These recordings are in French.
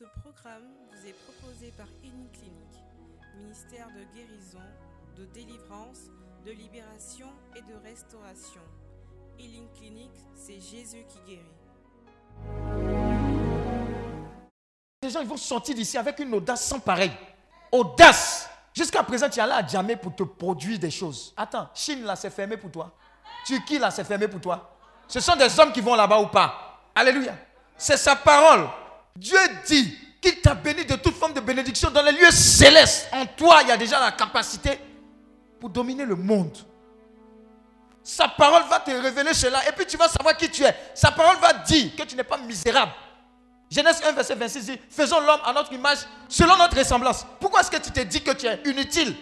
Ce programme vous est proposé par Clinique, ministère de guérison, de délivrance, de libération et de restauration. Healing Clinic, c'est Jésus qui guérit. Les gens ils vont sortir d'ici avec une audace sans pareil. Audace. Jusqu'à présent, tu es allé à Djamé pour te produire des choses. Attends, Chine là, c'est fermé pour toi. Turquie là, c'est fermé pour toi. Ce sont des hommes qui vont là-bas ou pas. Alléluia. C'est sa parole. Dieu dit qu'il t'a béni de toute forme de bénédiction dans les lieux célestes. En toi, il y a déjà la capacité pour dominer le monde. Sa parole va te révéler cela et puis tu vas savoir qui tu es. Sa parole va dire que tu n'es pas misérable. Genèse 1, verset 26 dit Faisons l'homme à notre image, selon notre ressemblance. Pourquoi est-ce que tu te dis que tu es inutile?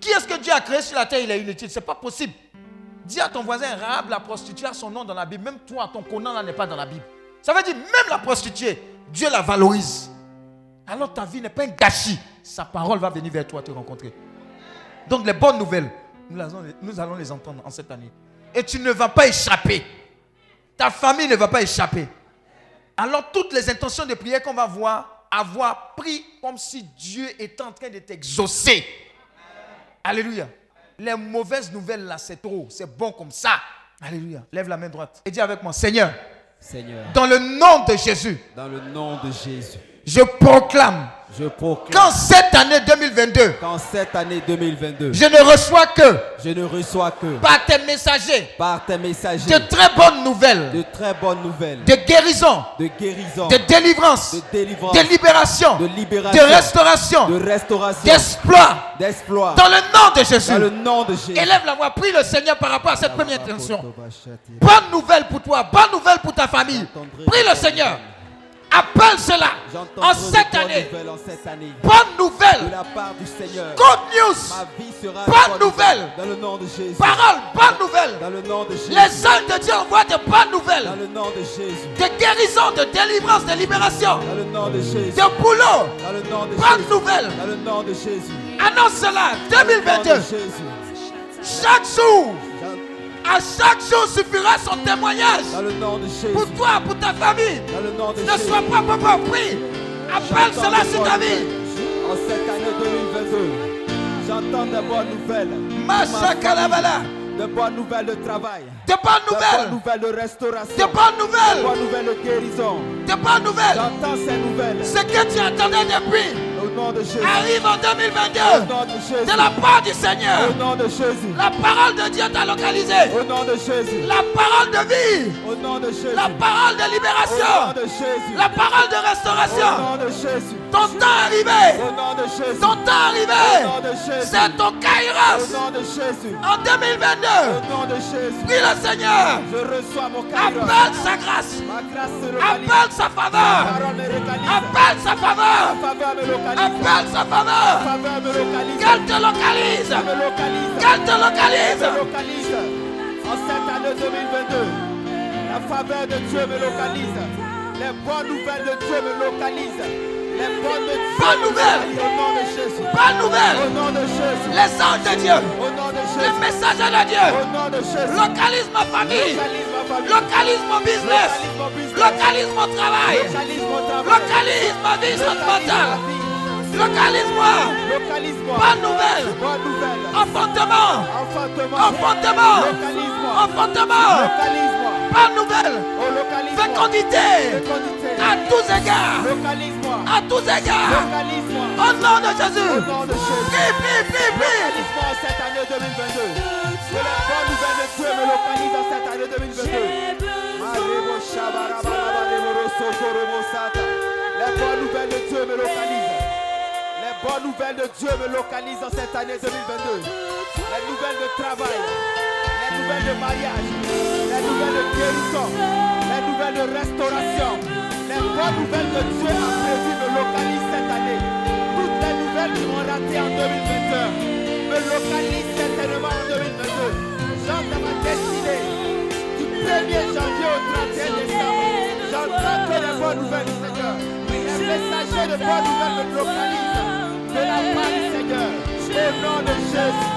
Qui est-ce que Dieu a créé sur la terre? Il est inutile. Ce n'est pas possible. Dis à ton voisin Rahab, la prostituée, son nom dans la Bible. Même toi, ton connant là n'est pas dans la Bible. Ça veut dire, même la prostituée, Dieu la valorise. Alors ta vie n'est pas un gâchis. Sa parole va venir vers toi te rencontrer. Donc les bonnes nouvelles, nous allons, les entendre en cette année. Et tu ne vas pas échapper. Ta famille ne va pas échapper. Alors toutes les intentions de prière qu'on va voir, avoir pris comme si Dieu était en train de t'exaucer. Alléluia. Les mauvaises nouvelles là, c'est trop. C'est bon comme ça. Alléluia. Lève la main droite et dis avec moi, Seigneur, Seigneur, dans le nom de Jésus, dans le nom de Jésus, je proclame je proclame qu'en cette année 2022, qu'en cette année 2022, je ne reçois que je ne reçois que par tes messagers par tes messagers de très bonnes nouvelles, de très bonnes nouvelles, de guérison, de guérison, de délivrance, de délivrance, de libération, de libération, de restauration, de restauration, d'exploit, d'exploit, dans le nom de Jésus. dans le nom de Jésus. Élève la voix, prie le Seigneur par rapport à cette première intention. Bonne nouvelle pour toi, bonne nouvelle pour ta famille. Prie le Seigneur. Appelle cela en cette année. Nouvelle en cette année. Bonne De nouvelle. la part du Seigneur. Good news. Ma vie sera Bonne nouvelle. Dans le nom de Jésus. Parole, bonne nouvelle. Dans le nom de Jésus. Les anges de Dieu envoient de bonnes Dans nouvelles. le nom de Jésus. De guérison, de délivrance, de libération. Dans le nom de Jésus. De boulot. Dans le nom de Bonne Jésus. nouvelle. Dans le nom de Jésus. Annonce cela. Dans le nom de 2022. Jésus. Chaque jour. À chaque jour suffira son témoignage. dans le nom de Jésus. Pour toi, pour ta famille. Dans le nom de Ne Jésus. sois pas prie. Appelle cela sur ta vie. En cette année 2022, j'entends de bonnes nouvelles. Masha Kalabala. De bonnes nouvelles de travail. De bonnes De bonnes nouvelles. nouvelles de restauration. De bonnes De nouvelles. bonnes nouvelles de guérison. De bonnes nouvelles. J'entends ces nouvelles. Ce que tu attendais depuis Au nom de Jésus. arrive en Au 2022. nom de Jésus. De la part du Seigneur. Au nom de Jésus. La parole de Dieu t'a localisé. Au nom de Jésus. La parole de vie. Au nom de Jésus. La parole de Au nom libération. de Jésus. La parole de Au restauration. nom de Jésus. Ton temps est arrivé. Au nom de Jésus. Ton temps Au arrivé. nom de Jésus. C'est ton Au kairos. nom de Jésus. En 2022. Au nom de Jésus. Prie le Seigneur. Je reçois mon. Appelle sa grâce. Ma grâce. Appelle sa faveur. Appelle sa faveur. faveur me localise. Appelle sa faveur. faveur me localise. Qu'elle te localise. Ça me localise. Qu'elle te Elle localise. me localise. En cette année 2022, la faveur de Dieu me localise. Les bonnes nouvelles de Dieu me localisent. Bonne nouvelle. Bonne nouvelle. Au nom de Jésus. Les anges de Dieu. Les messagers de Dieu. Localise ma famille. Localise mon business. Localise mon travail. Localise ma vie sentimentale. Localise-moi. Bonne nouvelle. Enfantement. Enfantement. Enfantement. Localise-moi. Bonne nouvelle. Oh. Fécondité. À tous égards. À tous égards. Au nom de Au Jésus. nom de Jésus. Prie, prie, prie, prie. En cette année 2022. Que la bonne nouvelle de Dieu me localise en cette année 2022. Marebo shabarabara reboro sokorobo sata. Les bonnes nouvelles de Dieu me localisent. Les bonnes nouvelles de Dieu me localisent en cette année 2022. Les nouvelles de travail, les nouvelles de mariage, les nouvelles de guérison, les nouvelles de restauration. Les bonnes nouvelles que Dieu a prévues me localisent cette année. Toutes les nouvelles qui ont raté en 2021 me localisent certainement en 2022. J'entends ma destinée. Du 1er janvier au 31 décembre, j'entends que les bonnes nouvelles du Seigneur. Les messagers de bonnes nouvelles me localisent de la part du Seigneur. Au nom de Jésus.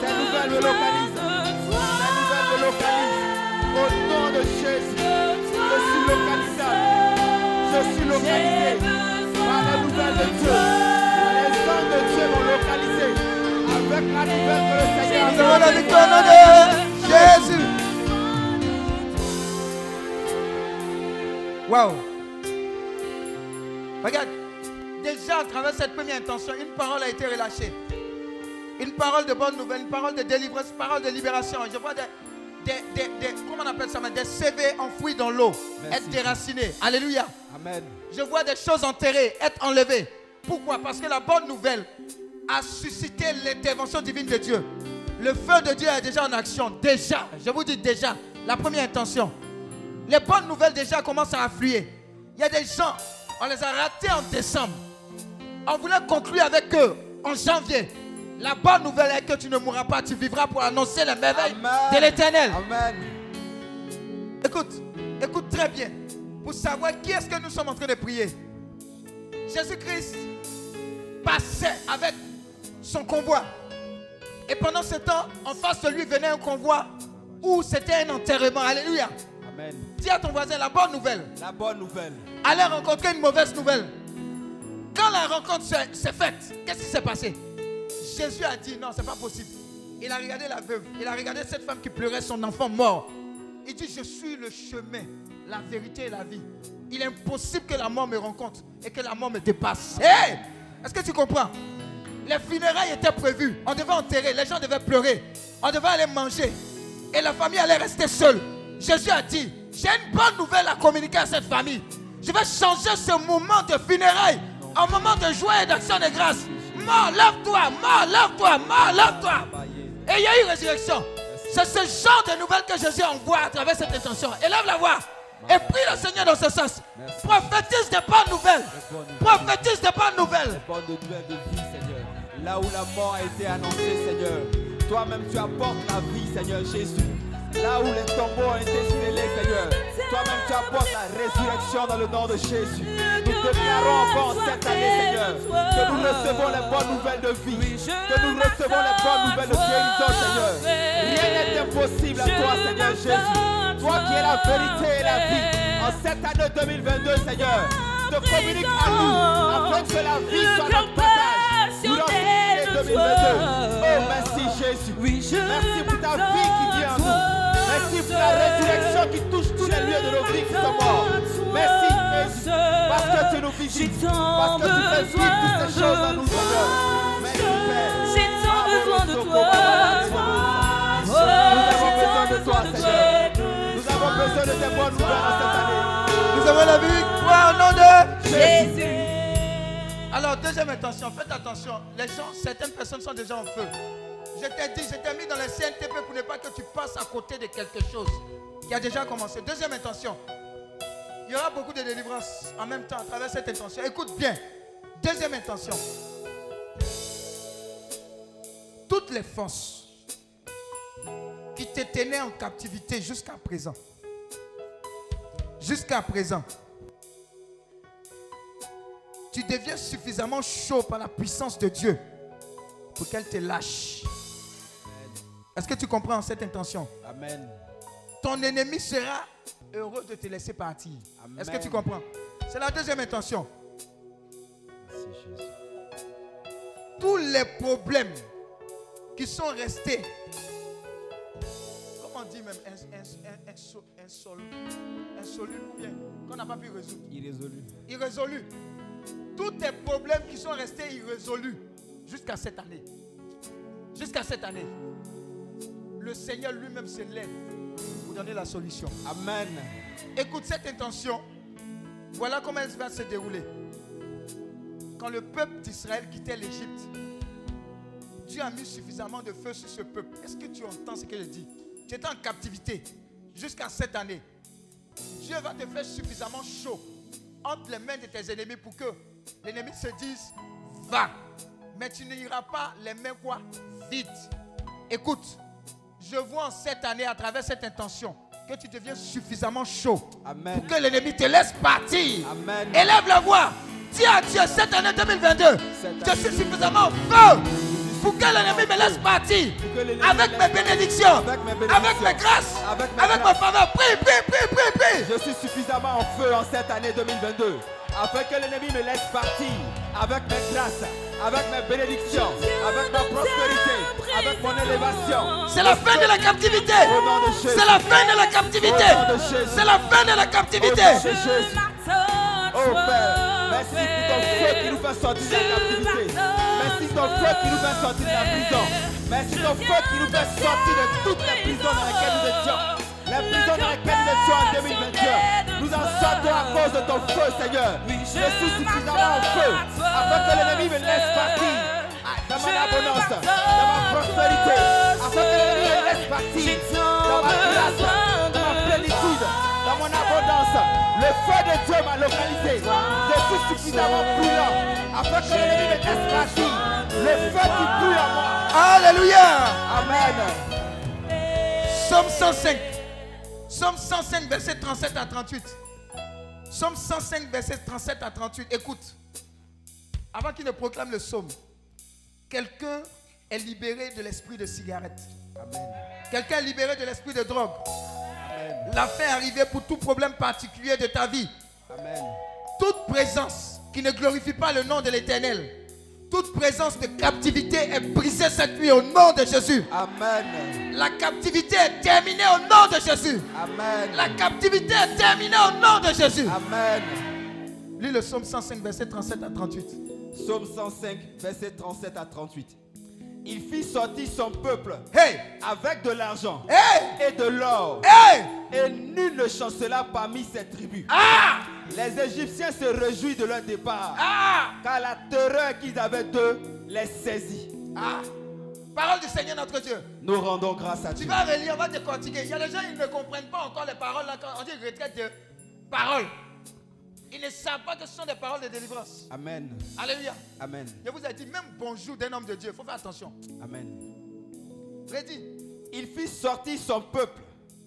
Ces nouvelles me localisent. Au nom de Jésus, je suis localisable. Je suis localisé par la nouvelle de Dieu. Les gens de Dieu m'ont localisé avec la nouvelle que le Seigneur Nous la victoire de Jésus. Waouh! Regarde, déjà à travers cette première intention, une parole a été relâchée. Une parole de bonne nouvelle, une parole de délivrance, une parole de libération. Je vois des, des, des, des- comment on appelle ça, des CV enfouis dans l'eau, être déracinés. Alléluia. Amen. Je vois des choses enterrées, être enlevées. Pourquoi? Parce que la bonne nouvelle a suscité l'intervention divine de Dieu. Le feu de Dieu est déjà en action. Déjà, je vous dis déjà, la première intention. Les bonnes nouvelles déjà commencent à affluer. Il y a des gens, on les a ratés en décembre. On voulait conclure avec eux en janvier. La bonne nouvelle est que tu ne mourras pas, tu vivras pour annoncer les merveilles Amen. de l'éternel. Amen. Écoute, écoute très bien. Pour savoir qui est-ce que nous sommes en train de prier. Jésus-Christ passait avec son convoi. Et pendant ce temps, en face de lui venait un convoi où c'était un enterrement. Alléluia. Amen. Dis à ton voisin la bonne nouvelle. La bonne nouvelle. Allez rencontrer une mauvaise nouvelle. Quand la rencontre s'est s'est faite, qu'est-ce qui s'est passé? Jésus a dit non, c'est pas possible. Il a regardé la veuve, il a regardé cette femme qui pleurait son enfant mort. Il dit Je suis le chemin, la vérité et la vie. Il est impossible que la mort me rencontre et que la mort me dépasse. Est-ce que tu comprends? Les funérailles étaient prévues. On devait enterrer, les gens devaient pleurer. On devait aller manger. Et la famille allait rester seule. Jésus a dit J'ai une bonne nouvelle à communiquer à cette famille. Je vais changer ce moment de funérailles en moment de joie et d'action de grâce. Mort, lève-toi, mort, lève-toi, mort, lève-toi. Et il y a eu résurrection. C'est ce genre de nouvelles que Jésus envoie à travers cette intention. Élève la voix. Et prie le Seigneur dans ce sens. Prophétise des bonnes nouvelles. Prophétise des bonnes nouvelles. bonne nouvelle de vie, Seigneur. Là où la mort a été annoncée, Seigneur. Toi-même, tu apportes la vie, Seigneur Jésus. Là où les tombeaux ont été scellés, Seigneur. Toi-même, tu apportes la résurrection dans le nom de Jésus. Nous déclarons encore cette année, Seigneur, que nous recevons les bonnes nouvelles de vie. Que nous recevons les bonnes nouvelles de guérison, Seigneur. Rien n'est impossible à toi, Seigneur Jésus. Toi qui es la vérité et la vie. En cette année 2022, Seigneur, te communique à nous afin que la vie soit notre partage. Année 2022. Oh, merci Jésus. Merci pour ta vie qui vient en nous. Merci pour la résurrection qui touche tous les lieux de nos vies qui sont morts. Merci Jésus. Parce que tu nous visites. Parce que tu fais vivre toutes ces choses en nous, Seigneur. Merci Père. J'ai tant besoin de toi. Nous avons besoin de toi, Seigneur. Nous avons besoin de tes bonnes nouvelles en cette année. Nous avons la victoire au nom de Jésus. Alors, deuxième intention, faites attention. Les gens, certaines personnes sont déjà en feu. Je t'ai dit, je t'ai mis dans le CNTP pour ne pas que tu passes à côté de quelque chose qui a déjà commencé. Deuxième intention. Il y aura beaucoup de délivrance en même temps à travers cette intention. Écoute bien. Deuxième intention. Toutes les forces qui te tenaient en captivité jusqu'à présent. Jusqu'à présent tu deviens suffisamment chaud par la puissance de Dieu pour qu'elle te lâche. Est-ce que tu comprends cette intention? Amen. Ton ennemi sera heureux de te laisser partir. Est-ce que tu comprends? C'est la deuxième intention. Merci Jésus. Tous les problèmes qui sont restés, comment on dit même, ins- ins- ins- inso- insol- insolubles ou bien qu'on n'a pas pu résoudre? Irrésolu. irrésolus. Tous tes problèmes qui sont restés irrésolus jusqu'à cette année. Jusqu'à cette année. Le Seigneur lui-même se lève pour donner la solution. Amen. Écoute cette intention. Voilà comment elle va se dérouler. Quand le peuple d'Israël quittait l'Égypte, Dieu a mis suffisamment de feu sur ce peuple. Est-ce que tu entends ce que je dis? Tu étais en captivité jusqu'à cette année. Dieu va te faire suffisamment chaud entre les mains de tes ennemis pour que l'ennemi se dise va. Mais tu n'iras pas les mains quoi? Vite. Écoute, je vois en cette année à travers cette intention que tu deviens suffisamment chaud Amen. pour que l'ennemi te laisse partir. Amen. Élève la voix. Dis à Dieu cette année 2022, Cette je année suis suffisamment feu pour que l'ennemi me laisse partir. Avec me mes bénédictions, Avec mes avec bénédictions. mes grâces, Avec mes avec ma grâces. faveur. Prie, prie, prie, prie, prie. Je suis suffisamment suffisamment en feu en cette année 2022, afin que l'ennemi me laisse partir avec mes grâces, avec mes bénédictions, avec ma prospérité, avec mon élévation. C'est la fin de la captivité. C'est la fin de la captivité. C'est la fin de la captivité. Oh Père, merci pour ton feu qui nous fait sortir de la captivité. Merci ton feu qui nous fait sortir de la prison. Merci ton feu qui nous fait sortir de toutes les prisons dans lesquelles nous étions. Les prisons dans lesquelles nous étions en 2021. Nous en sortons à cause de ton feu, Seigneur. Je suis suffisamment en feu afin que l'ennemi me laisse partir dans mon abondance, dans ma prospérité, afin que l'ennemi me laisse partir dans ma grâce, dans ma plénitude, dans mon abondance. Le feu de Dieu m'a localisé. Je suis suffisamment brûlant afin que l'ennemi me laisse partir. Le feu qui brûle en moi. Alléluia. Amen. Psaume 105. Psaume 105, verset 37 à 38. Psaume 105, verset 37 à 38. Écoute. Avant qu'il ne proclame le psaume, quelqu'un est libéré de l'esprit de cigarette. Quelqu'un est libéré de l'esprit de drogue. La fin est arrivée pour tout problème particulier de ta vie. Amen. Toute présence qui ne glorifie pas le nom de l'Éternel, toute présence de captivité est brisée cette nuit au nom de Jésus. Amen. La captivité est terminée au nom de Jésus. Amen. La captivité est terminée au nom de Jésus. Amen. Lis le psaume 105, verset 37 à 38. Psaume 105, verset 37 à 38. Il fit sortir son peuple Hey! avec de l'argent Hey! et de l'or. Hey! Et nul ne chancela parmi ses tribus. Ah! Les Égyptiens se réjouissent de leur départ, Ah! car la terreur qu'ils avaient d'eux les saisit. Ah! Parole du Seigneur notre Dieu. Nous rendons grâce à Tu Dieu. vas relire, on va décortiquer. Il y a des gens, ils ne comprennent pas encore les paroles là, on dit retraite de paroles. Ils ne savent pas que ce sont des paroles de délivrance. Amen. Alléluia. Amen. Je vous ai dit, même bonjour d'un homme de Dieu, il faut faire attention. Amen. Redis, Il fit sortir son peuple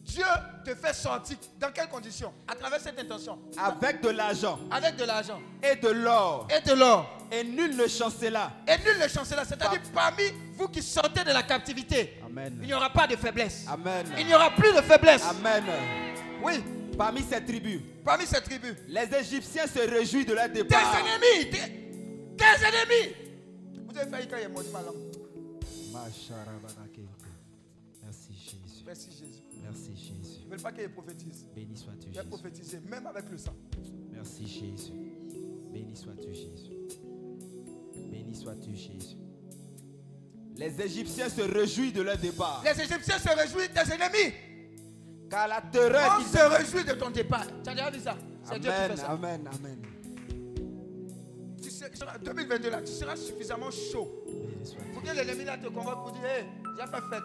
Dieu te fait sortir. Dans quelles conditions? À travers cette intention. avec de l'argent Avec de l'argent et de l'or. et de l'or. Et nul ne chancela. Et nul ne chancela. C'est-à-dire, parmi vous qui sortez de la captivité, Amen. il n'y aura pas de faiblesse. Amen. Il n'y aura plus de faiblesse. Amen. Oui, Parmi ces tribus, parmi ces tribus. les Égyptiens se réjouissent de leur Tes départ. ennemis, tes, tes ennemis. Vous avez failli quand il est ma langue. Veulent pas qu'il prophétise. Béni sois-tu Jésus. prophétisé, même avec le sang. Merci Jésus. Béni sois-tu Jésus. Béni sois-tu Jésus. Les Égyptiens se réjouissent de leur départ. Les Égyptiens se réjouissent des ennemis. Car la terreur On se réjouit de ton départ. Tu as déjà vu ça C'est Dieu qui Amen, fait ça. amen, amen. Tu seras- 2022 là, tu seras suffisamment chaud pour que l'ennemi là te convoque pour dire Hé, j'ai fait fête.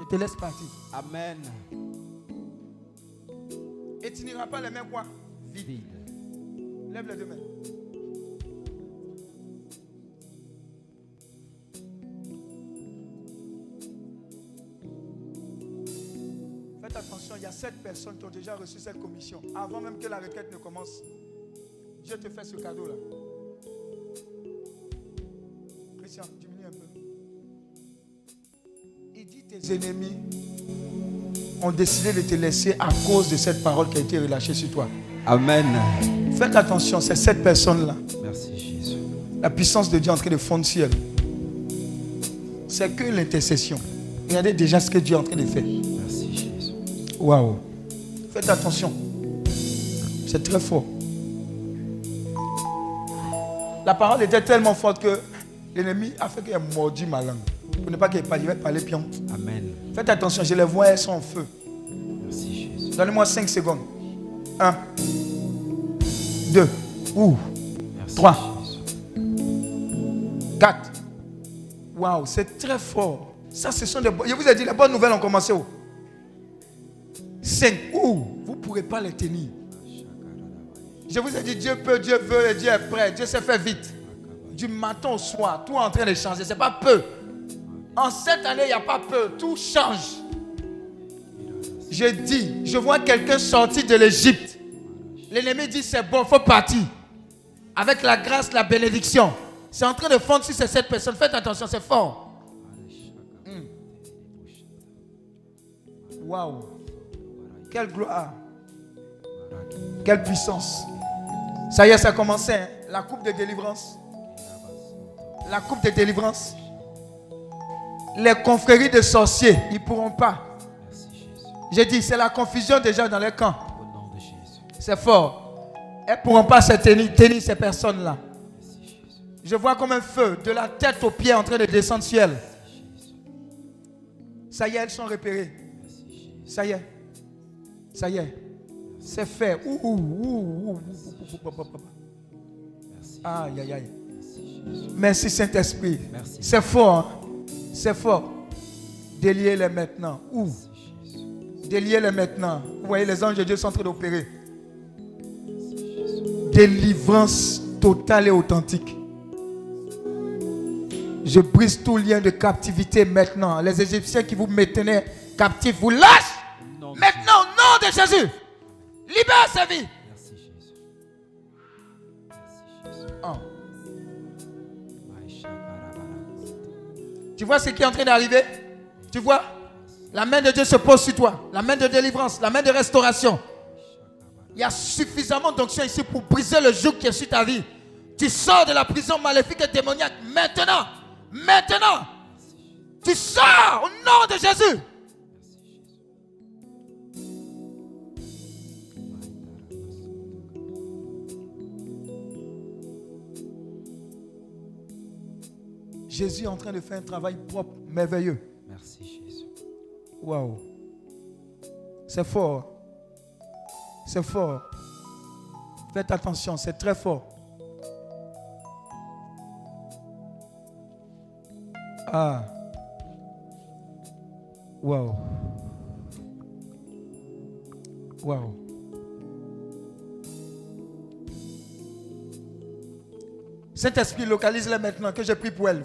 Je te laisse partir. Amen. Et tu n'iras pas les mêmes quoi? Vite. Vide. Lève les deux mains. Faites attention, il y a sept personnes qui ont déjà reçu cette commission avant même que la requête ne commence. Dieu te fait ce cadeau-là. Christian, diminue un peu. Il dit tes ennemis ont décidé de te laisser à cause de cette parole qui a été relâchée sur toi. Amen. Faites attention, c'est cette personne-là. Merci Jésus. La puissance de Dieu est en train de fondre sur elle. C'est que l'intercession. Regardez déjà ce que Dieu est en train de faire. Merci Jésus. Waouh. Faites attention. C'est très fort. La parole était tellement forte que l'ennemi a fait qu'il ait mordu ma langue. Pour ne pas qu'il parle, il va parler pion. Amen. Faites attention, je les vois, elles sont en feu. Merci Jésus. Donnez-moi 5 secondes. 1, 2, ouh, Merci Trois. Jésus. 4. Waouh, c'est très fort. Ça, ce sont des Je vous ai dit, les bonnes nouvelles ont commencé où? 5. Ouh, vous ne pourrez pas les tenir. Je vous ai dit, Dieu peut, Dieu veut et Dieu est prêt. Dieu s'est fait vite. Du matin au soir, tout est en train de changer. Ce n'est pas peu. En cette année, il n'y a pas peu. Tout change. Je dis, je vois quelqu'un sortir de l'Égypte. L'ennemi dit, c'est bon, il faut partir. Avec la grâce, la bénédiction. C'est en train de fondre sur ces sept personnes. Faites attention, c'est fort. Hmm. Waouh. Quelle gloire. Quelle puissance. Ça y est, ça a commencé. hein. La coupe de délivrance. La coupe de délivrance les confréries de sorciers, ils ne pourront pas. J'ai dit, c'est la confusion déjà dans les camps. C'est fort. Elles ne pourront pas se tenir, ces personnes-là. Je vois comme un feu de la tête aux pieds en train de descendre ciel. Ça y est, elles sont repérées. Ça y est. Ça y est. C'est fait. Ouh, ouh, ouh, Aïe, aïe, aïe. Merci Saint-Esprit. C'est fort. C'est fort. Déliez-les maintenant. Jésus. Déliez-les maintenant. Vous voyez, les anges de Dieu sont en train d'opérer. Délivrance totale et authentique. Je brise tout lien de captivité maintenant. Les Égyptiens qui vous maintenaient captifs, vous lâchent maintenant au nom de Jésus. Libère sa vie. Tu vois ce qui est en train d'arriver? Tu vois? La main de Dieu se pose sur toi. La main de délivrance, la main de restauration. Il y a suffisamment d'onction ici pour briser le joug qui est sur ta vie. Tu sors de la prison maléfique et démoniaque maintenant. Maintenant. Tu sors au nom de Jésus. Jésus est en train de faire un travail propre, merveilleux. Merci Jésus. Waouh. C'est fort. C'est fort. Faites attention, c'est très fort. Ah. Waouh. Waouh. Saint-Esprit, localise-les maintenant que j'ai pris pour elles.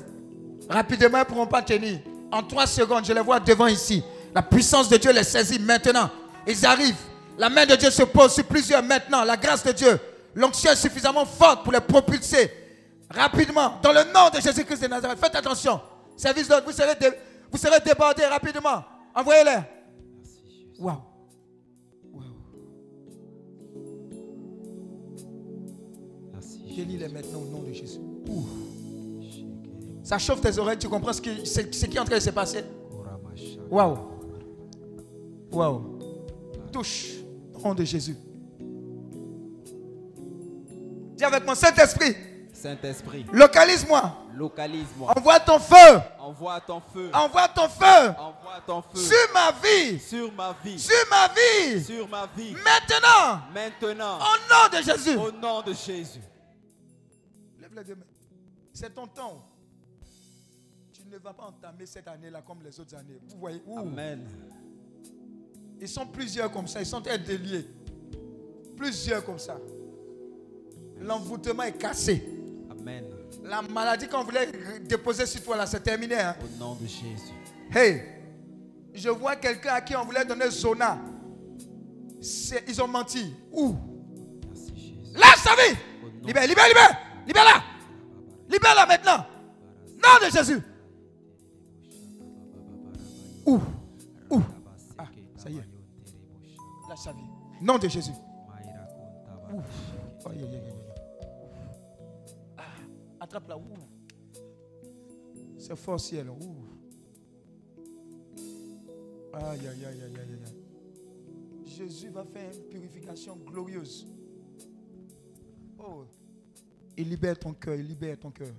Rapidement, elles ne pourront pas tenir. En trois secondes, je les vois devant ici. La puissance de Dieu les saisit maintenant. Ils arrivent. La main de Dieu se pose sur plusieurs maintenant. La grâce de Dieu. L'onction est suffisamment forte pour les propulser rapidement. Dans le nom de Jésus-Christ de Nazareth. Faites attention. Service d'ordre, vous serez, dé- vous serez débordés rapidement. Envoyez-les. Waouh. Waouh. Merci Jésus. maintenant au nom de Jésus. Ouh. Ça chauffe tes oreilles. Tu comprends ce qui, ce- ce qui est en train de se passer. Waouh. Waouh. Touche. Nom de Jésus. Dis avec mon Saint-Esprit. Saint-Esprit, Localise-moi. localise-moi. Envoie ton feu. Envoie ton feu. Envoie ton feu. Envoie ton feu Sur ma vie. sur ma vie. Sur ma vie. Sur ma vie. Maintenant. Maintenant. Au nom de Jésus. Au nom de Jésus. Lève les deux mains. C'est ton temps. Ne vas pas entamer cette année-là comme les autres années. Vous voyez Ouh. Amen. Ils sont plusieurs comme ça. Ils sont déliés. Plusieurs comme ça. L'envoûtement est cassé. Amen. La maladie qu'on voulait déposer sur toi là, c'est terminé. hein. Au nom de Jésus. Hey, je vois quelqu'un à qui on voulait donner Zona. Ils ont menti. Où? Merci Jésus. Lâche sa vie. Libère, libère, libère. Libère-la. Libère-la maintenant. Nom de Jésus. Où? Où? Ah, ça y est. Lâche sa vie. Nom de Jésus. Aïe, aïe, aïe, aïe. Ah, Attrape-la. Ouh. C'est fort ciel. Ouh. Aïe, aïe, aïe, aïe, aïe, aïe. Jésus va faire une purification glorieuse. Oh. Il libère ton cœur, il libère ton cœur.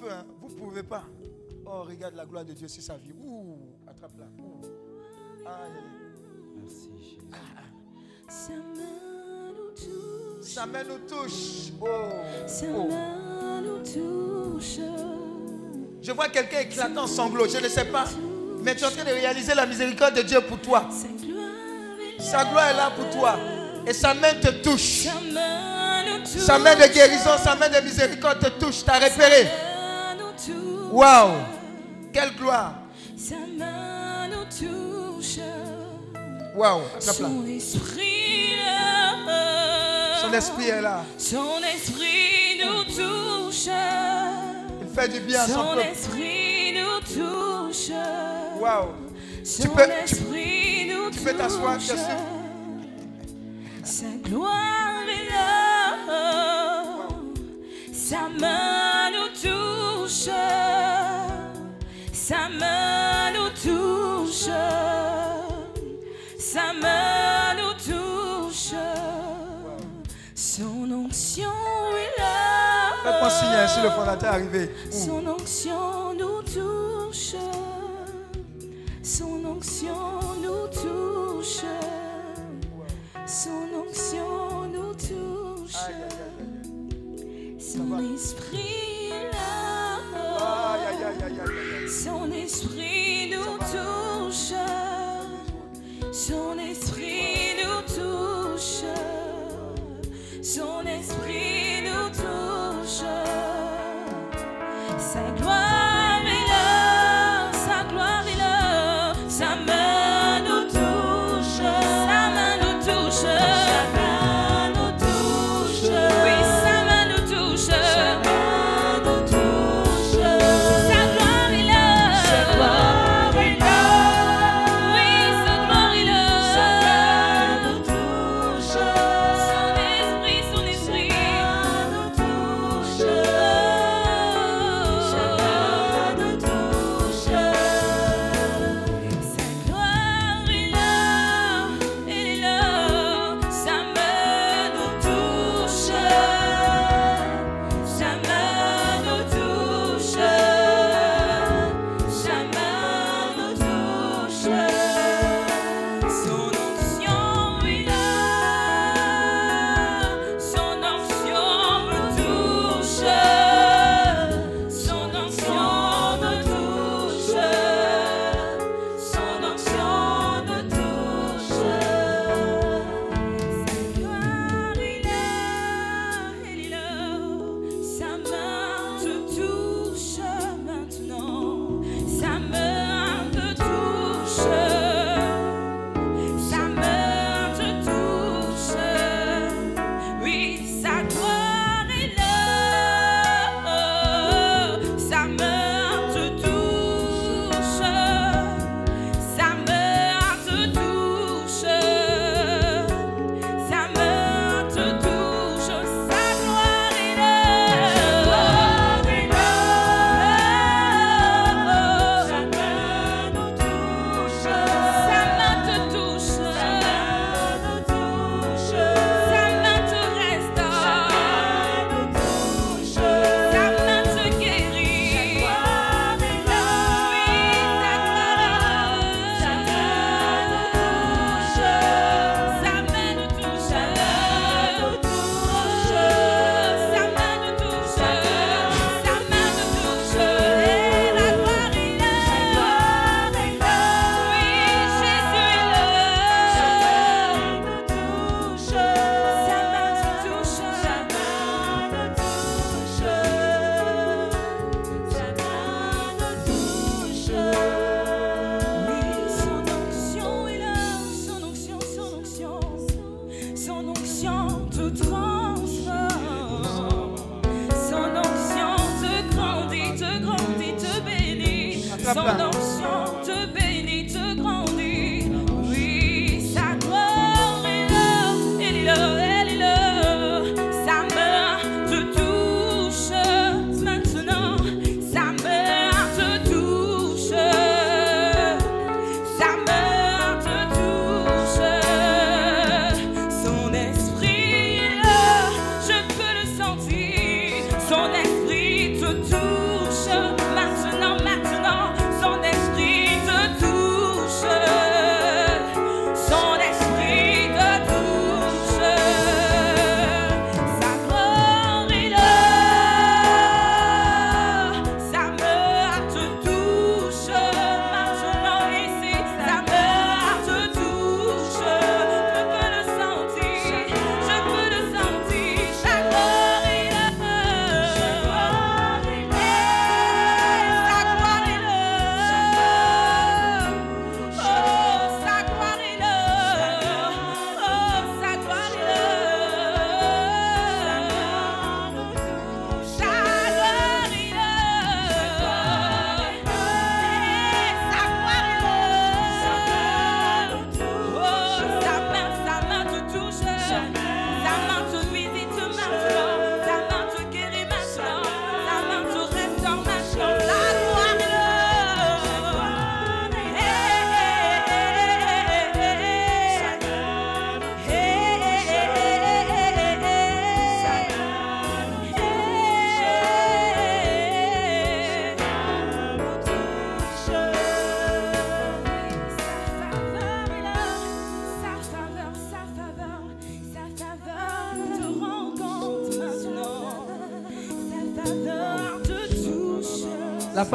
Feu, hein. vous ne pouvez pas. Oh, regarde la gloire de Dieu sur sa vie. Ouh, attrape-la. Merci Jésus. Sa main nous touche. Sa main nous touche. Oh. Sa Oh. main nous touche. Je vois quelqu'un éclatant en sanglots, je ne sais pas. Mais tu es en train de réaliser la miséricorde de Dieu pour toi. Sa gloire est là pour toi. Et sa main te touche. Sa main nous touche. Sa main de guérison, sa main de miséricorde te touche. T'as repéré? Waouh Quelle gloire Sa main nous touche. Waouh Son esprit. Son esprit est là. Son esprit nous touche. Il fait du bien à son, peuple. Son esprit nous touche. Waouh Tu peux esprit nous tu, tu peux t'asseoir, Sa gloire est là. Sa main nous touche. Sa main nous touche, sa main nous touche, son onction est là. Faites-moi signer si le fondateur est arrivé. Son onction nous touche, son onction nous touche, son onction nous touche, son esprit est là. Son esprit nous touche, son esprit nous touche, son esprit.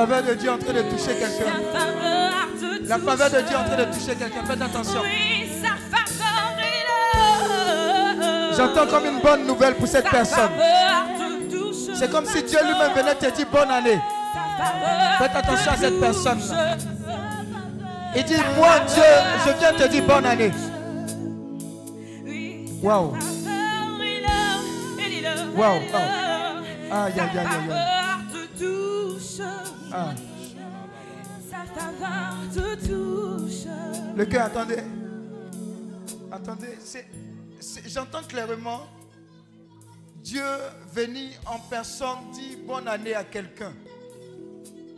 Faveur de Dieu est en train de toucher quelqu'un. La faveur de. Dieu est en train de toucher quelqu'un. Faites attention. J'entends comme une bonne nouvelle pour cette personne. C'est comme si Dieu lui-même venait te dire bonne année. Faites attention à te cette touche. personne-là. Il dit, moi Dieu, je viens te dire bonne année. Oui, Waouh. Waouh, là. Aïe, aïe, aïe, aïe, Le cœur, attendez. Attendez, j'entends clairement Dieu venu en personne dit bonne année à quelqu'un.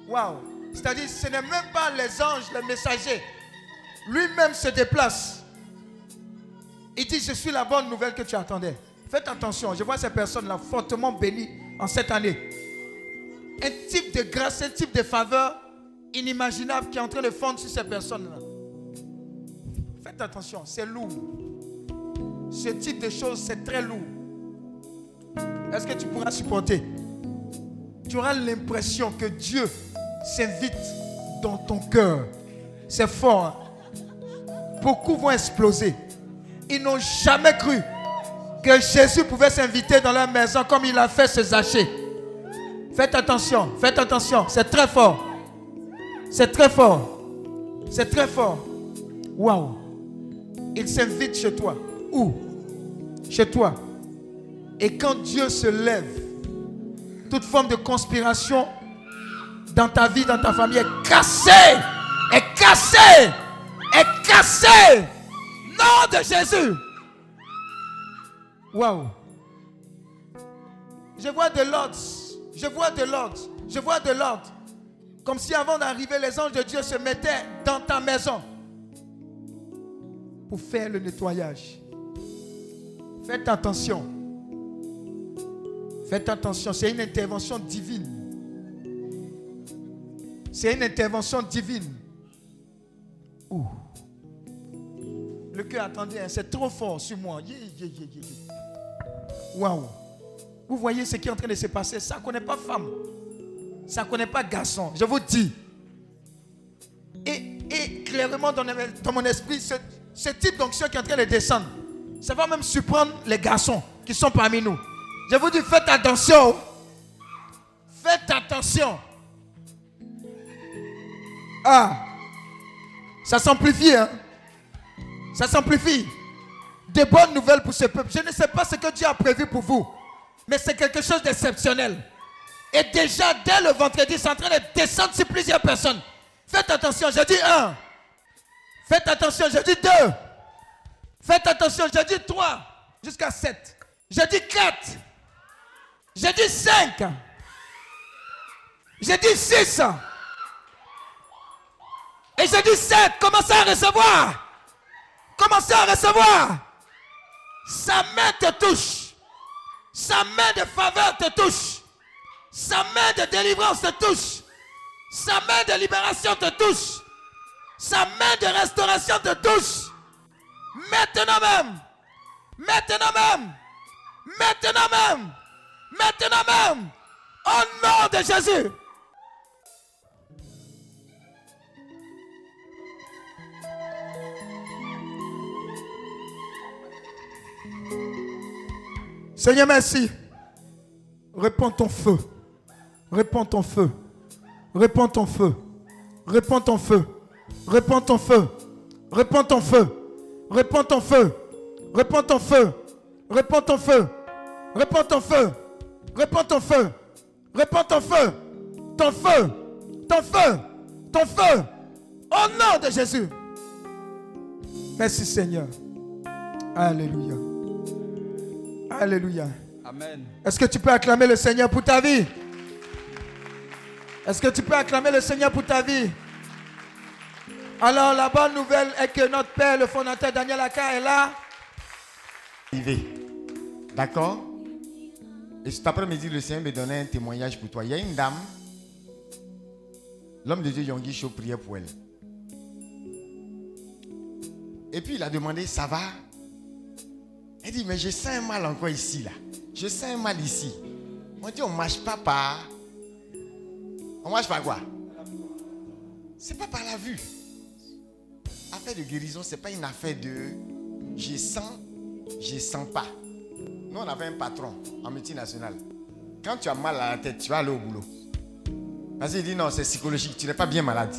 Waouh! C'est-à-dire, ce n'est même pas les anges, les messagers. Lui-même se déplace. Il dit, je suis la bonne nouvelle que tu attendais. Faites attention, je vois ces personnes-là fortement bénies en cette année. Un type de grâce, un type de faveur inimaginable qui est en train de fondre sur ces personnes-là. Attention, c'est lourd. Ce type de choses, c'est très lourd. Est-ce que tu pourras supporter? Tu auras l'impression que Dieu s'invite dans ton cœur. C'est fort. hein? Beaucoup vont exploser. Ils n'ont jamais cru que Jésus pouvait s'inviter dans leur maison comme il a fait ce Zachée. Faites attention, faites attention, c'est très fort. C'est très fort. C'est très fort. Waouh. Il s'invite chez toi. Où? Chez toi. Et quand Dieu se lève, toute forme de conspiration dans ta vie, dans ta famille est cassée. Est cassée. Est cassée. Nom de Jésus. Waouh. Je vois de l'ordre. Je vois de l'ordre. Je vois de l'ordre. Comme si avant d'arriver, les anges de Dieu se mettaient dans ta maison faire le nettoyage. Faites attention. Faites attention, c'est une intervention divine. C'est une intervention divine. Ouh. Le cœur, attendez, hein, c'est trop fort sur moi. Waouh. Vous voyez ce qui est en train de se passer? Ça ne connaît pas femme. Ça ne connaît pas garçon. Je vous dis. Et, et clairement dans, dans mon esprit, ce, type d'onction qui est en train de descendre, ça va même surprendre les garçons qui sont parmi nous. Je vous dis, faites attention. Faites attention. Ah. Ça s'amplifie, hein. Ça s'amplifie. Des bonnes nouvelles pour ce peuple. Je ne sais pas ce que Dieu a prévu pour vous. Mais c'est quelque chose d'exceptionnel. Et déjà, dès le vendredi, c'est en train de descendre sur plusieurs personnes. Faites attention, je dis un. Faites attention, je dis deux. Faites attention, je dis trois. Jusqu'à sept. Je dis quatre. Je dis cinq. Je dis six. Et je dis sept. Commencez à recevoir. Commencez à recevoir. Sa main te touche. Sa main de faveur te touche. Sa main de délivrance te touche. Sa main de libération te touche. Sa main de restauration te touche. Maintenant même. Maintenant même. Maintenant même. Maintenant même. Au nom de Jésus. Seigneur, merci. Réponds ton feu. Réponds ton feu. Réponds ton feu. Réponds ton feu. Réponds ton feu. Réponds ton feu. Réponds ton feu. Réponds ton feu. Réponds ton feu. Réponds ton feu. Réponds ton feu. Réponds ton feu. Ton feu. Ton feu. Ton feu. Au nom de Jésus. Merci Seigneur. Alléluia. Alléluia. Amen. Est-ce que tu peux acclamer le Seigneur pour ta vie? Est-ce que tu peux acclamer le Seigneur pour ta vie? Alors, la bonne nouvelle est que notre Père, le fondateur Daniel Aka, est là. D'accord? Et cet après-midi, le Seigneur me donnait un témoignage pour toi. Il y a une dame, l'homme de Dieu Yonggi Cho priait pour elle. Et puis il a demandé, ça va? Elle dit, mais je sens un mal encore ici, là. Je sens un mal ici. On dit, on ne marche pas par On marche par quoi? C'est pas par la vue. Affaire de guérison, c'est pas une affaire de je sens, je sens pas. Nous, on avait un patron en multinational. Quand tu as mal à la tête, tu vas aller au boulot. Parce qu'il dit non, c'est psychologique, tu n'es pas bien malade.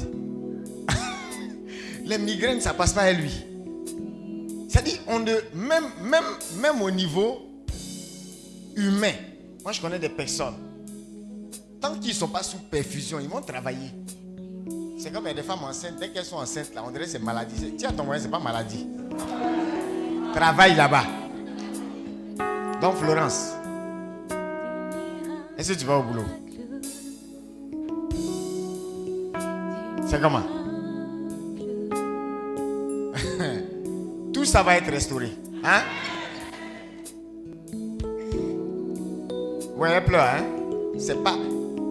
Les migraines, ça passe pas à lui. C'est-à-dire, on même, même, même au niveau humain, moi je connais des personnes, tant qu'ils ne sont pas sous perfusion, ils vont travailler. C'est comme des femmes enceintes, dès qu'elles sont enceintes, là, on dirait que c'est maladie. Tiens, ton moyen, c'est pas maladie. Travaille là-bas. Donc, Florence, est-ce que tu vas au boulot? C'est comment? Tout ça va être restauré. Hein? Ouais, elle pleure, hein? C'est pas.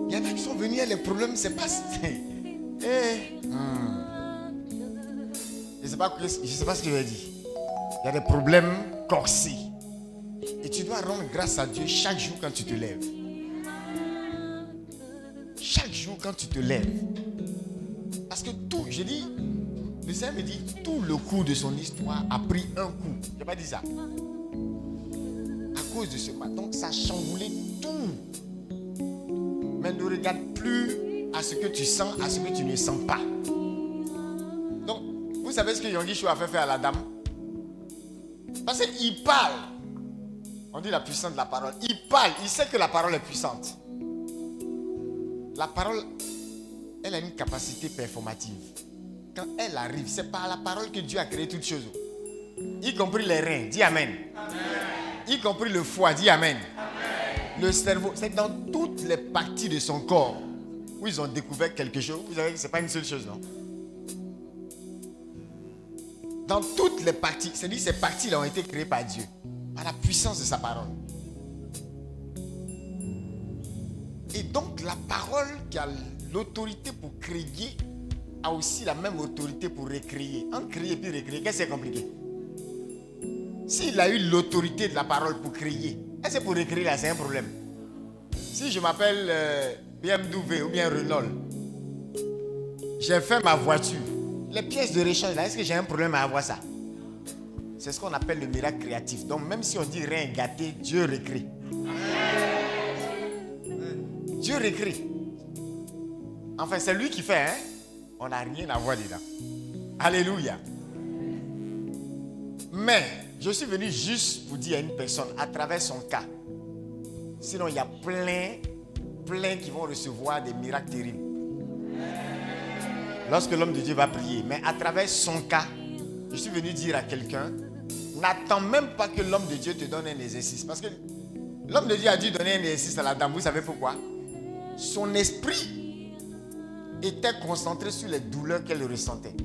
Il y en a qui sont venus, les problèmes, c'est pas. Eh, hmm. Je sais pas, sais pas ce que je vais dire. Il y a des problèmes corsés. Et tu dois rendre grâce à Dieu chaque jour quand tu te lèves. Chaque jour quand tu te lèves. Parce que tout, je dis, le Seigneur me dit, tout le cours de son histoire a pris un coup. Je n'ai pas dit ça. À cause de ce. Donc ça a chamboulé tout. Mais ne regarde plus à ce que tu sens, à ce que tu ne sens pas. Donc, vous savez ce que Yonggi Chou a fait faire à la dame? Parce qu'il parle. On dit la puissance de la parole. Il parle, il sait que la parole est puissante. La parole, elle a une capacité performative. Quand elle arrive, c'est par la parole que Dieu a créé toutes choses. Y compris les reins, dis Amen. Y compris le foie, dis Amen. Le cerveau, c'est dans toutes les parties de son corps où ils ont découvert quelque chose. Vous savez ce n'est pas une seule chose, non Dans toutes les parties, c'est-à-dire ces parties-là ont été créées par Dieu, par la puissance de sa parole. Et donc la parole qui a l'autorité pour créer a aussi la même autorité pour recréer. En créer puis recréer, qu'est-ce que c'est compliqué? S'il a eu l'autorité de la parole pour créer, est-ce pour recréer là, c'est un problème? Si je m'appelle euh, BMW ou bien Renault, j'ai fait ma voiture. Les pièces de rechange là, est-ce que j'ai un problème à avoir ça? C'est ce qu'on appelle le miracle créatif. Donc même si on dit rien gâté, Dieu recrée. Dieu recrée. Enfin, c'est lui qui fait, hein On n'a rien à voir dedans. Alléluia. Mais je suis venu juste pour dire à une personne, à travers son cas, sinon il y a plein, plein qui vont recevoir des miracles terribles. Lorsque l'homme de Dieu va prier. Mais à travers son cas, je suis venu dire à quelqu'un, n'attends même pas que l'homme de Dieu te donne un exercice. Parce que l'homme de Dieu a dû donner un exercice à la dame. Vous savez pourquoi? Son esprit était concentré sur les douleurs qu'elle ressentait.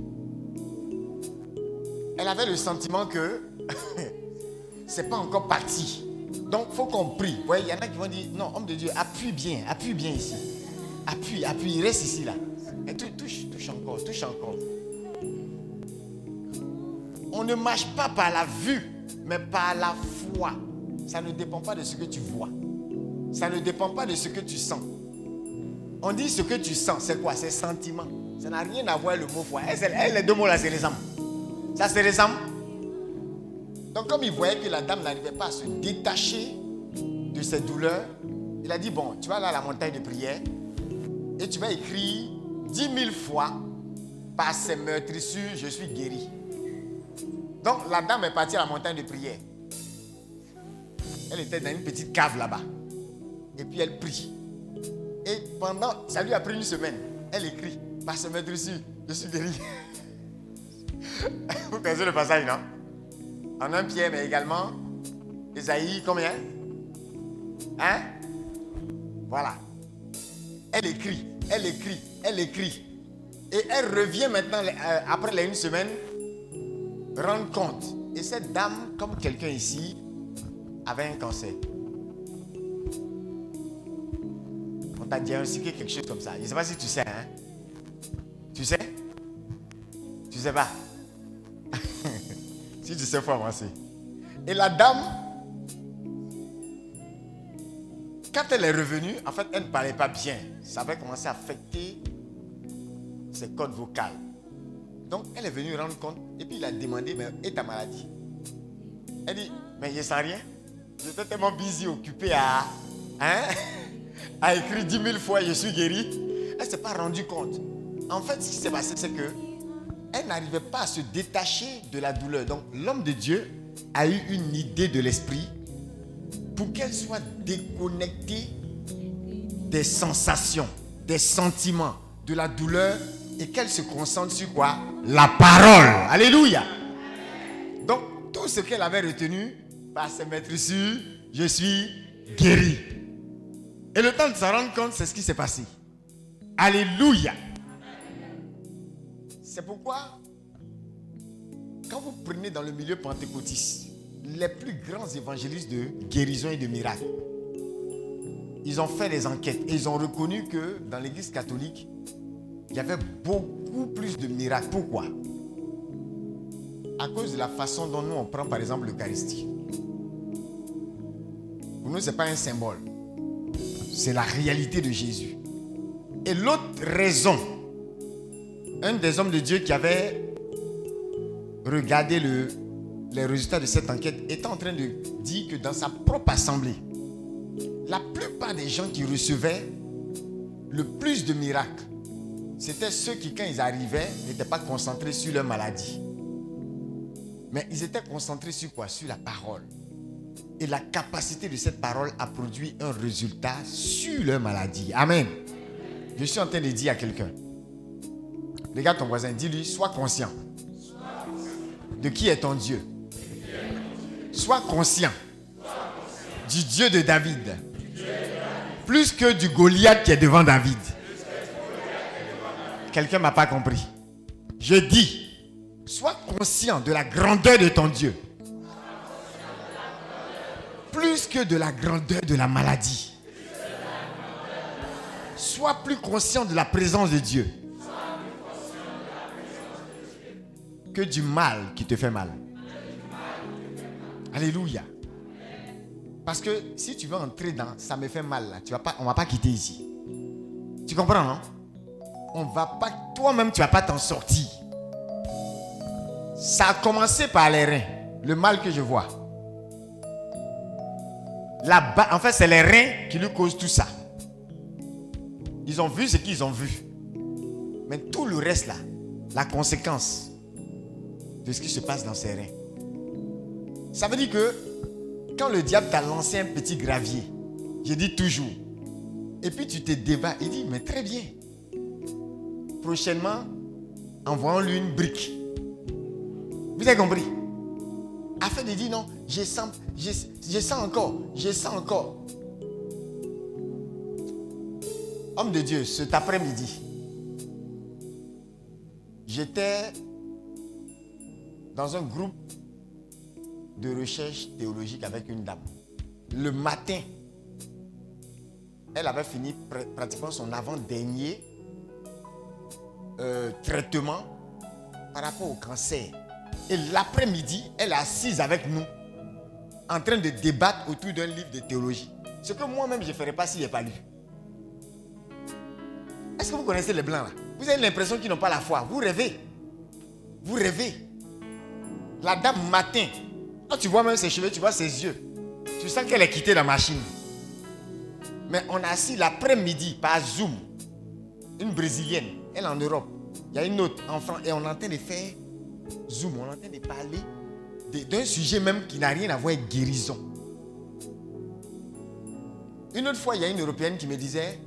Elle avait le sentiment que c'est pas encore parti. Donc, il faut qu'on prie. Il y en a qui vont dire, non, homme de Dieu, appuie bien, appuie bien ici. Appuie, appuie, reste ici là. Et tu- touche, touche encore, touche encore. On ne marche pas par la vue, mais par la foi. Ça ne dépend pas de ce que tu vois. Ça ne dépend pas de ce que tu sens. On dit ce que tu sens, c'est quoi? C'est sentiment. Ça n'a rien à voir avec le mot foi. Elle, les deux mots là, c'est les âmes. Ça, c'est les âmes. Donc, comme il voyait que la dame n'arrivait pas à se détacher de ses douleurs, il a dit Bon, tu vas aller à la montagne de prière et tu vas écrire dix mille fois par ces meurtrissures, je suis guéri. Donc, la dame est partie à la montagne de prière. Elle était dans une petite cave là-bas. Et puis, elle prie. Et pendant, ça lui a pris une semaine. Elle écrit par ces meurtrissures, je suis guéri. Vous connaissez le passage, non? En un Pierre, mais également, Esaïe, combien? Hein? Voilà. Elle écrit, elle écrit, elle écrit. Et elle revient maintenant, euh, après une semaine, rendre compte. Et cette dame, comme quelqu'un ici, avait un cancer. On t'a diagnostiqué quelque chose comme ça. Je ne sais pas si tu sais, hein Tu sais? Tu sais pas? Si tu sais, il faut avancer. Et la dame quand elle est revenue, en fait, elle ne parlait pas bien. Ça avait commencé à affecter ses cordes vocales. Donc, elle est venue rendre compte et puis il a demandé, mais et ta maladie? Elle dit, mais je ne sens rien. J'étais tellement busy, occupé à, hein, à écrire 10 000 fois, je suis guéri. Elle ne s'est pas rendue compte. En fait, ce qui s'est passé, c'est que elle n'arrivait pas à se détacher de la douleur. Donc, l'homme de Dieu a eu une idée de l'esprit pour qu'elle soit déconnectée des sensations, des sentiments, de la douleur et qu'elle se concentre sur quoi? La parole. Alléluia. Donc, tout ce qu'elle avait retenu va se mettre sur je suis guéri. Et le temps de s'en rendre compte, c'est ce qui s'est passé. Alléluia. C'est pourquoi, quand vous prenez dans le milieu pentecôtiste, les plus grands évangélistes de guérison et de miracles, ils ont fait des enquêtes et ils ont reconnu que dans l'église catholique, il y avait beaucoup plus de miracles. Pourquoi? À cause de la façon dont nous on prend par exemple l'Eucharistie. Pour nous, ce n'est pas un symbole. C'est la réalité de Jésus. Et l'autre raison, un des hommes de Dieu qui avait regardé le, les résultats de cette enquête était en train de dire que dans sa propre assemblée, la plupart des gens qui recevaient le plus de miracles, c'était ceux qui, quand ils arrivaient, n'étaient pas concentrés sur leur maladie. Mais ils étaient concentrés sur quoi? Sur la parole. Et la capacité de cette parole a produit un résultat sur leur maladie. Amen. Je suis en train de dire à quelqu'un. Regarde ton voisin, dis-lui, sois conscient. De qui est ton Dieu Sois conscient du Dieu de David. Plus que du Goliath qui est devant David. Quelqu'un m'a pas compris. Je dis, sois conscient de la grandeur de ton Dieu. Plus que de la grandeur de la maladie. Sois plus conscient de la présence de Dieu. Que du mal qui te fait mal. Alléluia. Parce que si tu veux entrer dans ça me fait mal là, tu vas pas, on va pas quitter ici. Tu comprends, non? On va pas, toi-même tu vas pas t'en sortir. Ça a commencé par les reins, le mal que je vois. Là-bas, en fait, c'est les reins qui lui causent tout ça. Ils ont vu ce qu'ils ont vu. Mais tout le reste là, la conséquence de ce qui se passe dans ses reins. Ça veut dire que quand le diable t'a lancé un petit gravier, je dis toujours, et puis tu te débats, il dit, mais très bien. Prochainement, envoyons-lui une brique. Vous avez compris? Afin de dire non, je sens, je, je sens encore, je sens encore. Homme de Dieu, cet après-midi, j'étais dans un groupe de recherche théologique avec une dame. Le matin, elle avait fini pr- pratiquement son avant-dernier euh, traitement par rapport au cancer. Et l'après-midi, elle est assise avec nous, en train de débattre autour d'un livre de théologie. Ce que moi-même, je ne ferais pas s'il n'est pas lu. Est-ce que vous connaissez les blancs là? Vous avez l'impression qu'ils n'ont pas la foi. Vous rêvez. Vous rêvez. La dame matin, quand tu vois même ses cheveux, tu vois ses yeux. Tu sens qu'elle est quittée la machine. Mais on a assis l'après-midi par Zoom. Une brésilienne, elle en Europe. Il y a une autre en France. Et on est en train de faire Zoom. On est en train de parler d'un sujet même qui n'a rien à voir avec guérison. Une autre fois, il y a une Européenne qui me disait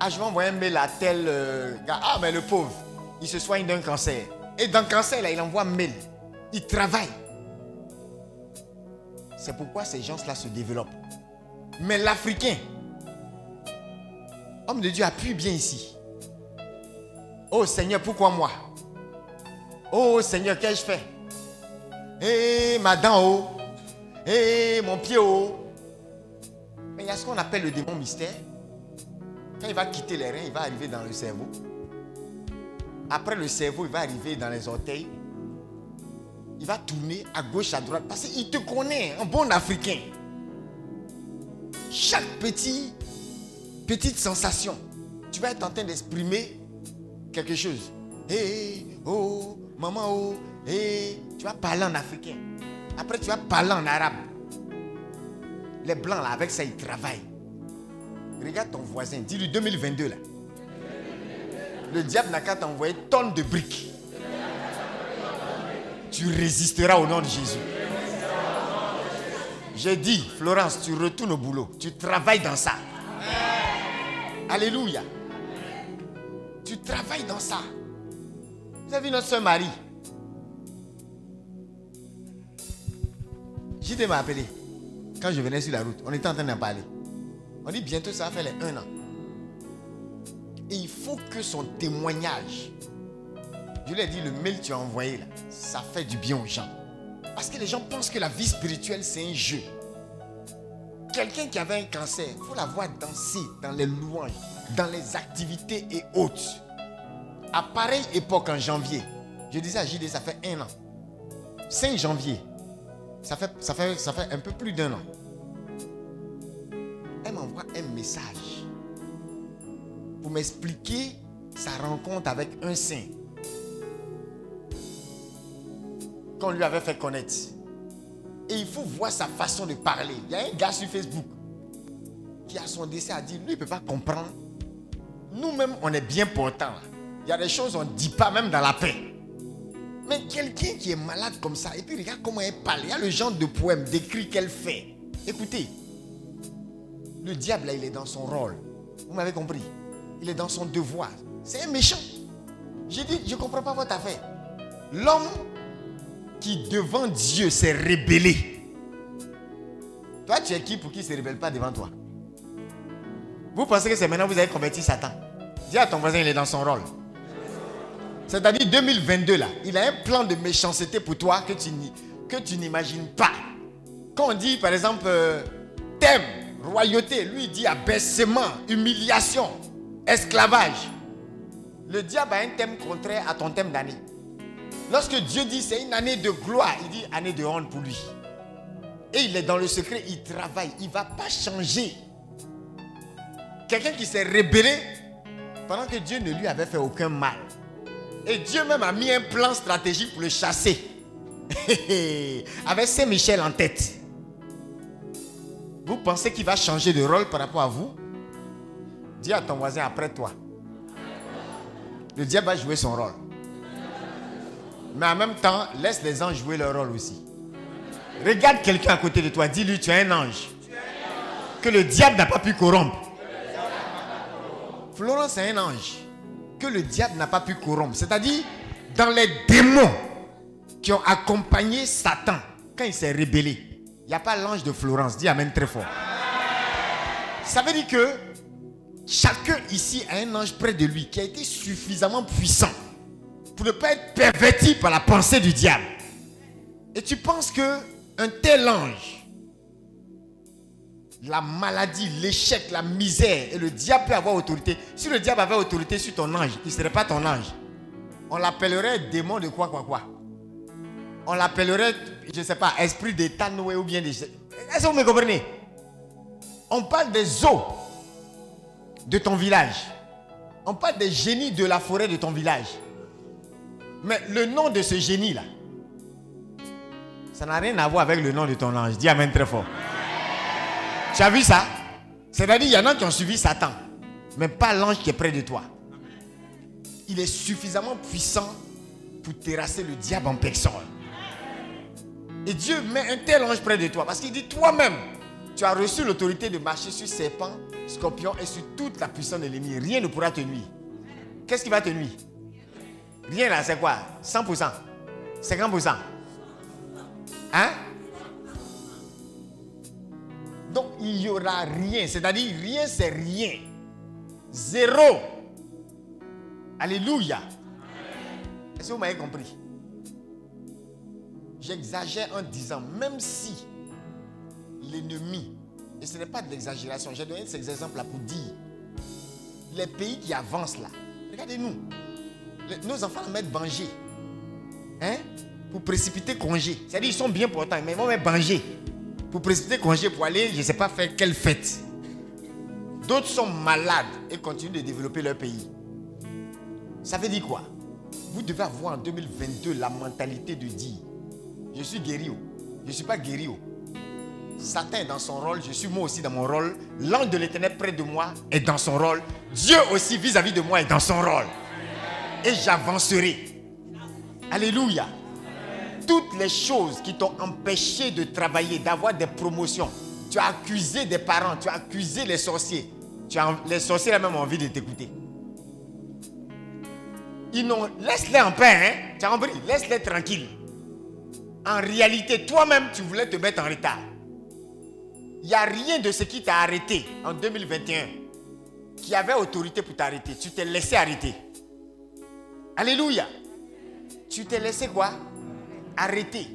Ah, je vais envoyer un mail à tel euh, gars. Ah, mais le pauvre, il se soigne d'un cancer. Et dans le cancer, là, il envoie un mail. Il travaille. C'est pourquoi ces gens-là se développent. Mais l'Africain, homme de Dieu, appuie bien ici. Oh Seigneur, pourquoi moi? Oh Seigneur, qu'ai-je fait? Eh, ma dent haut. Eh, mon pied haut. Mais il y a ce qu'on appelle le démon mystère. Quand il va quitter les reins, il va arriver dans le cerveau. Après le cerveau, il va arriver dans les orteils. Il va tourner à gauche, à droite. Parce qu'il te connaît, un bon Africain. chaque petit, petite sensation, tu vas être en train d'exprimer quelque chose. Hé, oh, maman, oh, hé, tu vas parler en africain. Après, tu vas parler en arabe. Les blancs, là, avec ça, ils travaillent. Regarde ton voisin, dis-lui 2022, là. Le diable n'a qu'à t'envoyer tonnes de briques. Tu résisteras au nom de Jésus. J'ai dit, Florence, tu retournes au boulot. Tu travailles dans ça. Alléluia. Tu travailles dans ça. Vous avez vu notre soeur Marie? JD m'a appelé quand je venais sur la route. On était en train d'en parler. On dit bientôt ça va faire les un an. Et il faut que son témoignage, je lui ai dit, le mail que tu as envoyé là, ça fait du bien aux gens. Parce que les gens pensent que la vie spirituelle, c'est un jeu. Quelqu'un qui avait un cancer, il faut la voir danser dans les louanges, dans les activités et autres. À pareille époque, en janvier, je disais à JD, ça fait un an. 5 janvier, ça fait, ça fait, ça fait un peu plus d'un an. Elle m'envoie un message pour m'expliquer sa rencontre avec un saint qu'on lui avait fait connaître. Et il faut voir sa façon de parler. Il y a un gars sur Facebook qui a son décès à dire, lui, il ne peut pas comprendre. Nous-mêmes, on est bien portants. Il y a des choses qu'on ne dit pas même dans la paix. Mais quelqu'un qui est malade comme ça, et puis regarde comment elle parle. Il y a le genre de poème décrit qu'elle fait. Écoutez, le diable, là, il est dans son rôle. Vous m'avez compris? Il est dans son devoir. C'est un méchant. J'ai dit, je ne comprends pas votre affaire. L'homme qui, devant Dieu, s'est rébellé. Toi, tu es qui pour qu'il ne se rébelle pas devant toi? Vous pensez que c'est maintenant que vous avez converti Satan? Dis à ton voisin, il est dans son rôle. C'est-à-dire 2022 là, il a un plan de méchanceté pour toi que tu, n'y- que tu n'imagines pas. Quand on dit par exemple euh, thème, royauté, lui il dit abaissement, humiliation, esclavage. Le diable a un thème contraire à ton thème d'année. Lorsque Dieu dit c'est une année de gloire, il dit année de honte pour lui. Et il est dans le secret, il travaille, il ne va pas changer. Quelqu'un qui s'est rébellé pendant que Dieu ne lui avait fait aucun mal. Et Dieu même a mis un plan stratégique pour le chasser. Avec Saint-Michel en tête. Vous pensez qu'il va changer de rôle par rapport à vous? Dis à ton voisin après toi. Le diable va jouer son rôle. Mais en même temps, laisse les anges jouer leur rôle aussi. Regarde quelqu'un à côté de toi, dis-lui, tu es un ange. Que le diable n'a pas pu corrompre. Florence est un ange que le diable n'a pas pu corrompre. C'est-à-dire, dans les démons qui ont accompagné Satan quand il s'est rébellé, il n'y a pas l'ange de Florence. Dis Amen très fort. Ça veut dire que chacun ici a un ange près de lui qui a été suffisamment puissant pour ne pas être perverti par la pensée du diable. Et tu penses que un tel ange, la maladie, l'échec, la misère et le diable peut avoir autorité. Si le diable avait autorité sur ton ange, il ne serait pas ton ange. On l'appellerait démon de quoi, quoi, quoi? On l'appellerait, je ne sais pas, esprit d'état Noé ou bien des. Est-ce que vous me comprenez? On parle des eaux de ton village. On parle des génies de la forêt de ton village. Mais le nom de ce génie-là, ça n'a rien à voir avec le nom de ton ange. Dis Amen très fort. Tu as vu ça? C'est-à-dire, il y en a qui ont suivi Satan, mais pas l'ange qui est près de toi. Il est suffisamment puissant pour terrasser le diable en personne. Et Dieu met un tel ange près de toi parce qu'il dit toi-même, tu as reçu l'autorité de marcher sur serpents, scorpions et sur toute la puissance de l'ennemi. Rien ne pourra te nuire. Qu'est-ce qui va te nuire? Rien là, c'est quoi? 100% 50% Hein? Donc il n'y aura rien. C'est-à-dire rien, c'est rien. Zéro. Alléluia. Est-ce que vous m'avez compris? J'exagère en disant, même si l'ennemi, et ce n'est pas de l'exagération, j'ai donné ces exemples-là pour dire, les pays qui avancent là, regardez-nous, nos enfants mettent Banger, hein, pour précipiter congé. C'est-à-dire ils sont bien portants, mais ils vont mettre Banger pour précipiter congé pour aller, je ne sais pas faire quelle fête. D'autres sont malades et continuent de développer leur pays. Ça veut dire quoi? Vous devez avoir en 2022 la mentalité de dire Je suis guéri, oh. je ne suis pas guéri. oh. Satan est dans son rôle, je suis moi aussi dans mon rôle. L'ange de l'éternel près de moi est dans son rôle. Dieu aussi vis-à-vis de moi est dans son rôle. Et j'avancerai. Alléluia. Toutes les choses qui t'ont empêché de travailler, d'avoir des promotions, tu as accusé des parents, tu as accusé les sorciers. Tu as, les sorciers ont même envie de t'écouter. Ils n'ont, laisse-les en paix, hein. Tu as compris? Laisse-les tranquilles. En réalité, toi-même, tu voulais te mettre en retard. Il n'y a rien de ce qui t'a arrêté en 2021 qui avait autorité pour t'arrêter. Tu t'es laissé arrêter. Alléluia. Tu t'es laissé quoi? Arrêter.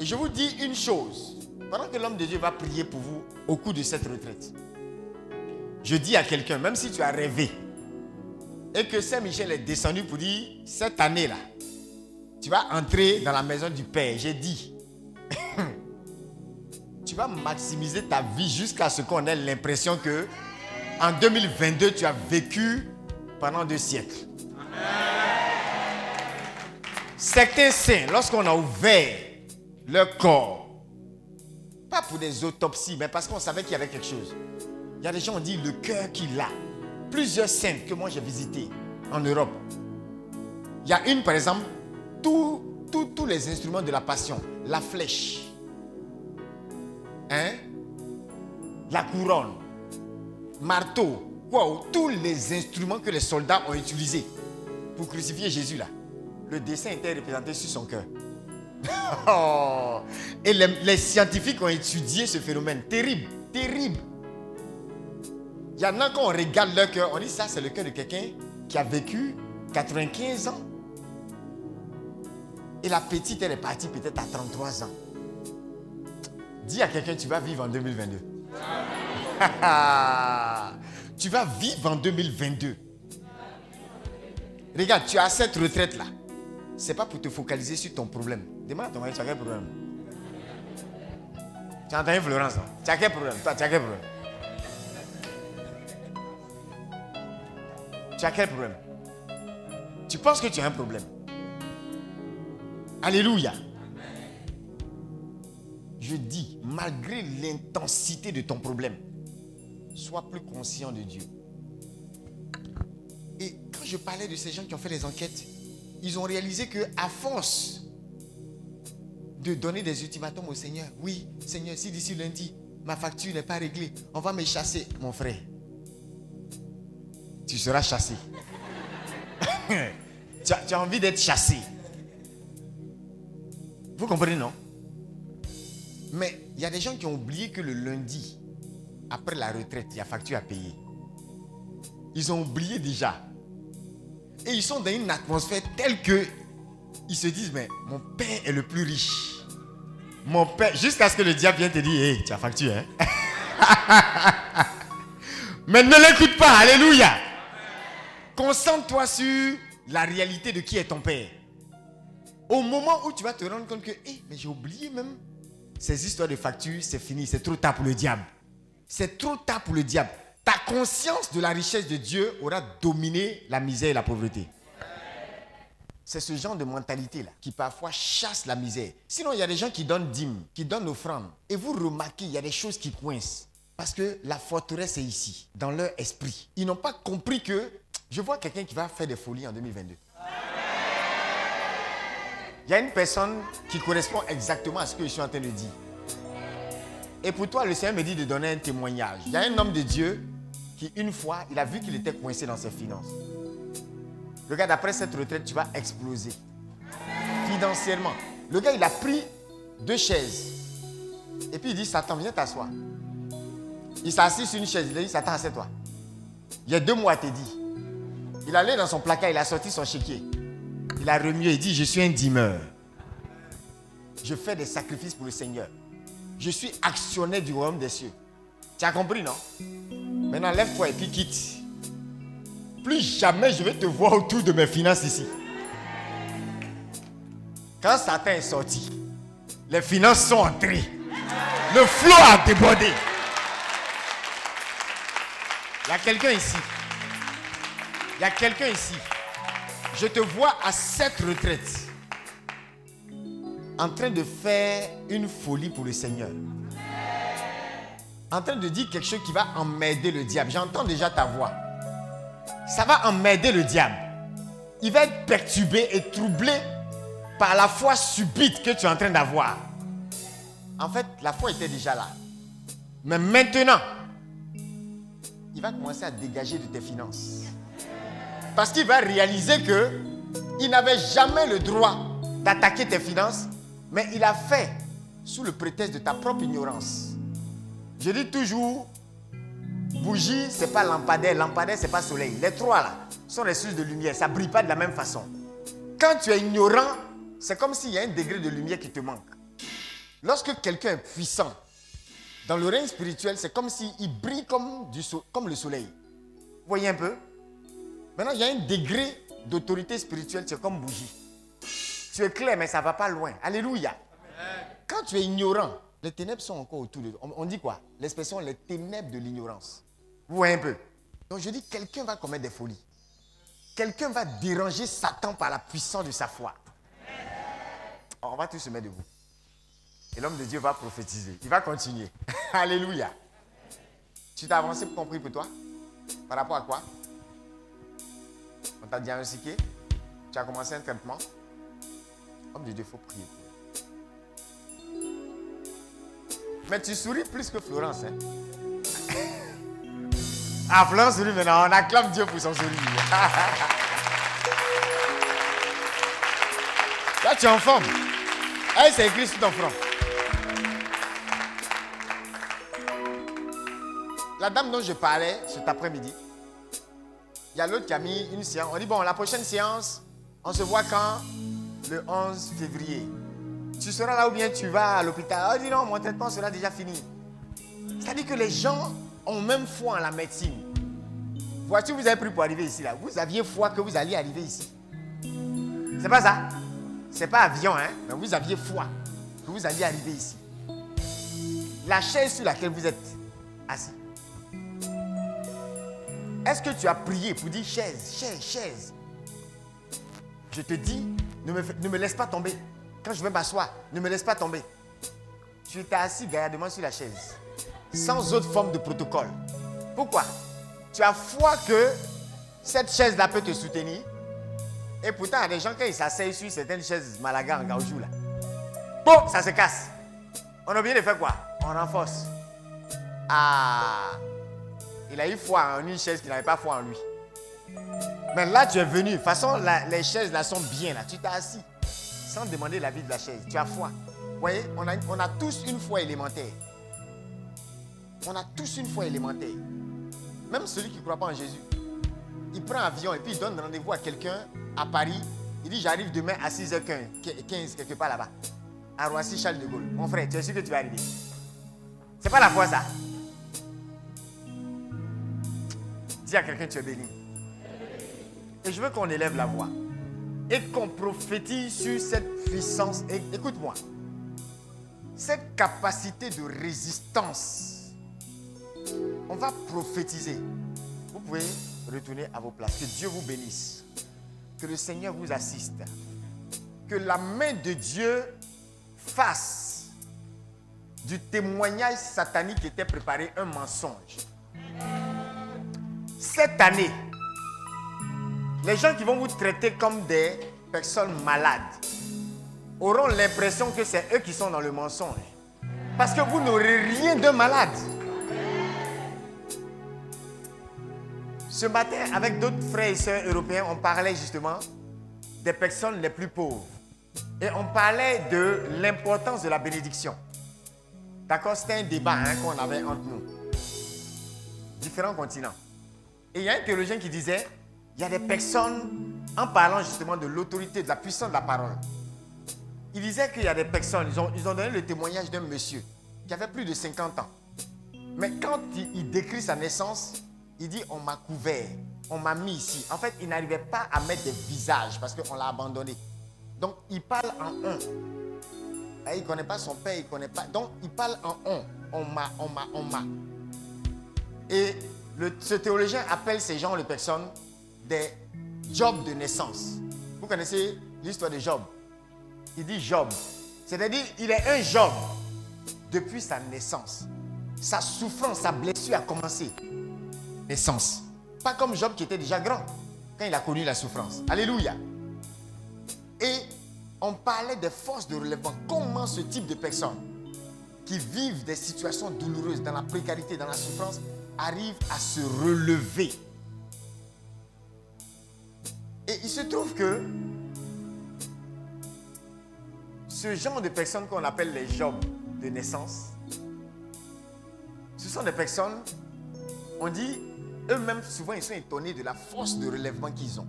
Et je vous dis une chose. Pendant que l'homme de Dieu va prier pour vous au cours de cette retraite, je dis à quelqu'un, même si tu as rêvé, et que Saint-Michel est descendu pour dire, cette année-là, tu vas entrer dans la maison du Père. J'ai dit, tu vas maximiser ta vie jusqu'à ce qu'on ait l'impression que en 2022, tu as vécu pendant deux siècles. Certains saints, lorsqu'on a ouvert leur corps, pas pour des autopsies, mais parce qu'on savait qu'il y avait quelque chose. Il y a des gens qui ont dit le cœur qu'il a. Plusieurs saints que moi j'ai visités en Europe. Il y a une, par exemple, tous les instruments de la passion, la flèche, hein, la couronne, marteau, tous les instruments que les soldats ont utilisés pour crucifier Jésus là. Le dessin était représenté sur son cœur. Oh. Et les, les scientifiques ont étudié ce phénomène. Terrible, terrible. Il y en a quand on regarde leur cœur, on dit ça c'est le cœur de quelqu'un qui a vécu 95 ans. Et la petite elle est partie peut-être à 33 ans. Dis à quelqu'un tu vas vivre en 2022. tu vas vivre en 2022. Regarde, tu as cette retraite là. C'est pas pour te focaliser sur ton problème. Demande à ton mari, tu as quel problème? Tu as entendu Florence non? Tu as quel problème? Toi, tu as quel problème? Tu as quel problème? Tu penses que tu as un problème? Alléluia. Je dis, malgré l'intensité de ton problème, sois plus conscient de Dieu. Je parlais de ces gens qui ont fait les enquêtes, ils ont réalisé que à force de donner des ultimatums au Seigneur, oui, Seigneur, si d'ici lundi, ma facture n'est pas réglée, on va me chasser, mon frère. Tu seras chassé. tu, as, tu as envie d'être chassé. Vous comprenez, non? Mais il y a des gens qui ont oublié que le lundi, après la retraite, il y a facture à payer. Ils ont oublié déjà. Et ils sont dans une atmosphère telle que ils se disent, mais mon père est le plus riche. Mon père, jusqu'à ce que le diable vienne te dire, hé, tu as facture, hein? mais ne l'écoute pas, alléluia. Concentre-toi sur la réalité de qui est ton père. Au moment où tu vas te rendre compte que, hé, mais j'ai oublié même ces histoires de facture, c'est fini, c'est trop tard pour le diable. C'est trop tard pour le diable. Ta conscience de la richesse de Dieu aura dominé la misère et la pauvreté. C'est ce genre de mentalité-là qui parfois chasse la misère. Sinon, il y a des gens qui donnent dîmes, qui donnent offrandes. Et vous remarquez, il y a des choses qui coincent. Parce que la forteresse est ici, dans leur esprit. Ils n'ont pas compris que je vois quelqu'un qui va faire des folies en 2022. Il y a une personne qui correspond exactement à ce que je suis en train de dire. Et pour toi, le Seigneur me dit de donner un témoignage. Il y a un homme de Dieu qui, une fois, il a vu qu'il était coincé dans ses finances. Regarde, après cette retraite, tu vas exploser. Financièrement. Le gars, il a pris deux chaises. Et puis il dit, Satan, viens t'asseoir. Il s'est assis sur une chaise. Il a dit, Satan, assieds-toi. Il y a deux mois, à te dit. Il allait dans son placard, il a sorti son chéquier. Il a remué, il dit, je suis un dimeur. Je fais des sacrifices pour le Seigneur. Je suis actionnaire du royaume des cieux. Tu as compris, non? Maintenant, lève-toi et puis quitte. Plus jamais je vais te voir autour de mes finances ici. Quand Satan est sorti, les finances sont entrées. Le flot a débordé. Il y a quelqu'un ici. Il y a quelqu'un ici. Je te vois à cette retraite en train de faire une folie pour le Seigneur. En train de dire quelque chose qui va emmerder le diable. J'entends déjà ta voix. Ça va emmerder le diable. Il va être perturbé et troublé par la foi subite que tu es en train d'avoir. En fait, la foi était déjà là. Mais maintenant, il va commencer à dégager de tes finances. Parce qu'il va réaliser que il n'avait jamais le droit d'attaquer tes finances, mais il a fait sous le prétexte de ta propre ignorance. Je dis toujours, bougie, c'est pas lampadaire, lampadaire, c'est pas soleil. Les trois là sont des sources de lumière, ça brille pas de la même façon. Quand tu es ignorant, c'est comme s'il y a un degré de lumière qui te manque. Lorsque quelqu'un est puissant, dans le règne spirituel, c'est comme s'il brille comme, comme le soleil. Vous voyez un peu? Maintenant, il y a un degré d'autorité spirituelle, tu es comme bougie. Tu es clair, mais ça ne va pas loin. Alléluia. Quand tu es ignorant, les ténèbres sont encore autour de. On, on dit quoi? L'expression les ténèbres de l'ignorance. Vous voyez un peu? Donc je dis, quelqu'un va commettre des folies. Quelqu'un va déranger Satan par la puissance de sa foi. On va tous se mettre debout. Et l'homme de Dieu va prophétiser. Il va continuer. Alléluia. Tu t'es avancé pour compris pour toi? Par rapport à quoi? On t'a diagnostiqué? Tu as commencé un traitement? Homme de Dieu, il faut prier. Mais tu souris plus que Florence. Hein? ah, Florence sourit maintenant. On acclame Dieu pour son sourire. Là, tu es en forme. Elle, c'est écrit sur ton front. La dame dont je parlais cet après-midi, il y a l'autre qui a mis une séance. On dit, bon, la prochaine séance, on se voit quand? Le 11 février. Tu seras là ou bien tu vas à l'hôpital. On dit, non, mon traitement sera déjà fini. C'est-à-dire que les gens ont même foi en la médecine. Voici, vous avez pris pour arriver ici, là. Vous aviez foi que vous alliez arriver ici. C'est pas ça C'est pas avion, hein Mais vous aviez foi que vous alliez arriver ici. La chaise sur laquelle vous êtes assis. Est-ce que tu as prié pour dire chaise, chaise, chaise? Je te dis, ne me, ne me laisse pas tomber. Quand je vais m'asseoir, ne me laisse pas tomber. Tu étais assis gaillardement sur la chaise, sans autre forme de protocole. Pourquoi? Tu as foi que cette chaise-là peut te soutenir. Et pourtant, il y des gens, quand ils s'asseyent sur certaines chaises malaga en caoutchouc, là, bon, ça se casse. On a oublié de faire quoi? On renforce. Ah Il a eu foi en une chaise qui n'avait pas foi en lui. Mais là, tu es venu. De toute façon, les chaises là sont bien là. Tu t'es assis sans demander l'avis de la chaise. Tu as foi. Vous voyez, on a, on a tous une foi élémentaire. On a tous une foi élémentaire. Même celui qui ne croit pas en Jésus. Il prend avion et puis il donne rendez-vous à quelqu'un à Paris. Il dit J'arrive demain à 6h15, quelque part là-bas. À Roissy, Charles de Gaulle. Mon frère, tu es sûr que tu vas arriver? C'est pas la foi ça Dis à quelqu'un Tu es béni. Et je veux qu'on élève la voix et qu'on prophétise sur cette puissance. Et écoute-moi, cette capacité de résistance, on va prophétiser. Vous pouvez retourner à vos places. Que Dieu vous bénisse. Que le Seigneur vous assiste. Que la main de Dieu fasse du témoignage satanique qui était préparé un mensonge. Cette année, les gens qui vont vous traiter comme des personnes malades auront l'impression que c'est eux qui sont dans le mensonge. Parce que vous n'aurez rien de malade. Ce matin, avec d'autres frères et sœurs européens, on parlait justement des personnes les plus pauvres. Et on parlait de l'importance de la bénédiction. D'accord C'était un débat hein, qu'on avait entre nous. Différents continents. Et il y a un théologien qui disait, il y a des personnes, en parlant justement de l'autorité, de la puissance de la parole, il disait qu'il y a des personnes, ils ont, donné le témoignage d'un monsieur qui avait plus de 50 ans. Mais quand il, décrit sa naissance, il dit on m'a couvert, on m'a mis ici. En fait, il n'arrivait pas à mettre des visages parce qu'on l'a abandonné. Donc, il parle en un. Ah, Il ne connaît pas son père, il ne connaît pas. Donc, il parle en on. On m'a, on m'a, on m'a. Et ce théologien appelle ces gens de personnes des jobs de naissance. Vous connaissez l'histoire de Job Il dit Job. C'est-à-dire, il est un Job depuis sa naissance. Sa souffrance, sa blessure a commencé. Naissance. Pas comme Job qui était déjà grand quand il a connu la souffrance. Alléluia. Et on parlait des forces de relèvement. Comment ce type de personnes qui vivent des situations douloureuses dans la précarité, dans la souffrance, arrivent à se relever? Et il se trouve que ce genre de personnes qu'on appelle les jobs de naissance, ce sont des personnes, on dit, eux-mêmes souvent ils sont étonnés de la force de relèvement qu'ils ont.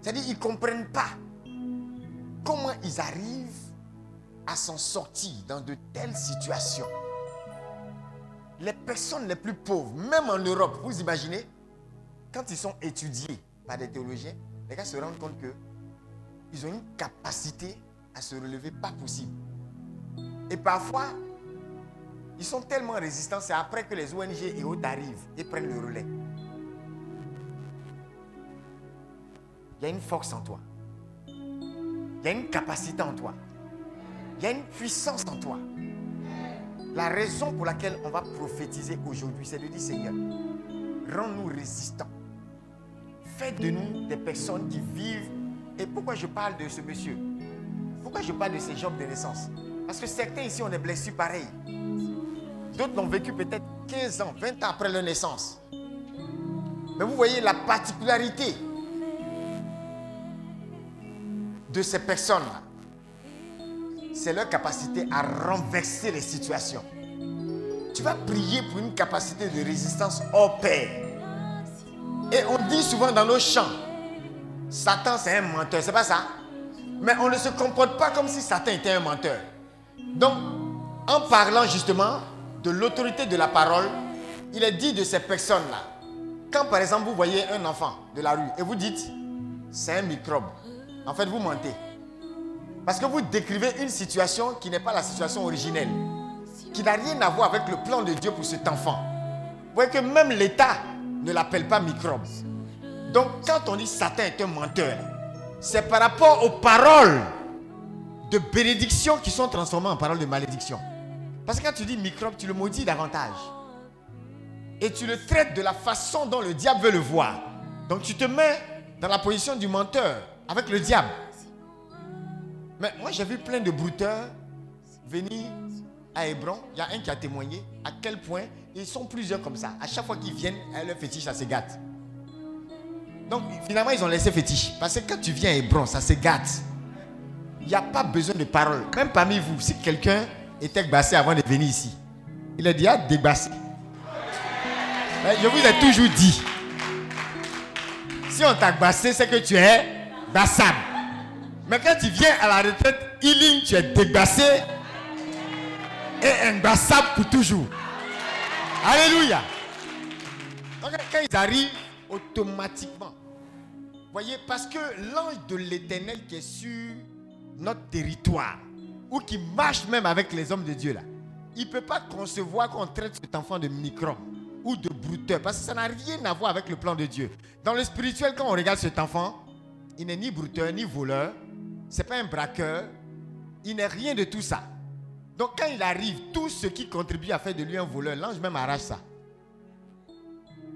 C'est-à-dire ils ne comprennent pas comment ils arrivent à s'en sortir dans de telles situations. Les personnes les plus pauvres, même en Europe, vous imaginez, quand ils sont étudiés par des théologiens, les gars se rendent compte que ils ont une capacité à se relever pas possible. Et parfois, ils sont tellement résistants, c'est après que les ONG et autres arrivent et prennent le relais. Il y a une force en toi. Il y a une capacité en toi. Il y a une puissance en toi. La raison pour laquelle on va prophétiser aujourd'hui, c'est de dire Seigneur, rends-nous résistants. Faites de nous des personnes qui vivent. Et pourquoi je parle de ce monsieur? Pourquoi je parle de ces jobs de naissance? Parce que certains ici ont des blessures pareilles. D'autres l'ont vécu peut-être 15 ans, 20 ans après leur naissance. Mais vous voyez la particularité de ces personnes-là c'est leur capacité à renverser les situations. Tu vas prier pour une capacité de résistance hors pair. Et on dit souvent dans nos chants, Satan c'est un menteur, c'est pas ça? Mais on ne se comporte pas comme si Satan était un menteur. Donc, en parlant justement de l'autorité de la parole, il est dit de ces personnes-là, quand par exemple vous voyez un enfant de la rue et vous dites, c'est un microbe, en fait vous mentez. Parce que vous décrivez une situation qui n'est pas la situation originelle, qui n'a rien à voir avec le plan de Dieu pour cet enfant. Vous voyez que même l'État ne l'appelle pas microbe. Donc quand on dit Satan est un menteur, c'est par rapport aux paroles de bénédiction qui sont transformées en paroles de malédiction. Parce que quand tu dis microbe, tu le maudis davantage. Et tu le traites de la façon dont le diable veut le voir. Donc tu te mets dans la position du menteur avec le diable. Mais moi, j'ai vu plein de brouteurs venir à Hébron. Il y a un qui a témoigné à quel point ils sont plusieurs comme ça. À chaque fois qu'ils viennent, leur fétiche, ça se gâte. Donc, finalement, ils ont laissé fétiche. Parce que quand tu viens à Hébron, ça se gâte. Il n'y a pas besoin de parole. Même parmi vous, si quelqu'un était bassé avant de venir ici, il a dit à débassé. Je vous ai toujours dit, si on t'a bassé, c'est que tu es bassable. Mais quand tu viens à la retraite, healing, tu es débassé et imbassable pour toujours. Alléluia. Donc, quand ils arrivent, automatiquement, voyez, parce que l'ange de l'éternel qui est sur notre territoire, ou qui marche même avec les hommes de Dieu là, il ne peut pas concevoir qu'on traite cet enfant de microbe ou de brouteur, parce que ça n'a rien à voir avec le plan de Dieu. Dans le spirituel, quand on regarde cet enfant, il n'est ni brouteur, ni voleur, c'est pas un braqueur, il n'est rien de tout ça. Donc quand il arrive, tout ce qui contribue à faire de lui un voleur, l'ange même arrache ça.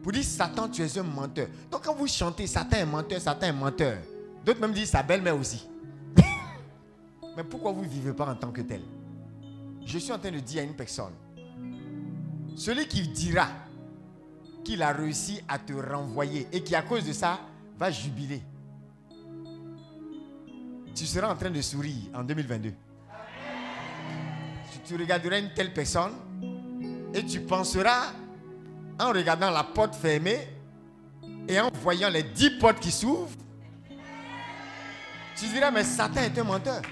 Pour dire Satan, tu es un menteur. Donc quand vous chantez Satan est menteur, Satan est menteur, d'autres même disent sa belle-mère aussi. Mais pourquoi vous ne vivez pas en tant que tel? Je suis en train de dire à une personne, celui qui dira qu'il a réussi à te renvoyer et qui à cause de ça va jubiler, tu seras en train de sourire en 2022. Tu, regarderas une telle personne et tu penseras, en regardant la porte fermée et en voyant les dix portes qui s'ouvrent, tu diras, mais Satan est un menteur.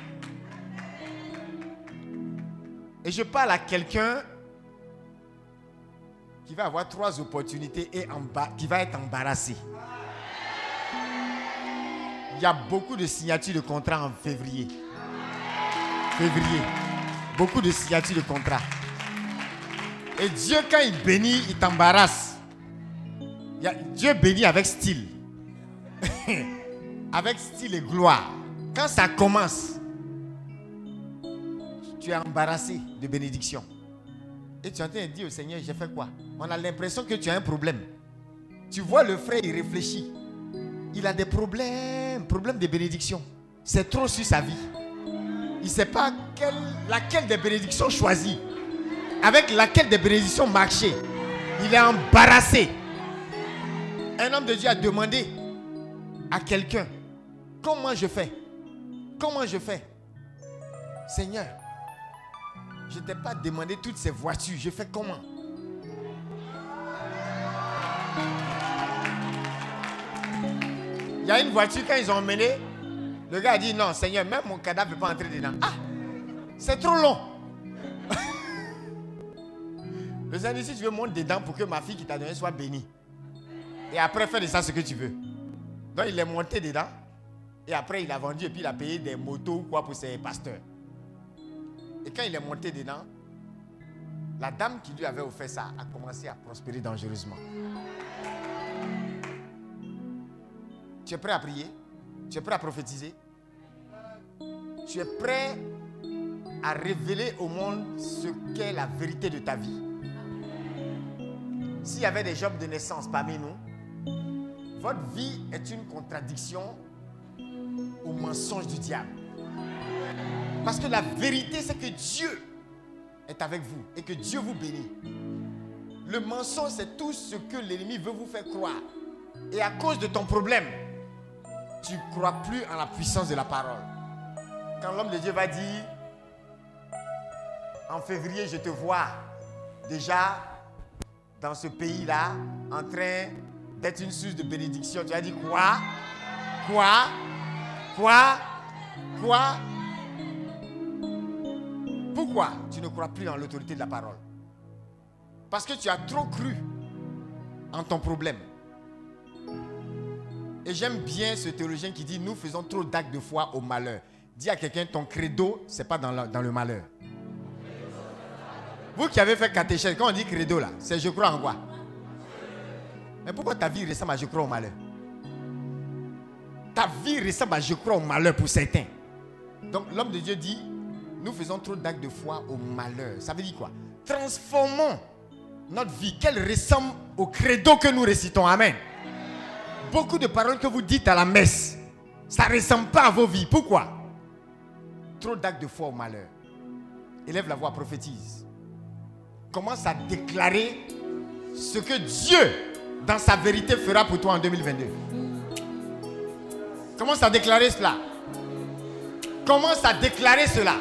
Et je parle à quelqu'un qui va avoir trois opportunités et qui va être embarrassé. Il y a beaucoup de signatures de contrats en février. Février. Beaucoup de signatures de contrats. Et Dieu, quand il bénit, il t'embarrasse. Dieu bénit avec style. avec style et gloire. Quand ça commence, tu es embarrassé de bénédiction. Et tu es en train de dire au Seigneur, j'ai fait quoi? On a l'impression que tu as un problème. Tu vois le frère, il réfléchit. Il a des problèmes, problèmes de bénédiction. C'est trop sur sa vie. Il ne sait pas quelle- laquelle des bénédictions choisir. Avec laquelle des bénédictions marcher. Il est embarrassé. Un homme de Dieu a demandé à quelqu'un, comment je fais? Comment je fais? Seigneur, je ne t'ai pas demandé toutes ces voitures, je fais comment? Il y a une voiture, quand ont emmené, le gars a dit non, Seigneur, même mon cadavre ne peut pas entrer dedans. Ah, c'est trop long. le Seigneur dit si tu veux monter dedans pour que ma fille qui t'a donné soit bénie. Et après, fais de ça ce que tu veux. Donc, il est monté dedans. Et après, il a vendu et puis il a payé des motos ou quoi pour ses pasteurs. Et quand il est monté dedans, la dame qui lui avait offert ça a commencé à prospérer dangereusement. Tu es prêt à prier? Tu es prêt à prophétiser? Tu es prêt à révéler au monde ce qu'est la vérité de ta vie? S'il y avait des jobs de naissance parmi nous, votre vie est une contradiction au mensonge du diable. Parce que la vérité, c'est que Dieu est avec vous et que Dieu vous bénit. Le mensonge, c'est tout ce que l'ennemi veut vous faire croire. Et à cause de ton problème, tu ne crois plus en la puissance de la parole. Quand l'homme de Dieu va dire, en février, je te vois déjà dans ce pays-là, en train d'être une source de bénédiction, tu vas dire quoi? Quoi? Quoi? Quoi? Pourquoi tu ne crois plus en l'autorité de la parole? Parce que tu as trop cru en ton problème. Et j'aime bien ce théologien qui dit nous faisons trop d'actes de foi au malheur. Dis à quelqu'un ton credo, c'est pas dans, le malheur. Vous qui avez fait catéchèse, quand on dit credo là, c'est je crois en quoi? Mais pourquoi ta vie ressemble à je crois au malheur? Ta vie ressemble à je crois au malheur pour certains. Donc l'homme de Dieu dit nous faisons trop d'actes de foi au malheur. Ça veut dire quoi? Transformons notre vie, qu'elle ressemble au credo que nous récitons. Amen. Beaucoup de paroles que vous dites à la messe, ça ne ressemble pas à vos vies. Pourquoi? Trop d'actes de foi au malheur. Élève la voix, prophétise. Commence à déclarer ce que Dieu, dans sa vérité, fera pour toi en 2022. Commence à déclarer cela. Commence à déclarer cela.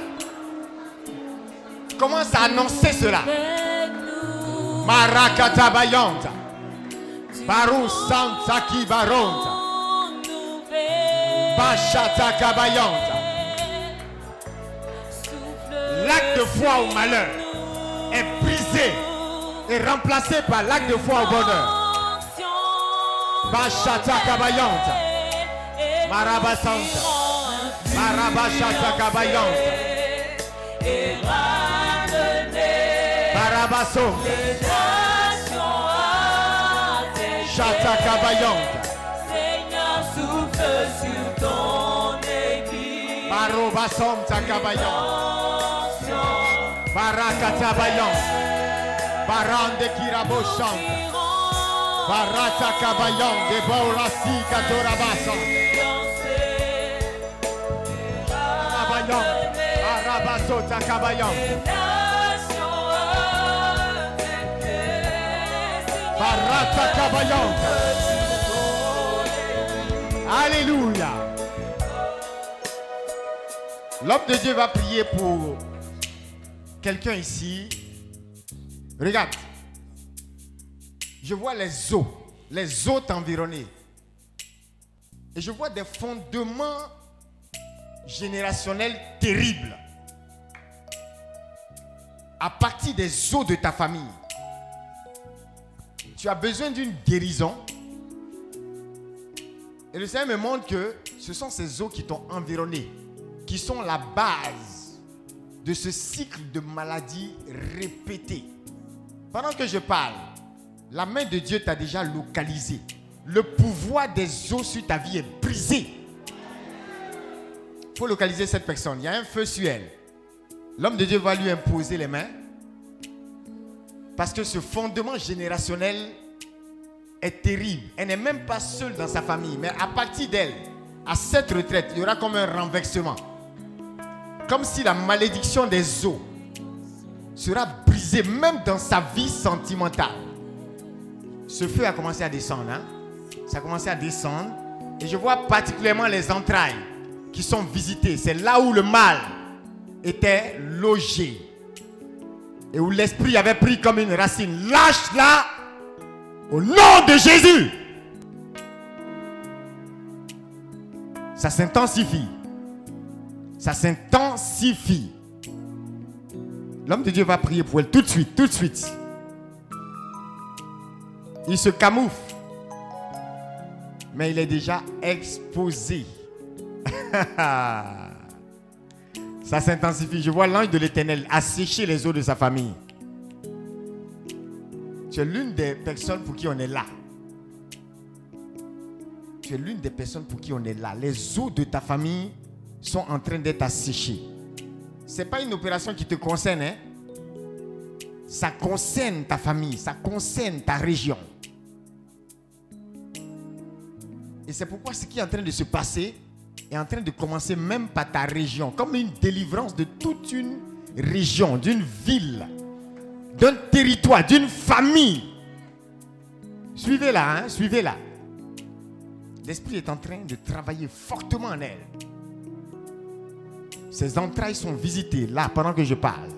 Commence à annoncer cela. Marakata Baru santa baronta. Bachata kabayanta. L'acte de foi au malheur est brisé et remplacé par l'acte de foi au bonheur. Bachata kabayanta. Marabasanta. Marabachata kabayanta. Barabasonta. Chata kabayanta. Seigneur, souffle sur ton église. Barobasonta kabayanta. Barakata bayanta. Barande kiraboshanta. Barata kabayante. Borasi katorabasanta. Kabayanta. Barabasota kabayanta. Barata Alléluia. L'homme de Dieu va prier pour quelqu'un ici. Regarde. Je vois les eaux. Les eaux t'environner. Et je vois des fondements générationnels terribles. À partir des eaux de ta famille. Tu as besoin d'une guérison. Et le Seigneur me montre que ce sont ces eaux qui t'ont environné, qui sont la base de ce cycle de maladies répétées. Pendant que je parle, La main de Dieu t'a déjà localisé. Le pouvoir des eaux sur ta vie est brisé. Il faut localiser cette personne. Il y a un feu sur elle. L'homme de Dieu va lui imposer les mains. Parce que ce fondement générationnel est terrible. Elle n'est même pas seule dans sa famille. Mais à partir d'elle, à cette retraite, il y aura comme un renversement. Comme si la malédiction des eaux sera brisée même dans sa vie sentimentale. Ce feu a commencé à descendre. hein. Ça a commencé à descendre. Et je vois particulièrement les entrailles qui sont visitées. C'est là où le mal était logé. Et où l'esprit avait pris comme une racine. Lâche-la au nom de Jésus. Ça s'intensifie. Ça s'intensifie. L'homme de Dieu va prier pour elle tout de suite, tout de suite. Il se camoufle. Mais il est déjà exposé. Ça s'intensifie. Je vois l'ange de l'éternel assécher les eaux de sa famille. Tu es l'une des personnes pour qui on est là. Tu es l'une des personnes pour qui on est là. Les eaux de ta famille sont en train d'être asséchées. Ce n'est pas une opération qui te concerne. hein. Ça concerne ta famille, ça concerne ta région. Et c'est pourquoi ce qui est en train de se passer est en train de commencer même par ta région, comme une délivrance de toute une région, d'une ville, d'un territoire, d'une famille. Suivez-la, hein, suivez-la. L'Esprit est en train de travailler fortement en elle. Ses entrailles sont visitées là pendant que je parle.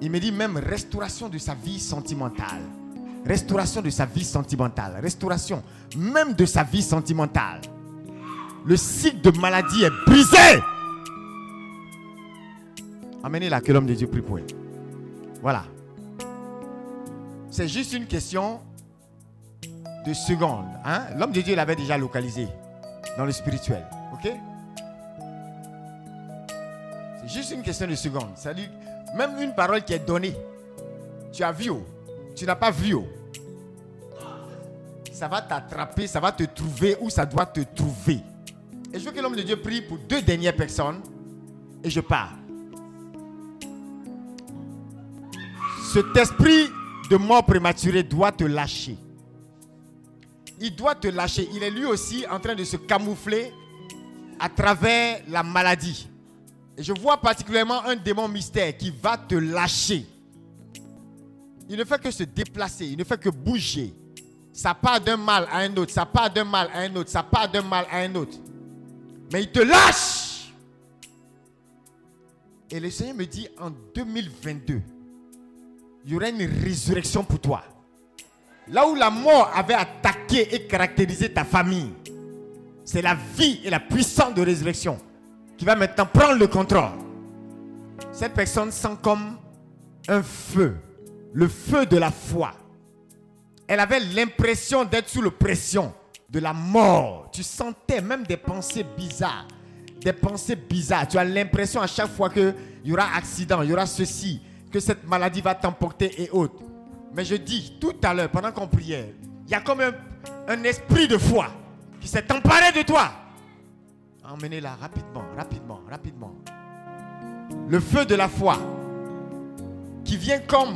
Il me dit même restauration de sa vie sentimentale. Restauration de sa vie sentimentale. Restauration même de sa vie sentimentale. Le cycle de maladie est brisé. Amenez-la que l'homme de Dieu prie pour elle. Voilà. C'est juste une question de secondes. Hein? L'homme de Dieu l'avait déjà localisé dans le spirituel. Ok? C'est juste une question de secondes. Même une parole qui est donnée, tu as vu, oh, tu n'as pas vu. oh. Ça va t'attraper, ça va te trouver où ça doit te trouver. Et je veux que l'homme de Dieu prie pour deux dernières personnes. Et je pars. Cet esprit de mort prématurée doit te lâcher. Il doit te lâcher. Il est lui aussi en train de se camoufler à travers la maladie. Et je vois particulièrement un démon mystère qui va te lâcher. Il ne fait que se déplacer, il ne fait que bouger. Ça part d'un mal à un autre, ça part d'un mal à un autre, ça part d'un mal à un autre. Mais il te lâche. Et le Seigneur me dit en 2022, il y aura une résurrection pour toi. Là où la mort avait attaqué et caractérisé ta famille, c'est la vie et la puissance de résurrection qui va maintenant prendre le contrôle. Cette personne sent comme un feu, le feu de la foi. Elle avait l'impression d'être sous la pression de la mort. Tu sentais même des pensées bizarres. Des pensées bizarres. Tu as l'impression à chaque fois qu'il y aura accident, il y aura ceci, que cette maladie va t'emporter et autres. Mais je dis tout à l'heure, pendant qu'on priait, il y a comme un, un esprit de foi qui s'est emparé de toi. Emmenez-la rapidement, rapidement, rapidement. Le feu de la foi qui vient comme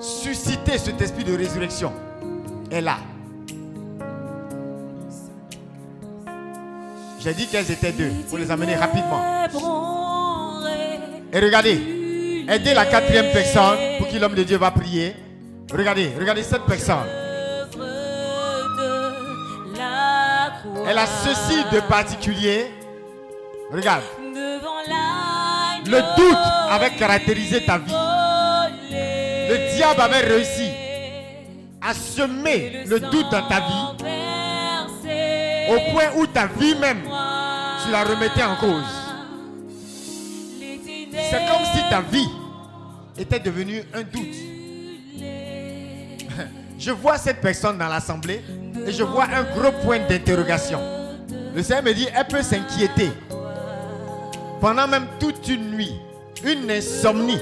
susciter cet esprit de résurrection est là. J'ai dit qu'elles étaient deux. Faut les amener rapidement. Et regardez, aidez la quatrième personne pour qui l'homme de Dieu va prier. Regardez, regardez cette personne. Elle a ceci de particulier. Regarde, le doute avait caractérisé ta vie. Le diable avait réussi à semer le doute dans ta vie au point où ta vie même, tu la remettais en cause. C'est comme si ta vie était devenue un doute. Je vois cette personne dans l'assemblée et je vois un gros point d'interrogation. Le Seigneur me dit, elle peut s'inquiéter pendant même toute une nuit, une insomnie,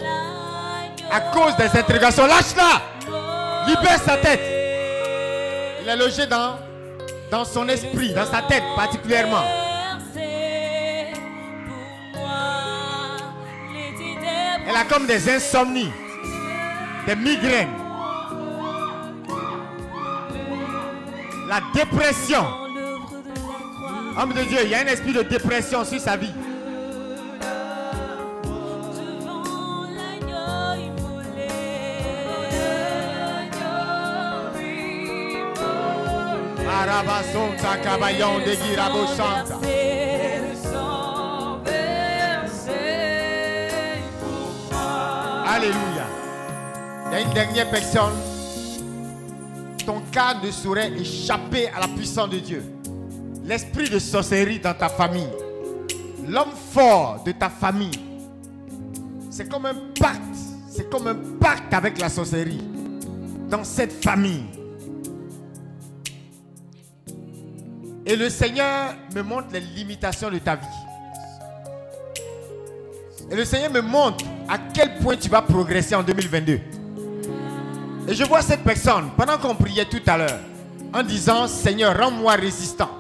À cause des interrogations. Lâche-la. Libère sa tête. Il est logé dans, dans son esprit, dans sa tête particulièrement. Elle a comme des insomnies, des migraines. La dépression. Homme de Dieu, il y a un esprit de dépression sur sa vie. Arabasonta cabayon de Girabosanta. Alléluia. Il y a une dernière personne. Ton cas ne saurait échapper à la puissance de Dieu. L'esprit de sorcellerie dans ta famille. L'homme fort de ta famille. C'est comme un pacte. C'est comme un pacte avec la sorcellerie. Dans cette famille. Et le Seigneur me montre les limitations de ta vie. Et le Seigneur me montre à quel point tu vas progresser en 2022. Et je vois cette personne, pendant qu'on priait tout à l'heure, en disant, Seigneur, rends-moi résistant.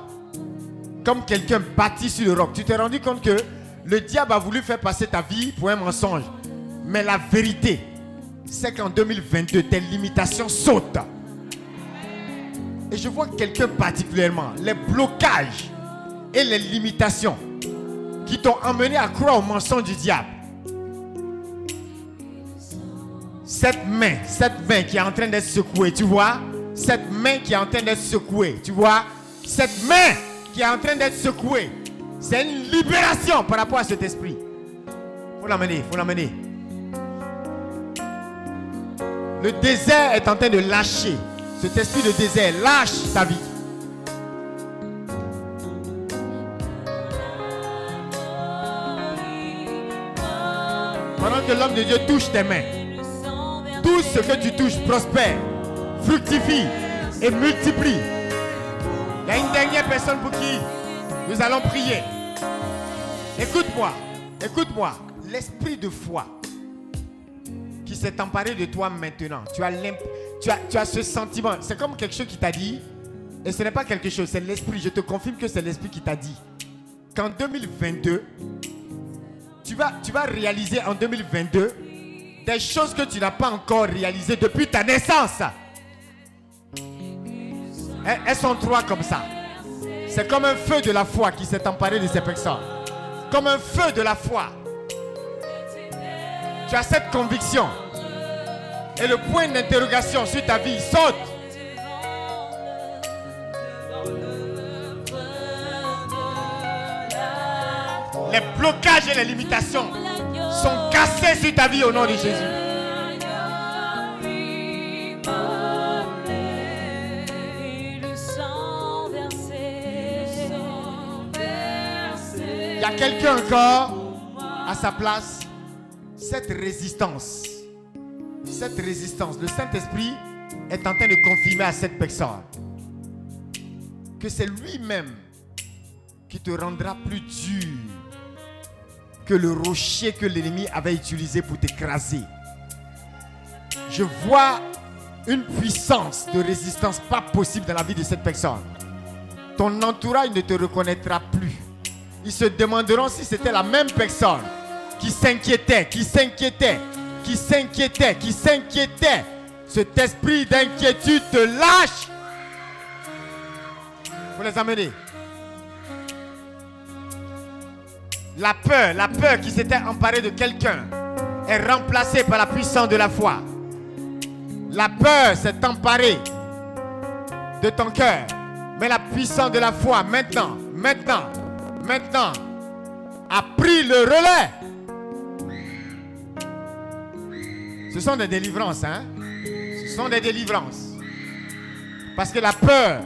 Comme quelqu'un bâti sur le roc. Tu t'es rendu compte que le diable a voulu faire passer ta vie pour un mensonge. Mais la vérité, c'est qu'en 2022, tes limitations sautent. Et je vois quelqu'un particulièrement, les blocages et les limitations qui t'ont emmené à croire au mensonge du diable. Cette main, cette main qui est en train d'être secouée, tu vois? Cette main qui est en train d'être secouée, tu vois? Cette main qui est en train d'être secouée, c'est une libération par rapport à cet esprit. Faut l'amener, faut l'amener. Le désert est en train de lâcher. Cet esprit de désert lâche ta vie. Pendant que l'homme de Dieu touche tes mains, tout ce que tu touches prospère, fructifie et multiplie. Il y a une dernière personne pour qui nous allons prier. Écoute-moi, écoute-moi. L'esprit de foi qui s'est emparé de toi maintenant, tu as, tu as, tu as ce sentiment. C'est comme quelque chose qui t'a dit, et ce n'est pas quelque chose, c'est l'esprit. Je te confirme que c'est l'esprit qui t'a dit qu'en 2022, tu vas, tu vas réaliser en 2022 des choses que tu n'as pas encore réalisées depuis ta naissance. Elles, sont trois comme ça. C'est comme un feu de la foi qui s'est emparé de ces personnes. Comme un feu de la foi. Tu as cette conviction. Et le point d'interrogation sur ta vie saute. Les blocages et les limitations sont cassés sur ta vie au nom de Jésus. Il y a quelqu'un encore à sa place. Cette résistance, cette résistance, le Saint-Esprit est en train de confirmer à cette personne que c'est lui-même qui te rendra plus dur que le rocher que l'ennemi avait utilisé pour t'écraser. Je vois une puissance de résistance pas possible dans la vie de cette personne. Ton entourage ne te reconnaîtra plus. Ils se demanderont si c'était la même personne qui s'inquiétait, qui s'inquiétait, qui s'inquiétait, qui s'inquiétait. Cet esprit d'inquiétude te lâche. Vous les amener. La peur, la peur qui s'était emparée de quelqu'un est remplacée par la puissance de la foi. La peur s'est emparée de ton cœur. Mais la puissance de la foi, maintenant, maintenant, maintenant, a pris le relais. Ce sont des délivrances, hein? Ce sont des délivrances. Parce que la peur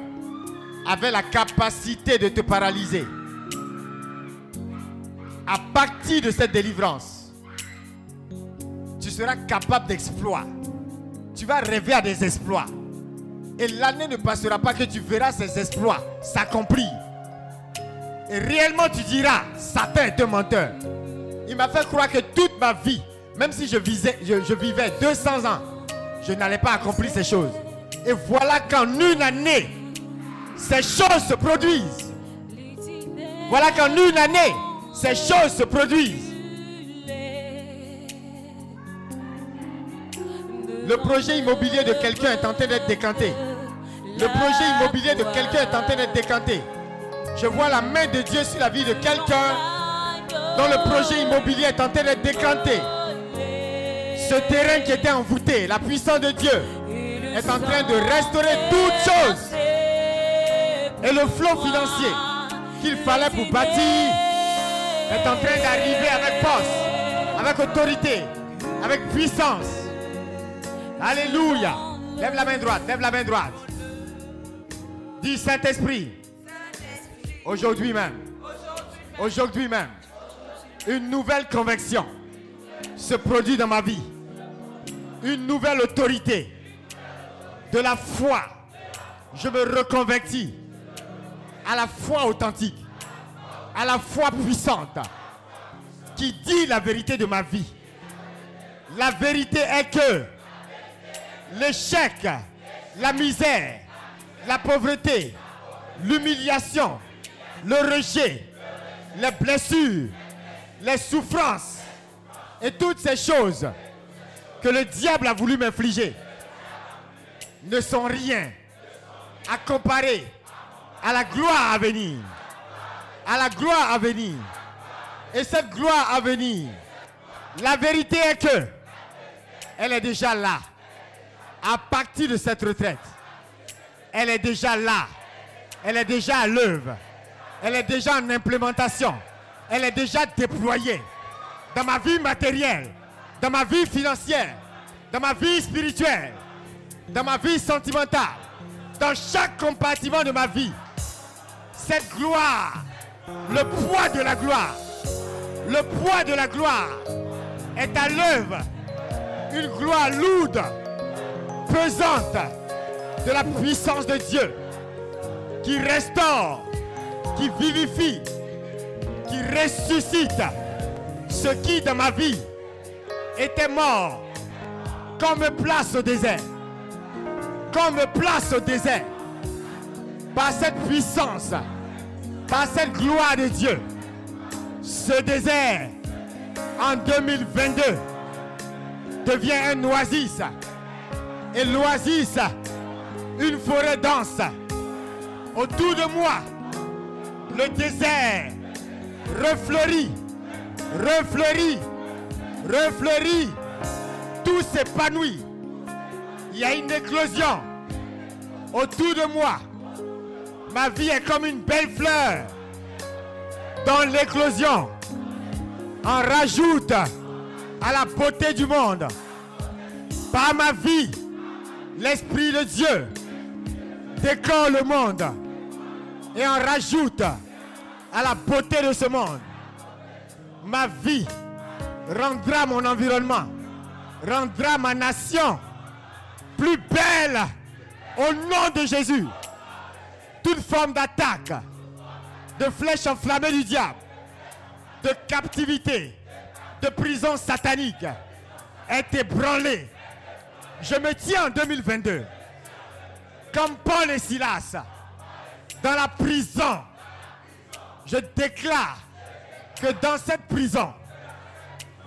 avait la capacité de te paralyser. À partir de cette délivrance, tu seras capable d'exploits. Tu vas rêver à des exploits. Et l'année ne passera pas que tu verras ces exploits s'accomplir. Et réellement, tu diras, Satan est un menteur. Il m'a fait croire que toute ma vie, même si je, visais, je, vivais 200 ans, je n'allais pas accomplir ces choses. Et voilà qu'en une année, ces choses se produisent. Voilà qu'en une année, ces choses se produisent. Le projet immobilier de quelqu'un est en train d'être décanté. Le projet immobilier de quelqu'un est en train d'être décanté. Je vois la main de Dieu sur la vie de quelqu'un dont le projet immobilier est en train d'être décanté. Ce terrain qui était envoûté, la puissance de Dieu est en train de restaurer toutes choses. Et le flot financier qu'il fallait pour bâtir est en train d'arriver avec force, avec autorité, avec puissance. Alléluia. Lève la main droite, lève la main droite. Dis Saint-Esprit, aujourd'hui même, aujourd'hui même, une nouvelle conviction se produit dans ma vie. Une nouvelle autorité de la foi. Je me reconvertis à la foi authentique, à la foi puissante qui dit la vérité de ma vie. La vérité est que l'échec, la misère, la pauvreté, l'humiliation, le rejet, les blessures, les souffrances et toutes ces choses que le diable a voulu m'infliger ne sont rien à comparer à la gloire à venir. À la gloire à venir. Et cette gloire à venir, la vérité est que elle est déjà là. À partir de cette retraite, elle est déjà là. Elle est déjà à l'œuvre. Elle est déjà en implémentation. Elle est déjà déployée dans ma vie matérielle, dans ma vie financière, dans ma vie spirituelle, dans ma vie sentimentale, dans chaque compartiment de ma vie. Cette gloire, le poids de la gloire, le poids de la gloire est à l'œuvre. Une gloire lourde, pesante de la puissance de Dieu qui restaure, qui vivifie, qui ressuscite ce qui dans ma vie était mort, qu'on me place au désert, qu'on me place au désert, par cette puissance, par cette gloire de Dieu, ce désert en 2022 devient un oasis, et l'oasis, une forêt dense. Autour de moi, le désert refleurit, refleurit, refleurit, tout s'épanouit. Il y a une éclosion autour de moi. Ma vie est comme une belle fleur. Dans l'éclosion, on rajoute à la beauté du monde. Par ma vie, l'Esprit de Dieu décore le monde et on rajoute à la beauté de ce monde. Ma vie rendra mon environnement, rendra ma nation plus belle. Au nom de Jésus. Toute forme d'attaque, de flèche enflammée du diable, de captivité, de prison satanique. Est ébranlée. Je me tiens en 2022 comme Paul et Silas. Dans la prison. Je déclare que dans cette prison,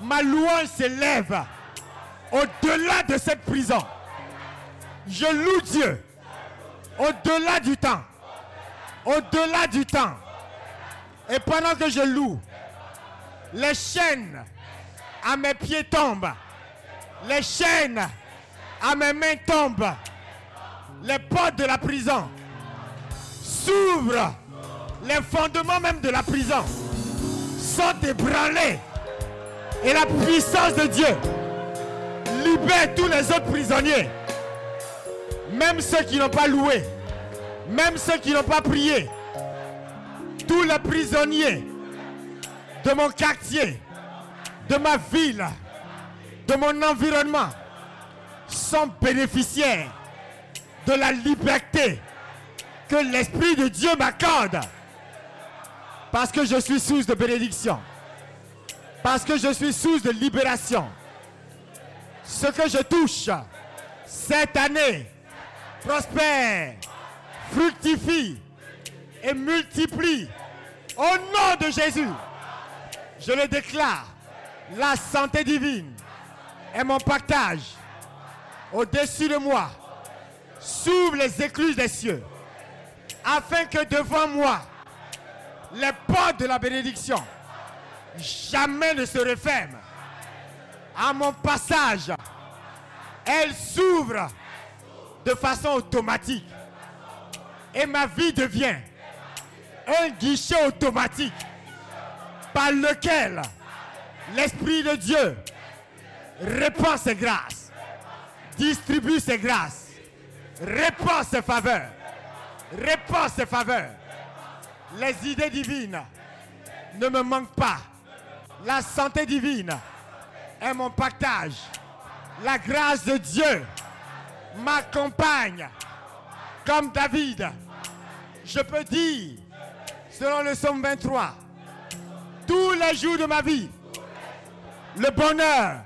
ma louange s'élève au-delà de cette prison. Je loue Dieu au-delà du temps. Au-delà du temps. Et pendant que je loue, les chaînes à mes pieds tombent. Les chaînes à mes mains tombent. Les portes de la prison s'ouvrent. Les fondements même de la prison sont ébranlés. Et la puissance de Dieu libère tous les autres prisonniers. Même ceux qui n'ont pas loué. Même ceux qui n'ont pas prié. Tous les prisonniers de mon quartier, de ma ville, de mon environnement sont bénéficiaires de la liberté que l'Esprit de Dieu m'accorde. Parce que je suis source de bénédiction. Parce que je suis source de libération. Ce que je touche cette année prospère, fructifie et multiplie. Au nom de Jésus, je le déclare. La santé divine est mon partage. Au-dessus de moi, s'ouvrent les écluses des cieux, afin que devant moi, les portes de la bénédiction jamais ne se referment. À mon passage, elles s'ouvrent de façon automatique. Et ma vie devient un guichet automatique par lequel l'Esprit de Dieu répand ses grâces, distribue ses grâces, répand ses faveurs, répand ses faveurs. Les idées divines ne me manquent pas. La santé divine est mon partage. La grâce de Dieu m'accompagne. Comme David, je peux dire, selon le psaume 23, tous les jours de ma vie, le bonheur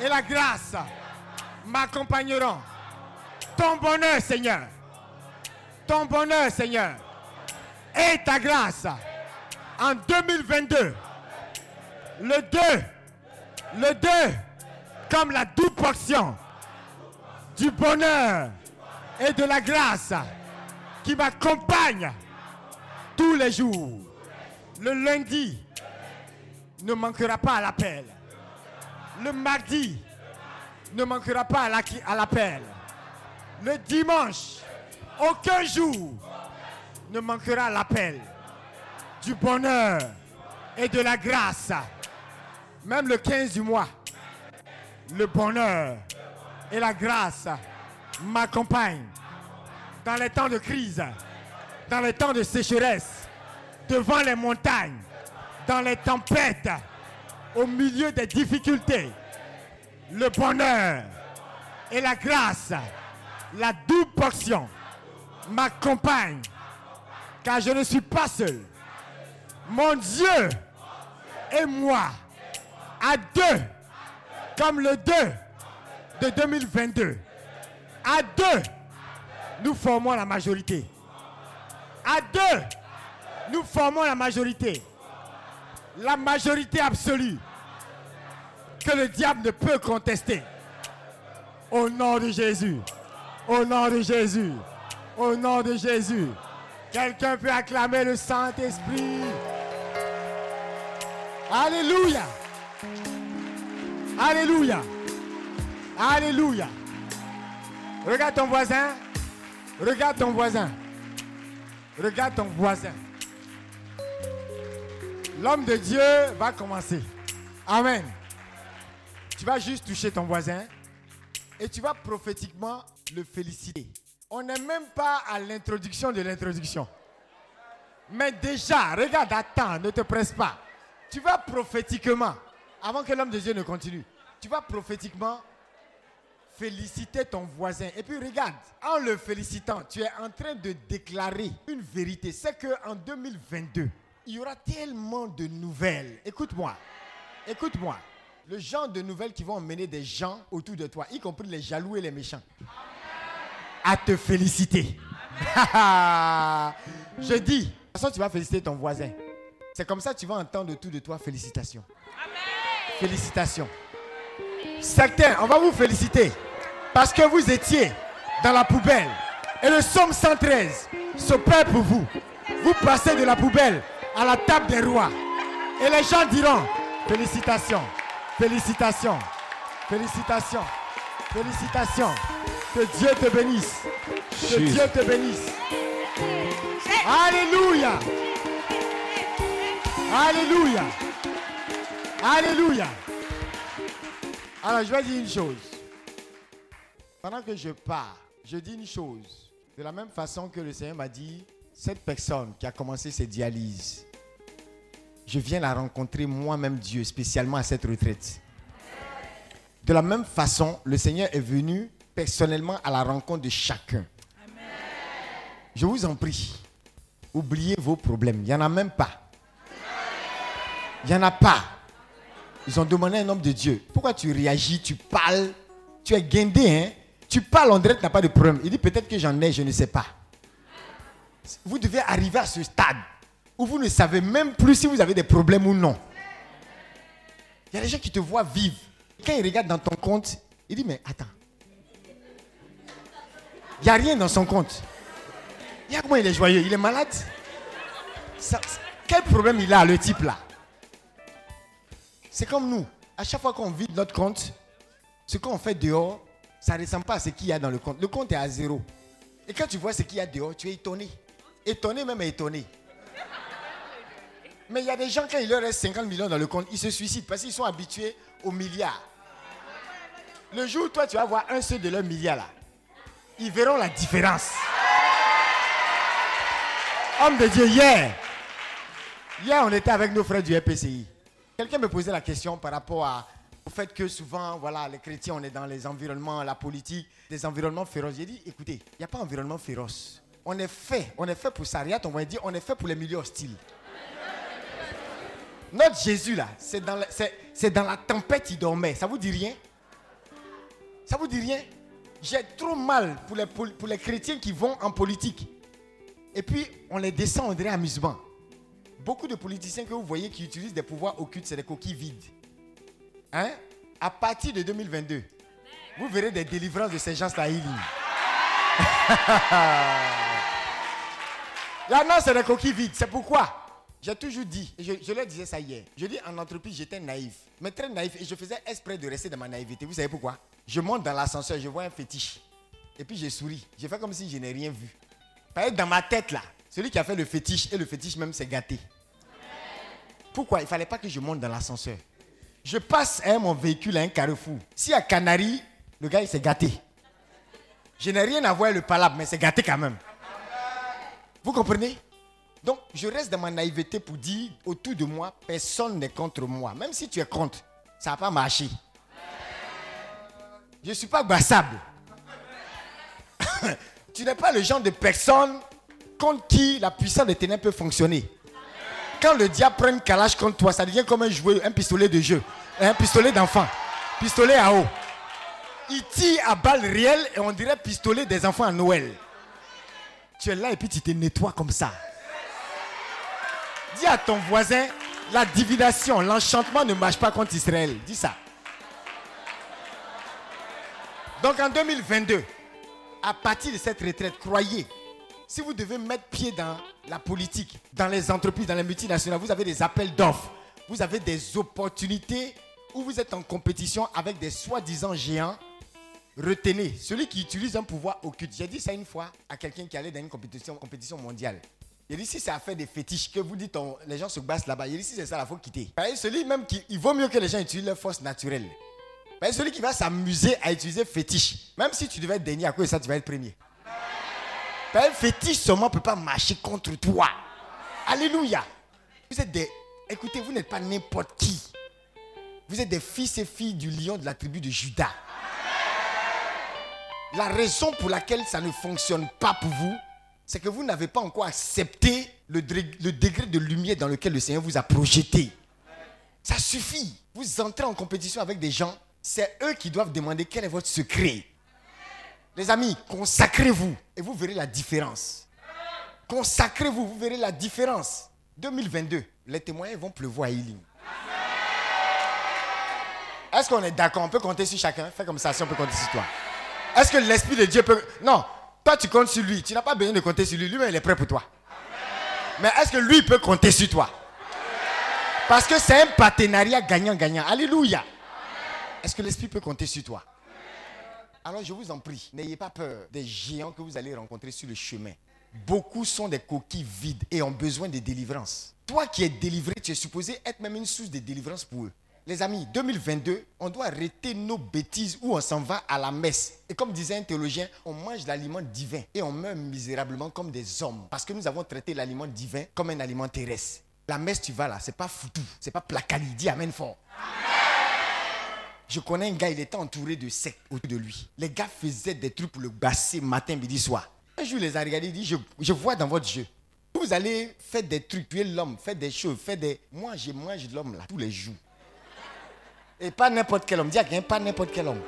et la grâce m'accompagneront. Ton bonheur, Seigneur. Ton bonheur, Seigneur. Et ta grâce. En 2022, le 2, le 2, comme la double portion du bonheur et de la grâce qui m'accompagne tous les jours. Le lundi ne manquera pas à l'appel. Le mardi ne manquera pas à la- à l'appel. Le dimanche, aucun jour ne manquera à l'appel du bonheur et de la grâce. Même le 15 du mois, le bonheur et la grâce m'accompagnent dans les temps de crise, dans les temps de sécheresse, devant les montagnes, dans les tempêtes, au milieu des difficultés. Le bonheur et la grâce, la double portion m'accompagnent, car je ne suis pas seul. Mon Dieu et moi, à deux, comme le 2 de 2022, à deux, nous formons la majorité. À deux, nous formons la majorité. La majorité absolue que le diable ne peut contester. Au nom de Jésus. Au nom de Jésus. Au nom de Jésus. Quelqu'un peut acclamer le Saint-Esprit? Alléluia. Alléluia. Alléluia. Regarde ton voisin. Regarde ton voisin. Regarde ton voisin. L'homme de Dieu va commencer. Amen. Tu vas juste toucher ton voisin et tu vas prophétiquement le féliciter. On n'est même pas à l'introduction de l'introduction. Mais déjà, regarde, attends, ne te presse pas. Tu vas prophétiquement, avant que l'homme de Dieu ne continue, tu vas prophétiquement féliciter ton voisin. Et puis regarde, en le félicitant, tu es en train de déclarer une vérité. C'est qu'en 2022, il y aura tellement de nouvelles. Écoute-moi, écoute-moi. Le genre de nouvelles qui vont emmener des gens autour de toi, y compris les jaloux et les méchants, à te féliciter. Je dis, de toute façon, tu vas féliciter ton voisin. C'est comme ça que tu vas entendre autour de toi félicitations. Félicitations. Certains, on va vous féliciter parce que vous étiez dans la poubelle. Et le psaume 113 se perd pour vous. Vous passez de la poubelle à la table des rois. Et les gens diront félicitations, félicitations, félicitations, félicitations. Que Dieu te bénisse. Que Dieu te bénisse. Alléluia. Alléluia. Alléluia. Alors, je vais dire une chose. Pendant que je pars, je dis une chose. De la même façon que le Seigneur m'a dit, cette personne qui a commencé ses dialyses, je viens la rencontrer moi-même Dieu, spécialement à cette retraite. De la même façon, le Seigneur est venu personnellement à la rencontre de chacun. Je vous en prie, oubliez vos problèmes. Il n'y en a même pas. Il n'y en a pas. Ils ont demandé à un homme de Dieu, pourquoi tu réagis, tu parles, tu es guindé, hein? Tu parles, dirait que tu n'as pas de problème. Il dit, peut-être que j'en ai, je ne sais pas. Vous devez arriver à ce stade où vous ne savez même plus si vous avez des problèmes ou non. Il y a des gens qui te voient vivre. Quand ils regardent dans ton compte, ils disent, mais attends. Il n'y a rien dans son compte. Il y a comment il est joyeux, il est malade? Quel problème il a, le type là? C'est comme nous. À chaque fois qu'on vide notre compte, ce qu'on fait dehors, ça ne ressemble pas à ce qu'il y a dans le compte. Le compte est à zéro. Et quand tu vois ce qu'il y a dehors, tu es étonné. Étonné même étonné. Mais il y a des gens, quand il leur reste 50 millions dans le compte, ils se suicident parce qu'ils sont habitués aux milliards. Le jour où toi, tu vas voir un seul de leurs milliards là, ils verront la différence. Homme de Dieu, hier, hier, on était avec nos frères du RPCI. Quelqu'un me posait la question par rapport au fait que souvent, voilà, les chrétiens, on est dans les environnements, la politique, des environnements féroces. J'ai dit, écoutez, il n'y a pas d'environnement féroce. On est fait, on est fait pour Sariat, on va dire, on est fait pour les milieux hostiles. Notre Jésus, là, c'est dans, la- tempête, il dormait. Ça vous dit rien? Ça vous dit rien? J'ai trop mal pour les, pour les chrétiens qui vont en politique. Et puis, on les descend, on dirait amusement. Beaucoup de politiciens que vous voyez qui utilisent des pouvoirs occultes, c'est des coquilles vides. Hein? À partir de 2022, vous verrez des délivrances de ces gens-là. Là, non, c'est des coquilles vides. C'est pourquoi j'ai toujours dit, je, leur disais ça hier, je dis en entreprise, j'étais naïf, mais très naïf, et je faisais exprès de rester dans ma naïveté. Vous savez pourquoi? Je monte dans l'ascenseur, je vois un fétiche, et puis je souris. Je fais comme si je n'ai rien vu. Parce que dans ma tête, là, celui qui a fait le fétiche, et le fétiche même s'est gâté. Pourquoi? Il ne fallait pas que je monte dans l'ascenseur. Je passe hein, mon véhicule à un carrefour. Si à Canary, le gars, il s'est gâté. Je n'ai rien à voir avec le palabre, mais c'est gâté quand même. Vous comprenez? Donc, je reste dans ma naïveté pour dire autour de moi, personne n'est contre moi. Même si tu es contre, ça va pas marcher. Je ne suis pas bassable. tu n'es pas le genre de personne contre qui la puissance des ténèbres peut fonctionner. Quand le diable prend une calage contre toi, ça devient comme un jouet, un pistolet de jeu, un pistolet d'enfant, pistolet à eau. Il tire à balles réelles et on dirait pistolet des enfants à Noël. Tu es là et puis tu te nettoies comme ça. Dis à ton voisin, la divination, l'enchantement ne marche pas contre Israël. Dis ça. Donc en 2022, à partir de cette retraite, croyez, si vous devez mettre pied dans la politique, dans les entreprises, dans les multinationales, vous avez des appels d'offres, vous avez des opportunités où vous êtes en compétition avec des soi-disant géants. Retenez, celui qui utilise un pouvoir occulte. J'ai dit ça une fois à quelqu'un qui allait dans une compétition, mondiale. Il dit si c'est affaire des fétiches que vous dites, les gens se bassent là-bas. Il dit si c'est ça, il faut quitter. Celui même qui, il vaut mieux que les gens utilisent leur force naturelle. Que celui qui va s'amuser à utiliser fétiche, même si tu devais être dernier à cause de ça, tu vas être premier. Que fétiche seulement ne peut pas marcher contre toi. Alléluia. Vous êtes des. Écoutez, vous n'êtes pas n'importe qui. Vous êtes des fils et filles du lion de la tribu de Judas. La raison pour laquelle ça ne fonctionne pas pour vous, c'est que vous n'avez pas encore accepté le, le degré de lumière dans lequel le Seigneur vous a projeté. Ça suffit. Vous entrez en compétition avec des gens, c'est eux qui doivent demander quel est votre secret. Les amis, consacrez-vous et vous verrez la différence. Consacrez-vous, vous verrez la différence. 2022, les témoins vont pleuvoir à Healing. Est-ce qu'on est d'accord? On peut compter sur chacun Fais comme ça si on peut compter sur toi. Est-ce que l'Esprit de Dieu peut... Non, toi tu comptes sur lui. Tu n'as pas besoin de compter sur lui. Lui-même, il est prêt pour toi. Mais est-ce que lui peut compter sur toi? Parce que c'est un partenariat gagnant-gagnant. Alléluia. Est-ce que l'Esprit peut compter sur toi? Alors je vous en prie, n'ayez pas peur des géants que vous allez rencontrer sur le chemin. Beaucoup sont des coquilles vides et ont besoin de délivrance. Toi qui es délivré, tu es supposé être même une source de délivrance pour eux. Les amis, 2022, on doit arrêter nos bêtises où on s'en va à la messe. Et comme disait un théologien, on mange l'aliment divin et on meurt misérablement comme des hommes. Parce que nous avons traité l'aliment divin comme un aliment terrestre. La messe, tu vas là, c'est pas foutu, c'est pas placali. Dis Amen fort. Je connais un gars, il était entouré de sectes autour de lui. Les gars faisaient des trucs pour le basser matin, midi, soir. Un jour, il les a regardés, il dit, je, vois dans votre jeu. Vous allez faire des trucs, tuer l'homme, faire des choses, faire des... Moi, je mange l'homme là tous les jours. Et pas n'importe quel homme. Dis à quelqu'un, pas n'importe quel homme.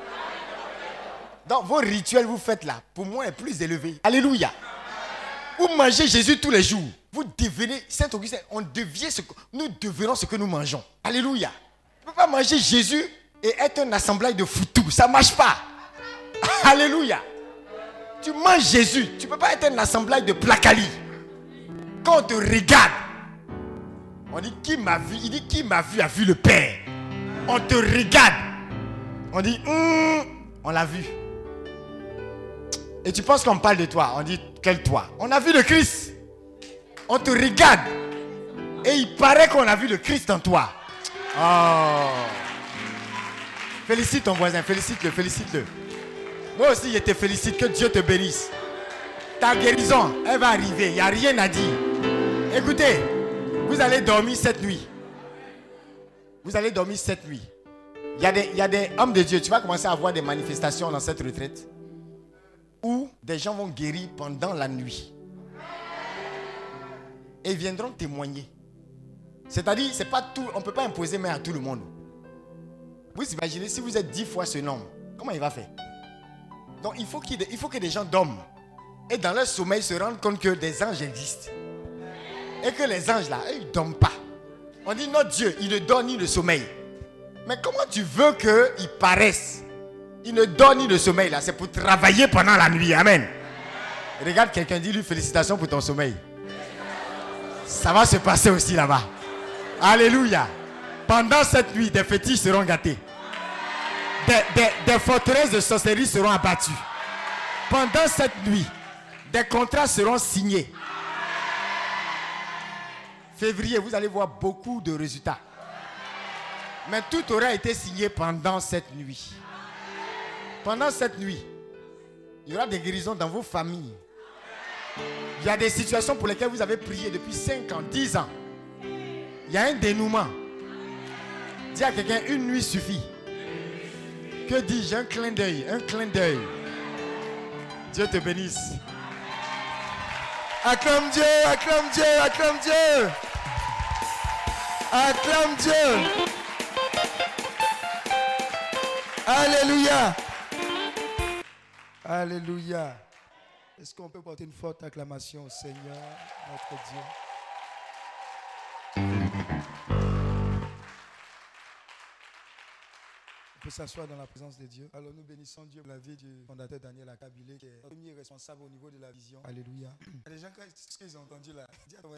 Donc vos rituels vous faites là, pour moi, est plus élevé. Alléluia. Vous mangez Jésus tous les jours. Vous devenez, Saint-Augustin, on devient ce que, nous devenons ce que nous mangeons. Alléluia. Tu ne peux pas manger Jésus et être un assemblage de foutus. Ça ne marche pas. Alléluia. Tu manges Jésus. Tu ne peux pas être un assemblage de placali. Quand on te regarde, on dit qui m'a vu? Il dit qui m'a vu a vu le Père. On te regarde. On dit Hum, on l'a vu. Et tu penses qu'on parle de toi. On dit quel toi? On a vu le Christ. On te regarde. Et il paraît qu'on a vu le Christ en toi. Oh. Félicite ton voisin, félicite-le, félicite-le. Moi aussi, je te félicite. Que Dieu te bénisse. Ta guérison, elle va arriver. Il n'y a rien à dire. Écoutez, vous allez dormir cette nuit. Vous allez dormir cette nuit. Il y, a des, il hommes de Dieu. Tu vas commencer à avoir des manifestations dans cette retraite où des gens vont guérir pendant la nuit. Et viendront témoigner. C'est-à-dire, c'est pas tout, on ne peut pas imposer mais à tout le monde. Vous imaginez si vous êtes dix fois ce nombre, comment il va faire? Donc il faut, il faut que des gens dorment. Et dans leur sommeil se rendent compte que des anges existent. Et que les anges là, ils ne dorment pas. On dit notre Dieu, il ne dort ni le sommeil. Mais comment tu veux qu'il paraisse? Il ne dort ni le sommeil là, c'est pour travailler pendant la nuit. Amen. Regarde quelqu'un, dis-lui félicitations pour ton sommeil. Ça va se passer aussi là-bas. Alléluia. Pendant cette nuit, des fétiches seront gâtés. Des, forteresses de sorcellerie seront abattues. Pendant cette nuit, des contrats seront signés. Février, vous allez voir beaucoup de résultats. Mais tout aura été signé pendant cette nuit. Pendant cette nuit, il y aura des guérisons dans vos familles. Il y a des situations pour lesquelles vous avez prié depuis 5 ans, 10 ans. Il y a un dénouement. Dis à quelqu'un, une nuit suffit. Que dis-je? Un clin d'œil, un clin d'œil. Dieu te bénisse. Acclame Dieu, acclame Dieu, acclame Dieu. Acclame Dieu. Alléluia. Alléluia. Est-ce qu'on peut porter une forte acclamation au Seigneur, notre Dieu? Peut s'asseoir dans la présence de Dieu. Alors nous bénissons Dieu pour la vie du fondateur Daniel Akabilé, qui est le premier responsable au niveau de la vision. Alléluia. Des gens, quand- ce qu'ils ont entendu là,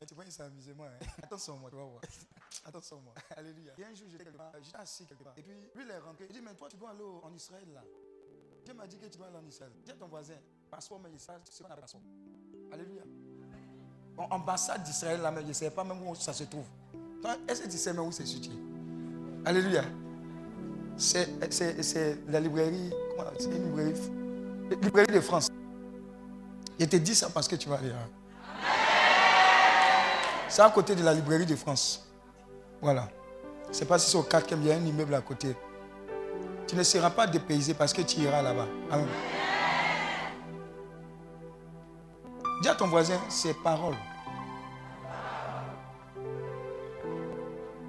tu vois, c'est amusement. Hein? Attends sur moi, tu vas voir. Attends sur moi. Alléluia. Et un jour, j'étais quelque part, j'étais assis quelque part. Et puis, lui, il est rentré. Il dit, mais toi, tu dois aller en Israël là. Dieu m'a dit que tu dois aller en Israël. Dis à ton voisin, passeport, mais il sait ce qu'on appelle passeport. Alléluia. Bon, ambassade d'Israël là, mais je ne sais pas même où ça se trouve. Est-ce que tu sais même où c'est situé? Alléluia. C'est la librairie, comment librairie, de France. Je te dis ça parce que tu vas aller. hein. C'est à côté de la librairie de France. Voilà. C'est pas si c'est au 4 il y a un immeuble à côté. Tu ne seras pas dépaysé parce que tu iras là-bas. Dis à ton voisin, c'est parole.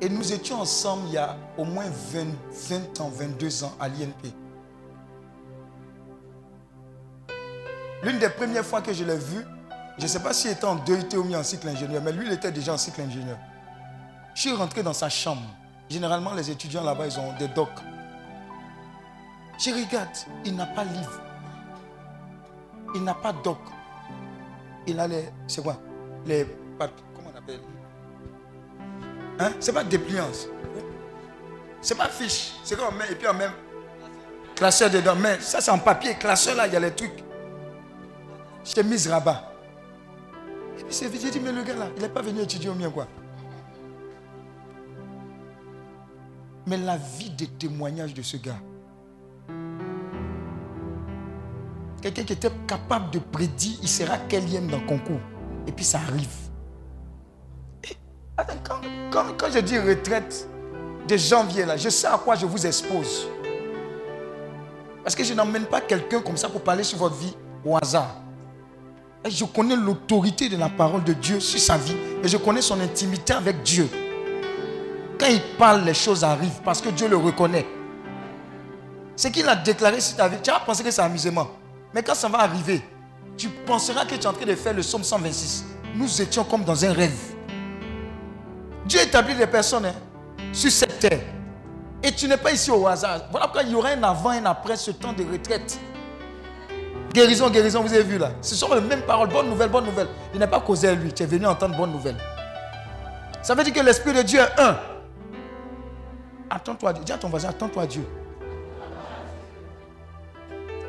Et nous étions ensemble il y a au moins 20, 20 ans, 22 ans à l'INP. L'une des premières fois que je l'ai vu, je ne sais pas s'il était en DET ou mis en cycle ingénieur, mais lui, il était déjà en cycle ingénieur. Je suis rentré dans sa chambre. Généralement, les étudiants là-bas, ils ont des docs. Je regarde, il n'a pas livre. Il n'a pas doc. Il a les. C'est quoi? Les. Comment on appelle? Hein? C'est pas dépliance. C'est pas fiche. C'est qu'on met et puis on met classeur dedans. Mais ça, c'est en papier. Classeur là, il y a les trucs. Chemise rabat. Et puis j'ai dit, mais le gars là, il n'est pas venu étudier au mien quoi. Mais la vie de témoignage de ce gars. Quelqu'un qui était capable de prédire, il sera quatrième dans le concours. Et puis ça arrive. Quand, je dis retraite de janvier, là, je sais à quoi je vous expose. Parce que je n'emmène pas quelqu'un comme ça pour parler sur votre vie au hasard. Je connais l'autorité de la parole de Dieu sur sa vie. Et je connais son intimité avec Dieu. Quand il parle, les choses arrivent parce que Dieu le reconnaît. Ce qu'il a déclaré sur ta vie, tu vas penser que c'est amusement. Mais quand ça va arriver, tu penseras que tu es en train de faire le psaume 126. Nous étions comme dans un rêve. Dieu établit des personnes hein, sur cette terre. Et tu n'es pas ici au hasard. Voilà pourquoi il y aura un avant et un après ce temps de retraite. Guérison, guérison, vous avez vu là. Ce sont les mêmes paroles. Bonne nouvelle, bonne nouvelle. Il n'a pas causé à lui. Tu es venu entendre bonne nouvelle. Ça veut dire que l'Esprit de Dieu est un. Attends-toi à Dieu. Dis à ton voisin, attends-toi à Dieu.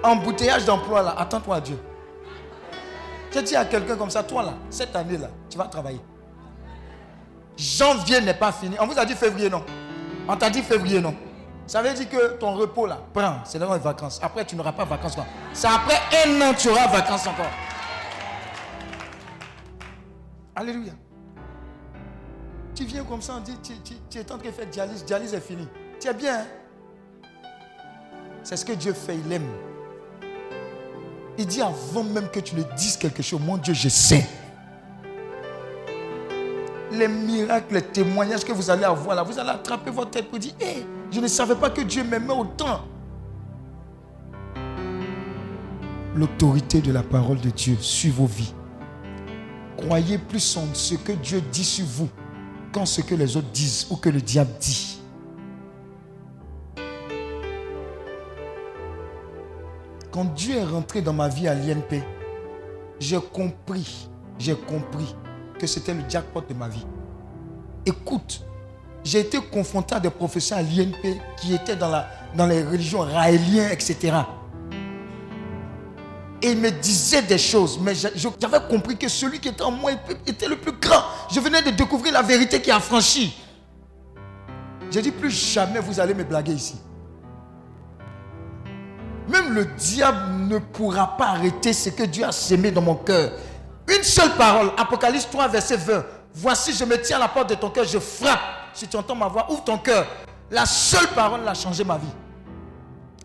Embouteillage d'emploi là, attends-toi à Dieu. Je dis à quelqu'un comme ça, toi là, cette année là, tu vas travailler. Janvier n'est pas fini. On vous a dit février, non? On t'a dit février, non? Ça veut dire que ton repos là, prends, c'est dans les vacances. Après, tu n'auras pas vacances. C'est après un an, tu auras vacances encore. Alléluia. Tu viens comme ça, on dit, tu, es en train de faire dialyse, dialyse est fini. Tu es bien. Hein? C'est ce que Dieu fait, il aime. Il dit avant même que tu ne dises quelque chose, mon Dieu, je sais. Les miracles, les témoignages que vous allez avoir là, vous allez attraper votre tête pour dire, hé, je ne savais pas que Dieu m'aimait autant. L'autorité de la parole de Dieu sur vos vies. Croyez plus en ce que Dieu dit sur vous qu'en ce que les autres disent ou que le diable dit. Quand Dieu est rentré dans ma vie à l'INP, j'ai compris, j'ai compris que c'était le jackpot de ma vie. Écoute, j'ai été confronté à des professeurs à l'INP qui étaient dans, la, dans les religions raéliennes, etc. Et ils me disaient des choses, mais j'avais compris que celui qui était en moi était le plus grand. Je venais de découvrir la vérité qui a franchi. J'ai dit, plus jamais vous allez me blaguer ici. Même le diable ne pourra pas arrêter ce que Dieu a sémé dans mon cœur. Une seule parole, Apocalypse 3, verset 20. Voici, je me tiens à la porte de ton cœur, je frappe. Si tu entends ma voix, ouvre ton cœur. La seule parole a changé ma vie.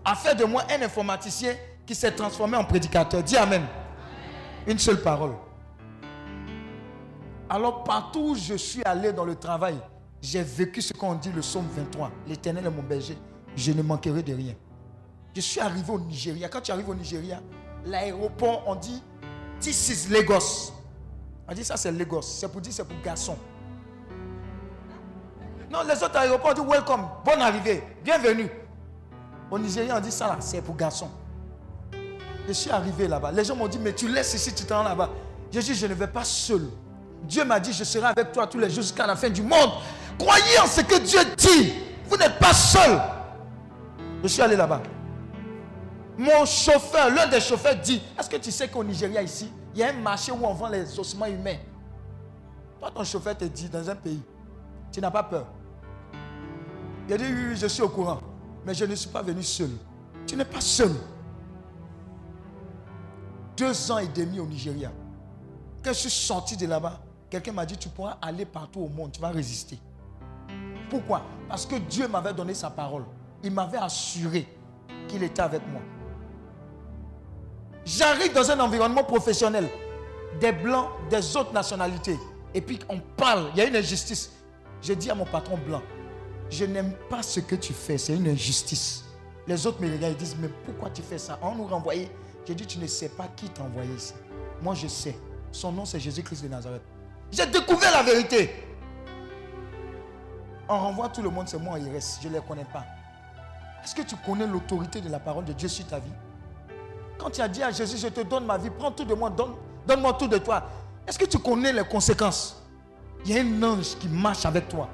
A fait de moi un informaticien qui s'est transformé en prédicateur. Dis Amen. Une seule parole. Alors partout où je suis allé dans le travail, j'ai vécu ce qu'on dit le psaume 23. L'éternel est mon berger. Je ne manquerai de rien. Je suis arrivé au Nigeria. Quand tu arrives au Nigeria, l'aéroport, on dit This is Lagos. On dit ça, c'est Lagos. C'est pour dire c'est pour garçon. Non, les autres aéroports disent Welcome, bonne arrivée, bienvenue. Au Nigeria, on dit ça là, c'est pour garçon. Je suis arrivé là-bas. Les gens m'ont dit Mais tu laisses ici, tu t'en là-bas. Je dis Je ne vais pas seul. Dieu m'a dit Je serai avec toi tous les jours jusqu'à la fin du monde. Croyez en ce que Dieu dit. Vous n'êtes pas seul. Je suis allé là-bas. Mon chauffeur, l'un des chauffeurs dit, est-ce que tu sais qu'au Nigeria ici, il y a un marché où on vend les ossements humains? Toi, ton chauffeur te dit, dans un pays, tu n'as pas peur. Il a dit, oui, oui, je suis au courant, mais je ne suis pas venu seul. Tu n'es pas seul. Deux ans et demi au Nigeria. Quand je suis sorti de là-bas, quelqu'un m'a dit, tu pourras aller partout au monde, tu vas résister. Pourquoi? Parce que Dieu m'avait donné sa parole. Il m'avait assuré qu'il était avec moi. J'arrive dans un environnement professionnel, des blancs, des autres nationalités, et puis on parle, il y a une injustice. Je dis à mon patron blanc, je n'aime pas ce que tu fais, c'est une injustice. Les autres me regardent et disent, mais pourquoi tu fais ça? On nous renvoyait. J'ai dit, tu ne sais pas qui t'a envoyé ici. Moi, je sais. Son nom, c'est Jésus-Christ de Nazareth. J'ai découvert la vérité. On renvoie tout le monde, c'est moi, il reste. Je ne les connais pas. Est-ce que tu connais l'autorité de la parole de Dieu sur ta vie? Quand tu as dit à Jésus, je te donne ma vie, prends tout de moi, donne, donne-moi tout de toi. Est-ce que tu connais les conséquences? Il y a un ange qui marche avec toi.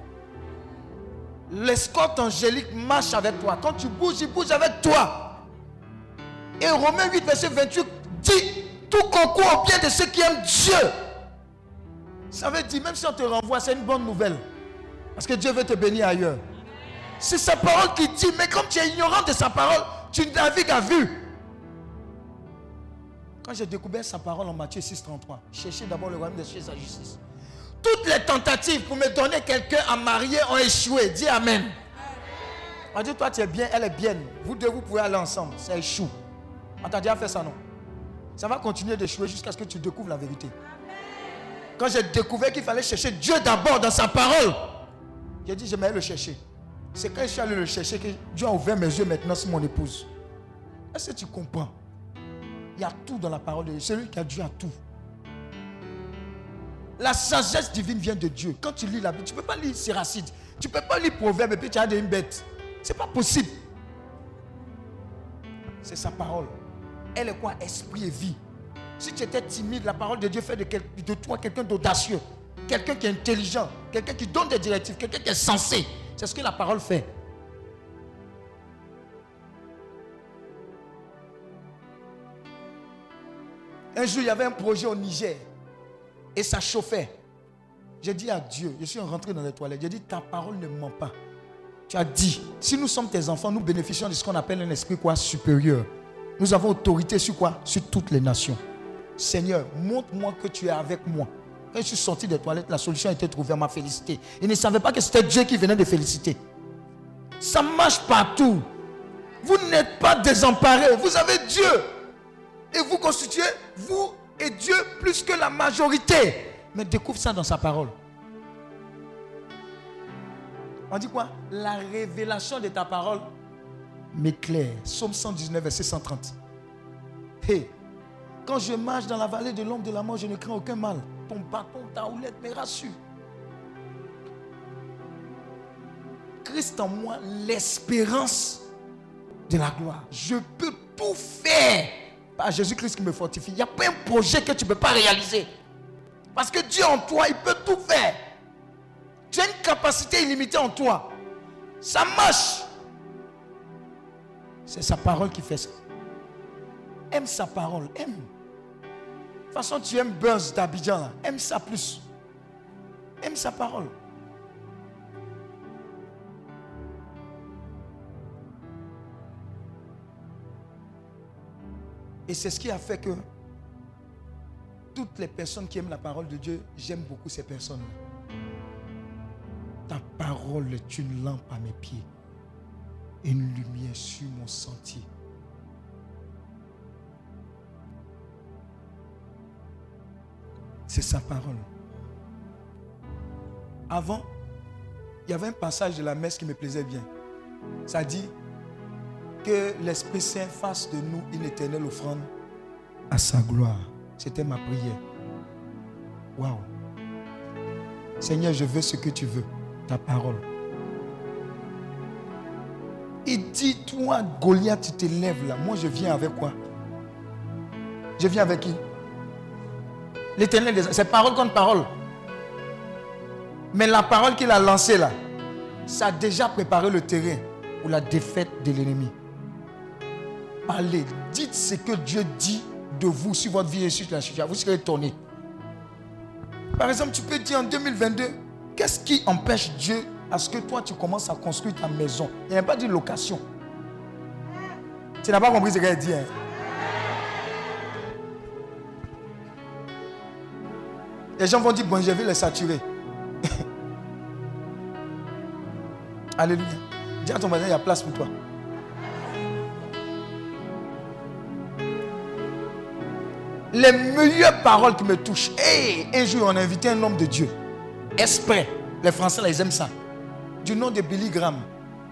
L'escorte angélique marche avec toi. Quand tu bouges, il bouge avec toi. Et Romains 8, verset 28 dit, tout concourt au bien de ceux qui aiment Dieu. Ça veut dire, même si on te renvoie, c'est une bonne nouvelle. Parce que Dieu veut te bénir ailleurs. C'est sa parole qui dit, mais comme tu es ignorant de sa parole, tu navigues à vue. Quand j'ai découvert sa parole en Matthieu 6, 33, cherchez d'abord le royaume de Dieu et sa justice. Toutes les tentatives pour me donner quelqu'un à marier ont échoué. Dis Amen. On dit, toi tu es bien, elle est bien. Vous deux, vous pouvez aller ensemble. Ça échoue. On t'a déjà fait ça, non? Ça va continuer d'échouer jusqu'à ce que tu découvres la vérité. Quand j'ai découvert qu'il fallait chercher Dieu d'abord dans sa parole, J'ai dit, je vais le chercher. C'est quand je suis allé le chercher que Dieu a ouvert mes yeux maintenant sur mon épouse. Est-ce que tu comprends? Il y a tout dans la parole de Dieu. Celui qui a Dieu a tout. La sagesse divine vient de Dieu. Quand tu lis la Bible, tu ne peux pas lire Siracide. Tu ne peux pas lire Proverbe et puis tu as une bête. Ce n'est pas possible. C'est sa parole. Elle est quoi? Esprit et vie. Si tu étais timide, la parole de Dieu fait de toi quelqu'un d'audacieux, quelqu'un qui est intelligent, quelqu'un qui donne des directives, quelqu'un qui est sensé. C'est ce que la parole fait. Un jour, il y avait un projet au Niger et ça chauffait. J'ai dit à Dieu, je suis rentré dans les toilettes, j'ai dit, ta parole ne ment pas. Tu as dit, si nous sommes tes enfants, nous bénéficions de ce qu'on appelle un esprit quoi supérieur. Nous avons autorité sur quoi? Sur toutes les nations. Seigneur, montre-moi que tu es avec moi. Quand je suis sorti des toilettes, la solution a été trouvée, on m'a félicité. Il ne savait pas que c'était Dieu qui venait de féliciter. Ça marche partout. Vous n'êtes pas désemparés, vous avez Dieu. Et vous constituez, vous et Dieu, plus que la majorité. Mais découvre ça dans sa parole. On dit quoi? La révélation de ta parole m'éclaire. Psaume 119, verset 130. Hey, quand je marche dans la vallée de l'ombre de la mort, je ne crains aucun mal. Ton bâton, ta houlette me rassure. Christ en moi, l'espérance de la gloire. Je peux tout faire par Jésus-Christ qui me fortifie. Il n'y a pas un projet que tu ne peux pas réaliser. Parce que Dieu en toi, il peut tout faire. Tu as une capacité illimitée en toi. Ça marche. C'est sa parole qui fait ça. Aime sa parole. Aime. De toute façon, tu aimes Buzz d'Abidjan. Aime ça plus. Aime sa parole. Et c'est ce qui a fait que toutes les personnes qui aiment la parole de Dieu, j'aime beaucoup ces personnes-là. Ta parole est une lampe à mes pieds une lumière sur mon sentier. C'est sa parole. Avant, il y avait un passage de la messe qui me plaisait bien. Ça dit que l'Esprit Saint fasse de nous une éternelle offrande à sa gloire. C'était ma prière. Waouh. Seigneur, je veux ce que tu veux, ta parole. Il dit, toi, Goliath, tu te lèves là. Moi, je viens avec quoi? Je viens avec qui? L'éternel des... C'est parole contre parole. Mais la parole qu'il a lancée là, ça a déjà préparé le terrain pour la défaite de l'ennemi. Parlez, dites ce que Dieu dit de vous sur votre vie et sur la situation. Vous serez étonné. Par exemple, tu peux dire en 2022, qu'est-ce qui empêche Dieu à ce que toi tu commences à construire ta maison? Il n'y a pas dit location. Tu n'as pas compris ce qu'elle dit. hein? Les gens vont dire, bon, je vais les saturer. Alléluia. Dis à ton voisin, il y a place pour toi. Les meilleures paroles qui me touchent. Un jour, on a invité un homme de Dieu. Exprès. Les Français, là, ils aiment ça. Du nom de Billy Graham.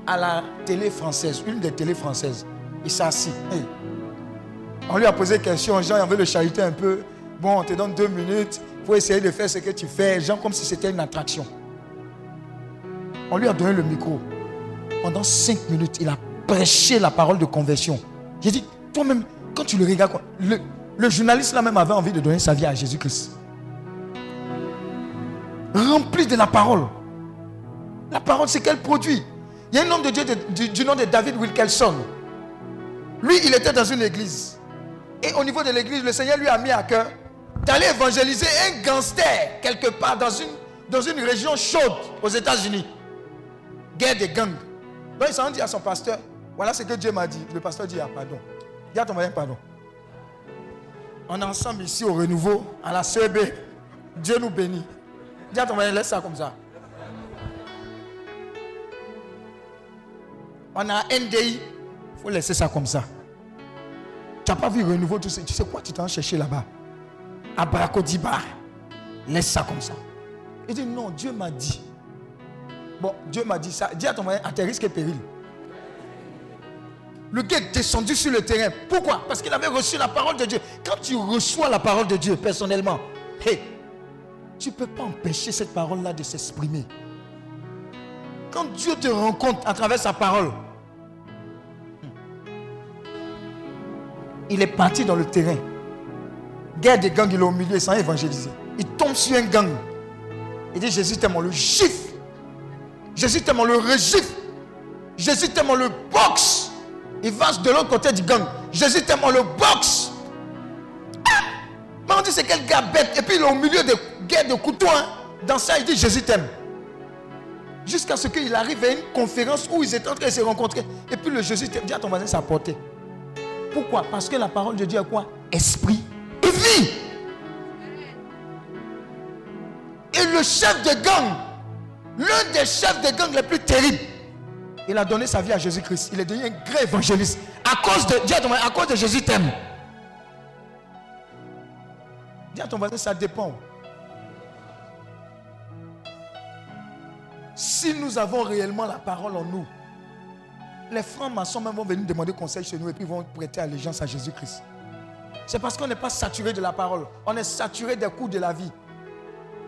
À la télé française. Une des télés françaises. Il s'est assis. On lui a posé des questions. Jean, il veut le chariter un peu. Bon, on te donne deux minutes. Faut essayer de faire ce que tu fais. Jean, comme si c'était une attraction. On lui a donné le micro. Pendant cinq minutes, il a prêché la parole de conversion. J'ai dit, toi-même, quand tu le regardes, le, le journaliste là même avait envie de donner sa vie à Jésus-Christ. Rempli de la parole. La parole, c'est quel produit Il y a un homme de Dieu du, nom de David Wilkelson. Lui, il était dans une église. Et au niveau de l'église, le Seigneur lui a mis à cœur d'aller évangéliser un gangster quelque part dans une, région chaude aux États-Unis. Guerre des gangs. Donc il s'en dit à son pasteur, voilà ce que Dieu m'a dit. Le pasteur dit, ah pardon. Dis à ton voisin pardon. On est ensemble ici au renouveau, à la CEB. Dieu nous bénit. Dis à ton voisin, laisse ça comme ça. On a NDI, il faut laisser ça comme ça. Tu n'as pas vu renouveau, tout ça. Tu sais quoi, tu t'en cherché là-bas? À. Laisse ça comme ça. Il dit, non, Dieu m'a dit Bon, Dieu m'a dit ça. Dis à ton moyen, à tes risques et périls. Le gars est descendu sur le terrain. Pourquoi? Parce qu'il avait reçu la parole de Dieu. Quand tu reçois la parole de Dieu personnellement, tu ne peux pas empêcher cette parole-là de s'exprimer. Quand Dieu te rencontre à travers sa parole, il est parti dans le terrain. Guerre des gangs, il est au milieu sans évangéliser. Il tombe sur un gang. Il dit Jésus t'aime, on le gifle. Jésus t'aime, on le regifle. Jésus t'aime, on le boxe. Il va de l'autre côté du gang. Jésus t'aime, on le boxe. Ah! Mais on dit c'est quel gars bête? Et puis il est au milieu de guerre de couteaux. hein. Dans ça, il dit Jésus t'aime. Jusqu'à ce qu'il arrive à une conférence où ils étaient en train de se rencontrer. Et puis le Jésus t'aime. Dis à ton voisin, ça porté. Pourquoi? Parce que la parole de Dieu est quoi? Esprit et vie. Et le chef de gang, l'un des chefs de gang les plus terribles, il a donné sa vie à Jésus-Christ. Il est devenu un grand évangéliste. À cause de, dis à cause de Jésus t'aime. Dis à ton voisin, ça dépend. Si nous avons réellement la parole en nous, les francs-maçons même vont venir demander conseil chez nous et puis vont prêter allégeance à Jésus-Christ. C'est parce qu'on n'est pas saturé de la parole. On est saturé des coups de la vie.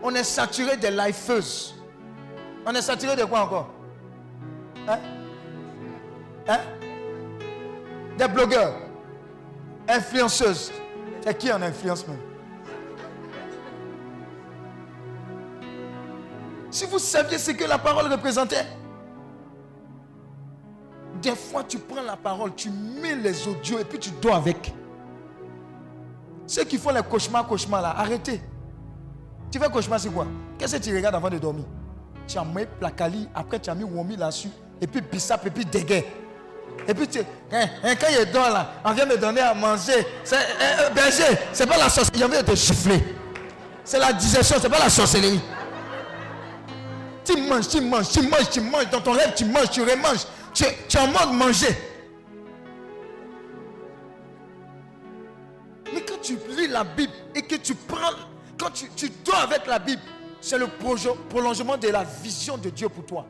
On est saturé des lifeuses. On est saturé de quoi encore? Hein? Hein? Des blogueurs. Influenceuses. C'est qui en influence même? Si vous saviez ce que la parole représentait, des fois tu prends la parole, tu mets les audios et puis tu dors avec. Ceux qui font les cauchemars, cauchemars là, arrêtez. Tu fais cauchemar, c'est quoi? Qu'est-ce que tu regardes avant de dormir? Tu as mis placali, après tu as mis womi là-dessus, et puis bissap, et puis déguet. Et puis tu, hein, hein, quand il dort là, on vient me donner à manger. Euh, berger, c'est pas la sorcellerie, il vient de te gifler. C'est la digestion, c'est pas la sorcellerie. Tu manges, tu manges, tu manges, tu manges. Dans ton rêve, tu manges, tu remanges. Tu, tu en mode manger. Mais quand tu lis la Bible et que tu prends, quand tu, tu avec la Bible, c'est le prolongement de la vision de Dieu pour toi.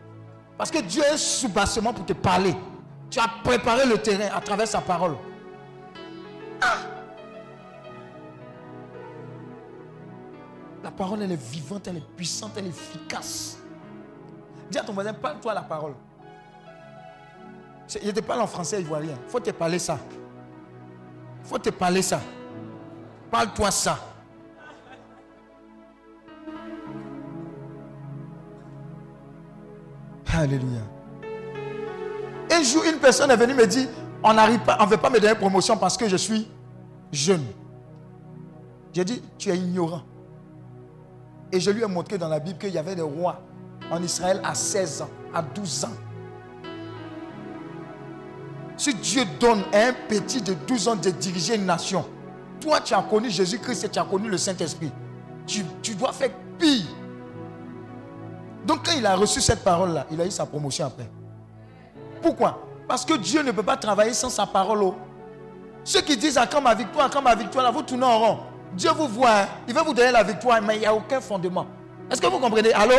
Parce que Dieu est un soubassement pour te parler. Tu as préparé le terrain à travers sa parole. Ah! La parole, elle est vivante, elle est puissante, elle est efficace. Dis à ton voisin, parle-toi la parole. Il te parle en français ivoirien. Il faut te parler ça. Il faut te parler ça. Parle-toi ça. Alléluia. Un jour, une personne est venue me dire, on n'arrive pas, on ne veut pas me donner promotion parce que je suis jeune. J'ai dit, tu es ignorant. Et je lui ai montré dans la Bible qu'il y avait des rois en Israël à 16 ans, à 12 ans. Si Dieu donne à un petit de 12 ans de diriger une nation, toi tu as connu Jésus-Christ et tu as connu le Saint-Esprit, tu, tu dois faire pire. Donc quand il a reçu cette parole-là, il a eu sa promotion après. Pourquoi? Parce que Dieu ne peut pas travailler sans sa parole. oh. Ceux qui disent à quand ma victoire, à quand ma victoire, là, vous tournez en rond. Dieu vous voit, hein. il veut vous donner la victoire, mais il n'y a aucun fondement. Est-ce que vous comprenez? Allô?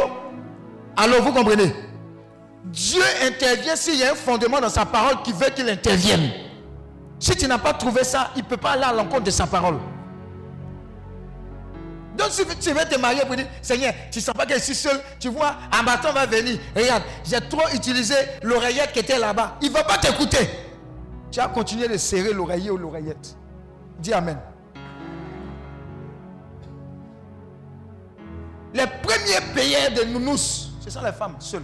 Allô, vous comprenez? Dieu intervient s'il y a un fondement dans sa parole qui veut qu'il intervienne. Si tu n'as pas trouvé ça, il ne peut pas aller à l'encontre de sa parole. Donc si tu veux te marier pour dire, Seigneur, tu ne sens pas que je suis seul, tu vois, un va venir, regarde, j'ai trop utilisé l'oreillette qui était là-bas. Il ne va pas t'écouter. Tu as continué de serrer l'oreiller ou l'oreillette. Dis Amen. Les premiers payeurs de nounous, ce sont les femmes seules.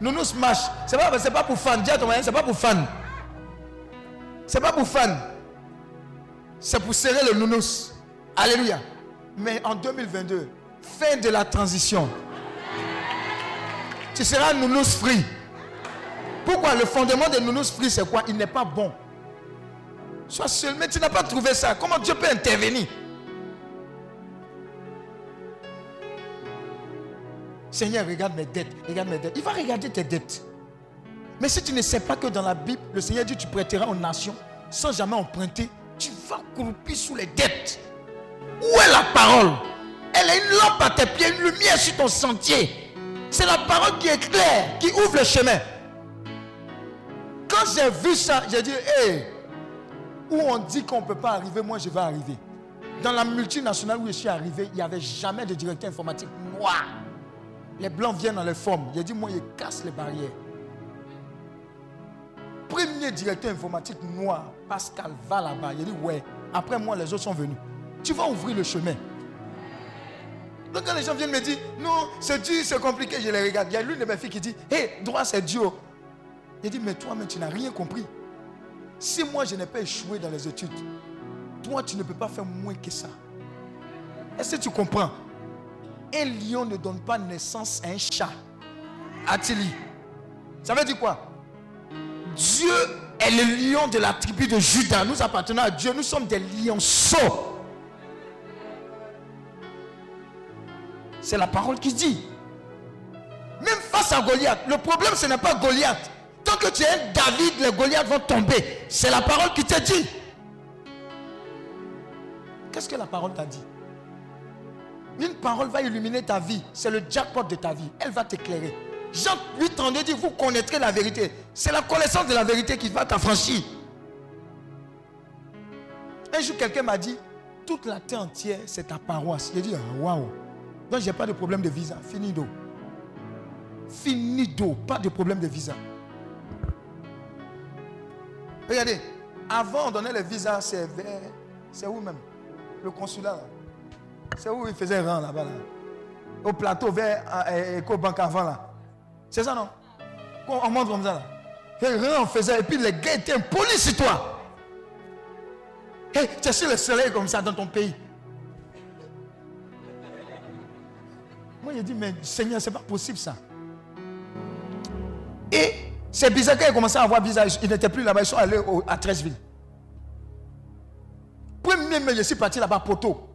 Nounous marche. Ce n'est pas, pas pour fan. Dis à ton voisin, ce n'est pas pour fan. Ce n'est pas pour fan. C'est pour serrer le nounous. Alléluia. Mais en 2022, fin de la transition, tu seras nounous free. Pourquoi Le fondement de nounous free, c'est quoi? Il n'est pas bon. Sois seul, mais tu n'as pas trouvé ça. Comment Dieu peut intervenir? Seigneur, regarde mes dettes, regarde mes dettes. Il va regarder tes dettes. Mais si tu ne sais pas que dans la Bible, le Seigneur dit tu prêteras aux nations sans jamais emprunter, tu vas croupir sous les dettes. Où est la parole? Elle est une lampe à tes pieds, une lumière sur ton sentier. C'est la parole qui est claire, qui ouvre le chemin. Quand j'ai vu ça, j'ai dit, hé, où on dit qu'on ne peut pas arriver, moi je vais arriver. Dans la multinationale où je suis arrivé, il n'y avait jamais de directeur informatique noir. Les blancs viennent dans les formes. J'ai dit, moi, ils cassent les barrières. Premier directeur informatique noir, Pascal, va là-bas. Il dit, ouais. Après moi, les autres sont venus. Tu vas ouvrir le chemin. Donc quand les gens viennent me dire, non, c'est dur, c'est compliqué, je les regarde. Il y a l'une de mes filles qui dit, hé, droit, c'est dur. Il dit, mais toi, mais tu n'as rien compris. Si moi, je n'ai pas échoué dans les études, toi, tu ne peux pas faire moins que ça. Est-ce que tu comprends? Un lion ne donne pas naissance à un chat. Attili. Ça veut dire quoi? Dieu est le lion de la tribu de Judas. Nous appartenons à Dieu. Nous sommes des lionceaux. C'est la parole qui dit. Même face à Goliath, le problème ce n'est pas Goliath. Tant que tu es David, les Goliaths vont tomber. C'est la parole qui te dit. Qu'est-ce que la parole t'a dit? Une parole va illuminer ta vie. C'est le jackpot de ta vie. Elle va t'éclairer. Jean 8 ans dit, vous connaîtrez la vérité. C'est la connaissance de la vérité qui va t'affranchir. Un jour, quelqu'un m'a dit, toute la terre entière, c'est ta paroisse. J'ai dit, ah, waouh. Donc, j'ai pas de problème de visa. Fini d'eau. Fini d'eau. Pas de problème de visa. Regardez, avant on donnait les visas, c'est vers. C'est où même? Le consulat. C'est où il faisait rang là-bas. Là? Au plateau vers euh, EcoBank avant là. C'est ça non? On montre comme ça là. Et rien on faisait. Et puis les gars étaient impolis sur toi. Hey, tu es sur le soleil comme ça dans ton pays. Moi, j'ai dit, mais Seigneur, c'est pas possible ça. Et c'est bizarre quand ils commençaient à avoir visa, ils n'étaient plus là-bas, ils sont allés à Treichville. Premier, mais je suis parti là-bas, poteau.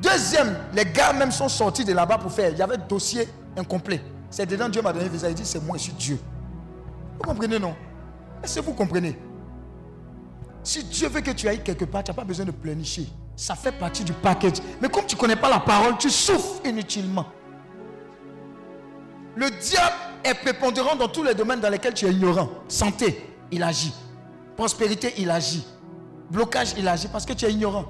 Deuxième, les gars même sont sortis de là-bas pour faire. Il y avait dossier incomplet. C'est dedans, Dieu m'a donné un visa. Il dit, c'est moi, je suis Dieu. Vous comprenez, non? Est-ce que vous comprenez? Si Dieu veut que tu ailles quelque part, tu n'as pas besoin de planifier. Ça fait partie du package. Mais comme tu ne connais pas la parole, tu souffres inutilement. Le diable est prépondérant dans tous les domaines dans lesquels tu es ignorant. Santé, il agit. Prospérité, il agit. Blocage, il agit parce que tu es ignorant.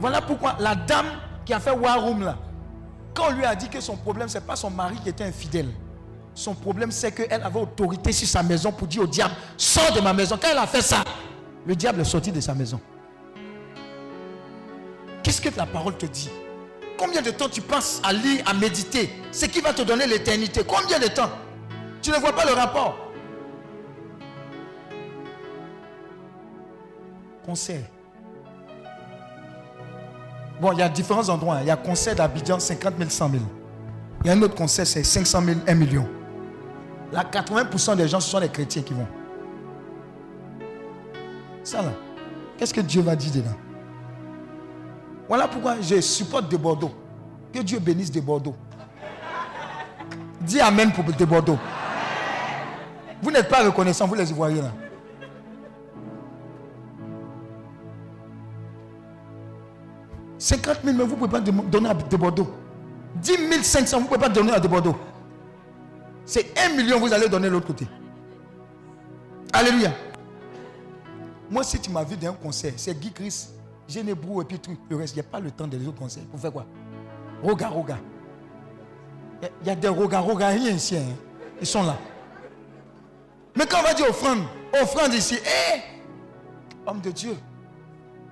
Voilà pourquoi la dame qui a fait War Room là, quand on lui a dit que son problème, ce n'est pas son mari qui était infidèle. Son problème, c'est qu'elle avait autorité sur sa maison pour dire au diable, sors de ma maison. Quand elle a fait ça, le diable est sorti de sa maison. Qu'est-ce que la parole te dit? Combien de temps tu passes à lire, à méditer? Ce qui va te donner l'éternité? Combien de temps? Tu ne vois pas le rapport? Conseil. Bon, il y a différents endroits. Il y a conseil d'Abidjan, 50 000, 100 000. Il y a un autre conseil, c'est 500 000, 1 million. Là, 80% des gens, ce sont les chrétiens qui vont. Ça là, qu'est-ce que Dieu va dire dedans? Voilà pourquoi je supporte de Bordeaux. Que Dieu bénisse de Bordeaux. Dis Amen pour de Bordeaux. Vous n'êtes pas reconnaissants, vous les Ivoiriens là. « 50 000, mais vous ne pouvez pas donner à de Bordeaux. 10 500, vous ne pouvez pas donner à de Bordeaux. C'est 1 million, vous allez donner de l'autre côté. Alléluia. Moi, si tu m'as vu dans un concert, c'est Guy Chris, Genebrou et puis tout le reste. Il n'y a pas le temps des autres concerts. Pour faire quoi? Roga, roga. Il y a- il y, a des roga, roga, rien ici. hein. Ils sont là. Mais quand on va dire offrande, offrande ici, hé, homme de Dieu.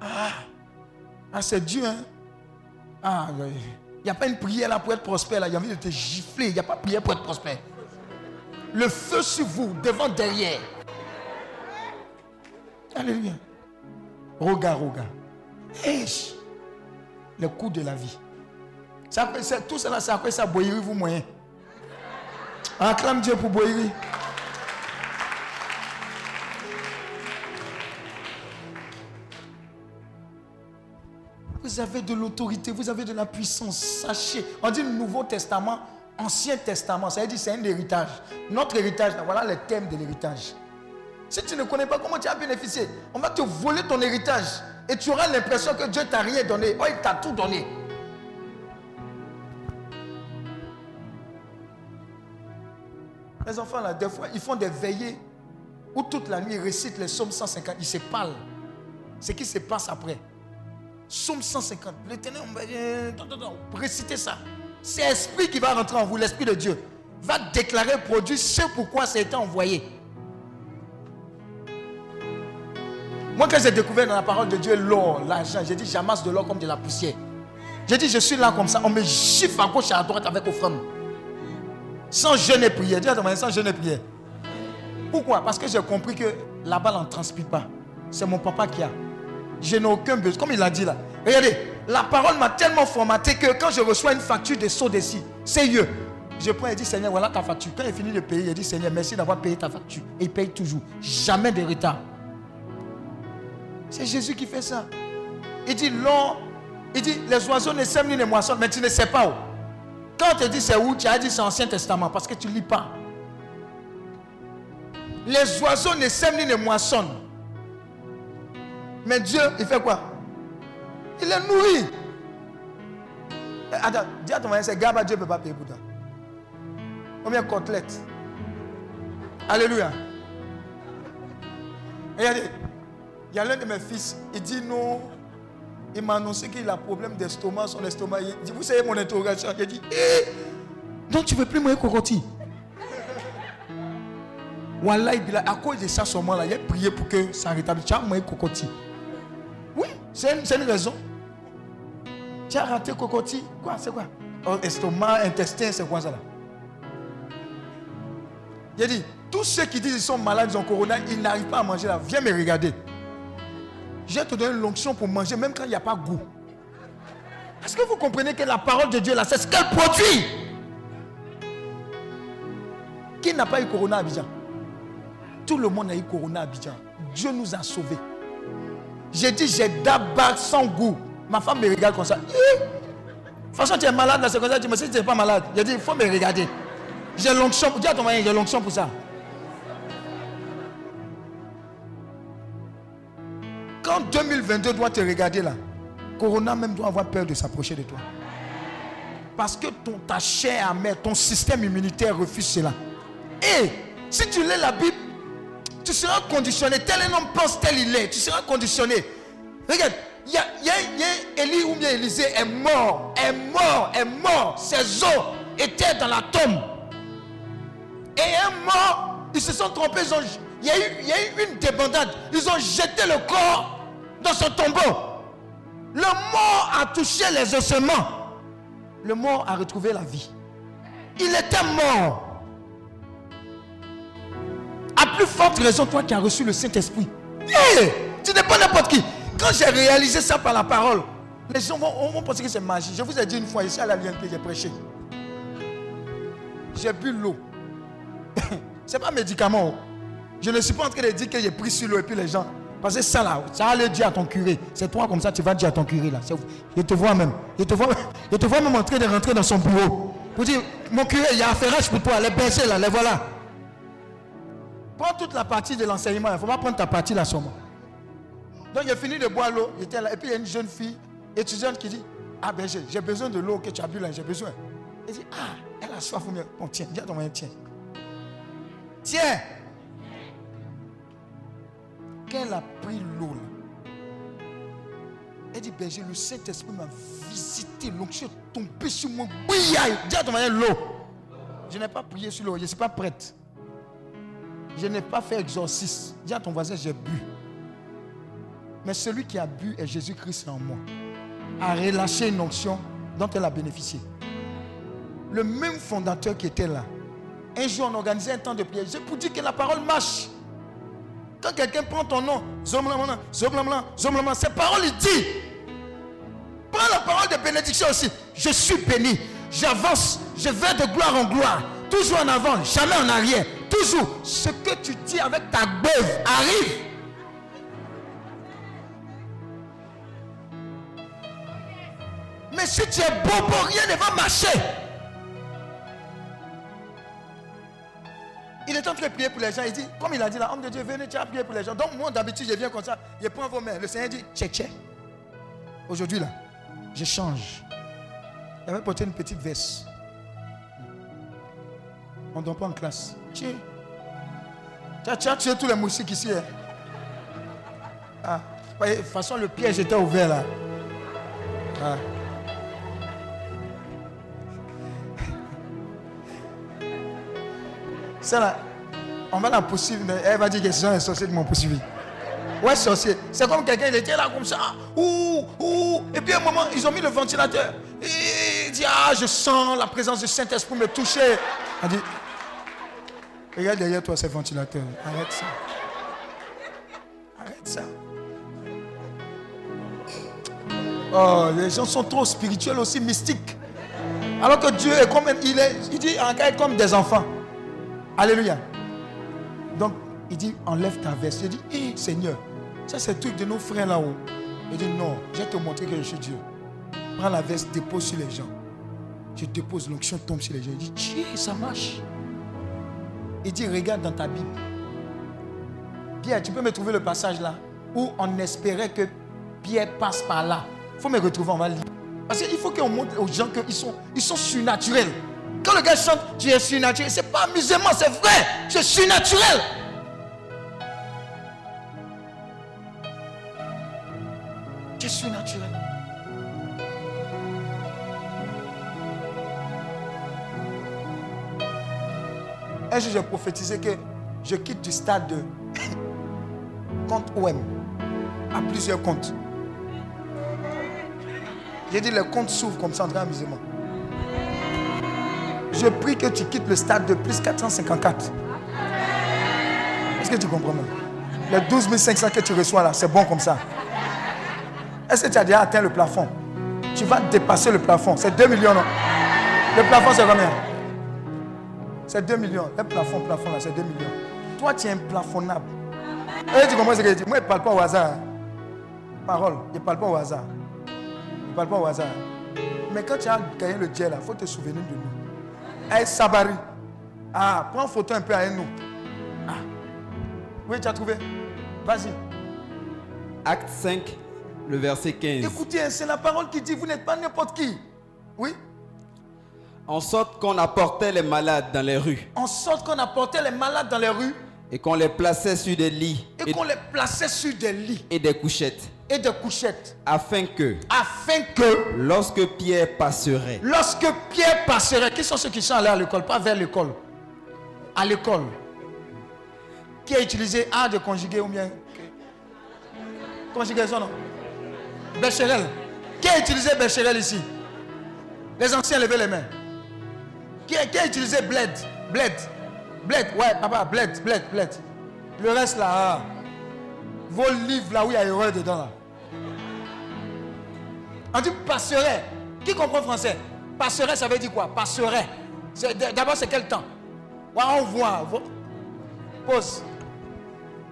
Ah, ah c'est Dieu, hein. Ah, il n'y a pas une prière là pour être prospère. Là. Il y a envie de te gifler. Il n'y a pas de prière pour être prospère. Le feu sur vous, devant, derrière. Alléluia. Roga, roga. Le coût de la vie. Tout cela, c'est après ça, Boyeri, vous moyen. Acclame Dieu pour Boyeri. Vous avez de l'autorité, vous avez de la puissance. Sachez. On dit Nouveau Testament, Ancien Testament. Ça veut dire c'est un héritage. Notre héritage, là, voilà les thèmes de l'héritage. Si tu ne connais pas comment tu as bénéficié, on va te voler ton héritage. Et tu auras l'impression que Dieu t'a rien donné. Oh, il t'a tout donné. Les enfants, là, des fois, ils font des veillées où toute la nuit ils récitent les psaumes 150. Ils se parlent. Ce qui se passe après. Psaume 150. L'éternel, on attends, récitez ça. C'est l'esprit qui va rentrer en vous, l'esprit de Dieu. Va déclarer, produire ce pourquoi ça a été envoyé. Moi, quand j'ai découvert dans la parole de Dieu l'or, l'argent, j'ai dit, j'amasse de l'or comme de la poussière. J'ai dit, je suis là comme ça. On me gifle à gauche et à droite avec offrande. Sans jeûne et prière. Ton mari, sans jeûne et prière. Pourquoi? Parce que j'ai compris que la balle n'en transpire pas. C'est mon papa qui a. Je n'ai aucun besoin. Comme il a dit là. Regardez, la parole m'a tellement formaté que quand je reçois une facture de saut d'ici, Dieu. Je prends et dis Seigneur, voilà ta facture. Quand il finit de payer, il dit Seigneur, merci d'avoir payé ta facture. Et il paye toujours. Jamais de retard. C'est Jésus qui fait ça. Il dit l'or, il dit les oiseaux ne sèment ni ne moissonnent, mais tu ne sais pas où. Quand te dit c'est où, tu as dit c'est Ancien Testament parce que tu ne lis pas. Les oiseaux ne sèment ni ne moissonnent. Mais Dieu, il fait quoi? Il les nourrit. Eh, Attends, dis à ton mari, c'est Gaba, Dieu ne peut pas payer pour toi. Combien de côtelettes Alléluia. Regardez, il y a l'un de mes fils, il dit non. Il m'a annoncé qu'il a problème d'estomac, son estomac. Il dit, vous savez mon interrogation Il dit, eh, donc tu ne veux plus manger cocotti Wallah, il dit, à cause de ça, seulement là, il a prié pour que ça rétablisse. Tu as mangé cocotti. Oui, c'est une, c'est une raison. Tu as raté cocotti. Quoi, c'est quoi? Oh, Estomac, intestin, c'est quoi ça là? Il a dit, tous ceux qui disent qu'ils sont malades, ils ont corona, ils n'arrivent pas à manger là. Viens me regarder. Je vais te donner l'onction pour manger, même quand il n'y a pas goût. Est-ce que vous comprenez que la parole de Dieu là, c'est ce qu'elle produit? Qui n'a pas eu corona à Abidjan? Tout le monde a eu corona à Abidjan. Dieu nous a sauvés. J'ai dit, j'ai d'abord sans goût. Ma femme me regarde comme ça. De toute façon, tu es malade là, c'est comme ça. Tu me dis, si tu n'es pas malade. J'ai dit, il faut me regarder. J'ai l'onction. Dis à ton mari, j'ai l'onction pour ça. Quand 2022 doit te regarder là, Corona même doit avoir peur de s'approcher de toi. Parce que ton, ta chair amère, ton système immunitaire refuse cela. Et si tu lis la Bible, tu seras conditionné. Tel un homme pense, tel il est. Tu seras conditionné. Regarde, il y a, y ou bien Élisée est mort, est mort, est mort. Ses os étaient dans la tombe. Et un mort, ils se sont trompés. il, y a eu, il y a eu une débandade. Ils ont jeté le corps dans son tombeau. Le mort a touché les ossements. Le mort a retrouvé la vie. Il était mort. À plus forte raison, toi qui as reçu le Saint-Esprit. Tu n'es pas n'importe qui. Quand j'ai réalisé ça par la parole, les gens vont, vont penser que c'est magie. Je vous ai dit une fois ici à la que j'ai prêché. J'ai bu l'eau. c'est pas un médicament. oh. Je ne suis pas en train de dire que j'ai pris sur l'eau et puis les gens. Parce que ça là, ça allait dire à ton curé. C'est toi comme ça, tu vas dire à ton curé là. Je te vois même. Je te vois, je te vois même en train de rentrer dans son bureau. Pour dire, mon curé, il y a affaire pour toi. Les bercers là, les voilà. Prends toute la partie de l'enseignement. Il ne faut pas prendre ta partie là seulement. Donc j'ai fini de boire l'eau. j'étais là. Et puis il y a une jeune fille, étudiante, qui dit Ah ben j'ai besoin de l'eau que tu as bu là, j'ai besoin. Elle dit Ah, elle a soif bien. Bon, tiens, à ton mari, tiens. Tiens. Elle a pris l'eau elle dit Berger, le Saint-Esprit m'a visité, l'onction est tombée sur moi. Bouillaille. Dis à ton l'eau. Je n'ai pas prié sur l'eau, je ne suis pas prête. Je n'ai pas fait exorcisme. Dis à ton voisin, j'ai bu. Mais celui qui a bu est Jésus-Christ en moi. A relâché une onction dont elle a bénéficié. Le même fondateur qui était là. Un jour, on organisait un temps de prière. C'est pour dire que la parole marche. Quand quelqu'un prend ton nom, Zomlamana, Zomlamana, Zomlamana, cette parole, il dit. Prends la parole de bénédiction aussi. Je suis béni. J'avance. Je vais de gloire en gloire. Toujours en avant, jamais en arrière. Toujours. Ce que tu dis avec ta beuve arrive. Mais si tu es bobo, rien ne va marcher. Il est en train de prier pour les gens. Il dit, comme il a dit là, homme de Dieu, venez, tu as prié pour les gens. Donc moi, d'habitude, je viens comme ça. Je prends vos mains. Le Seigneur dit, tchè, tchè. Aujourd'hui là, je change. Il avait porté une petite veste. On ne donne pas en classe. Tu, tu as, tu as tué tous les moustiques ici. hein. Ah, de toute façon, le piège était ouvert là. Ah. Ça là, on va la poursuivre, elle va dire que ce sont les sorciers qui m'ont poursuivi. Ouais, sorcier. C'est comme quelqu'un, il était là comme ça. Ouh, ouh. Et puis à un moment, ils ont mis le ventilateur. Et il dit, ah, je sens la présence du Saint-Esprit me toucher. Elle dit, regarde derrière toi, c'est le ventilateur. Arrête ça. Arrête ça. Oh, les gens sont trop spirituels aussi, mystiques. Alors que Dieu est comme, il est, il dit, en est comme des enfants. Alléluia. Donc, il dit, enlève ta veste. Il dit, Hé, Seigneur, ça c'est le truc de nos frères là-haut. Il dit, non, je vais te montrer que je suis Dieu. Prends la veste, dépose sur les gens. Je dépose, l'onction tombe sur les gens. Il dit, Tiens, ça marche. Il dit, regarde dans ta Bible. Pierre, tu peux me trouver le passage là où on espérait que Pierre passe par là. Il faut me retrouver, on va lire. Parce qu'il faut qu'on montre aux gens qu'ils sont, ils sont surnaturels. Quand le gars chante, tu es surnaturel, c'est pas amusement, c'est vrai. Tu es surnaturel. Tu es surnaturel. Un jour, j'ai prophétisé que je quitte du stade de compte OM à plusieurs comptes. J'ai dit, les comptes s'ouvrent comme ça en train d'amusement. Je prie que tu quittes le stade de plus 454. Est-ce que tu comprends Les 12 500 que tu reçois là, c'est bon comme ça. Est-ce que tu as déjà atteint le plafond? Tu vas dépasser le plafond. C'est 2 millions, non? Le plafond, c'est combien? C'est 2 millions. Le plafond, plafond là, c'est 2 millions. Toi, tu es implafonnable. Et tu comprends ce que je dis? Moi, je ne parle pas au hasard. hein. Parole, je ne parle pas au hasard. Je ne parle pas au hasard. Mais quand tu as gagné le jet là, il faut te souvenir de nous. Hey, Sabari. Ah, prends photo un peu avec nous. Ah. Oui, tu as trouvé? Vas-y. Acte 5, le verset 15. Écoutez, c'est la parole qui dit, vous n'êtes pas n'importe qui. Oui? En sorte qu'on apportait les malades dans les rues En sorte qu'on apportait les malades dans les rues et qu'on les plaçait sur des lits et et, qu'on les plaçait sur des lits et des couchettes, et des couchettes. afin que, Afin que lorsque Pierre passerait, lorsque Pierre passerait, qui sont ceux qui sont allés à l'école Pas vers l'école. À l'école. Qui a utilisé A de conjuguer ou bien Conjugaison, non? Bécherel. Qui a utilisé Bécherel ici? Les anciens, levez les mains. Qui a, qui a utilisé bled Bled. Bled, ouais, papa, bled, bled, bled. Le reste là, ah. vos livres là où il y a erreur dedans là. On dit passerait. Qui comprend français? Passerait, ça veut dire quoi? Passerait. D'abord, c'est quel temps? Ouais, on voit. Vo- Pause.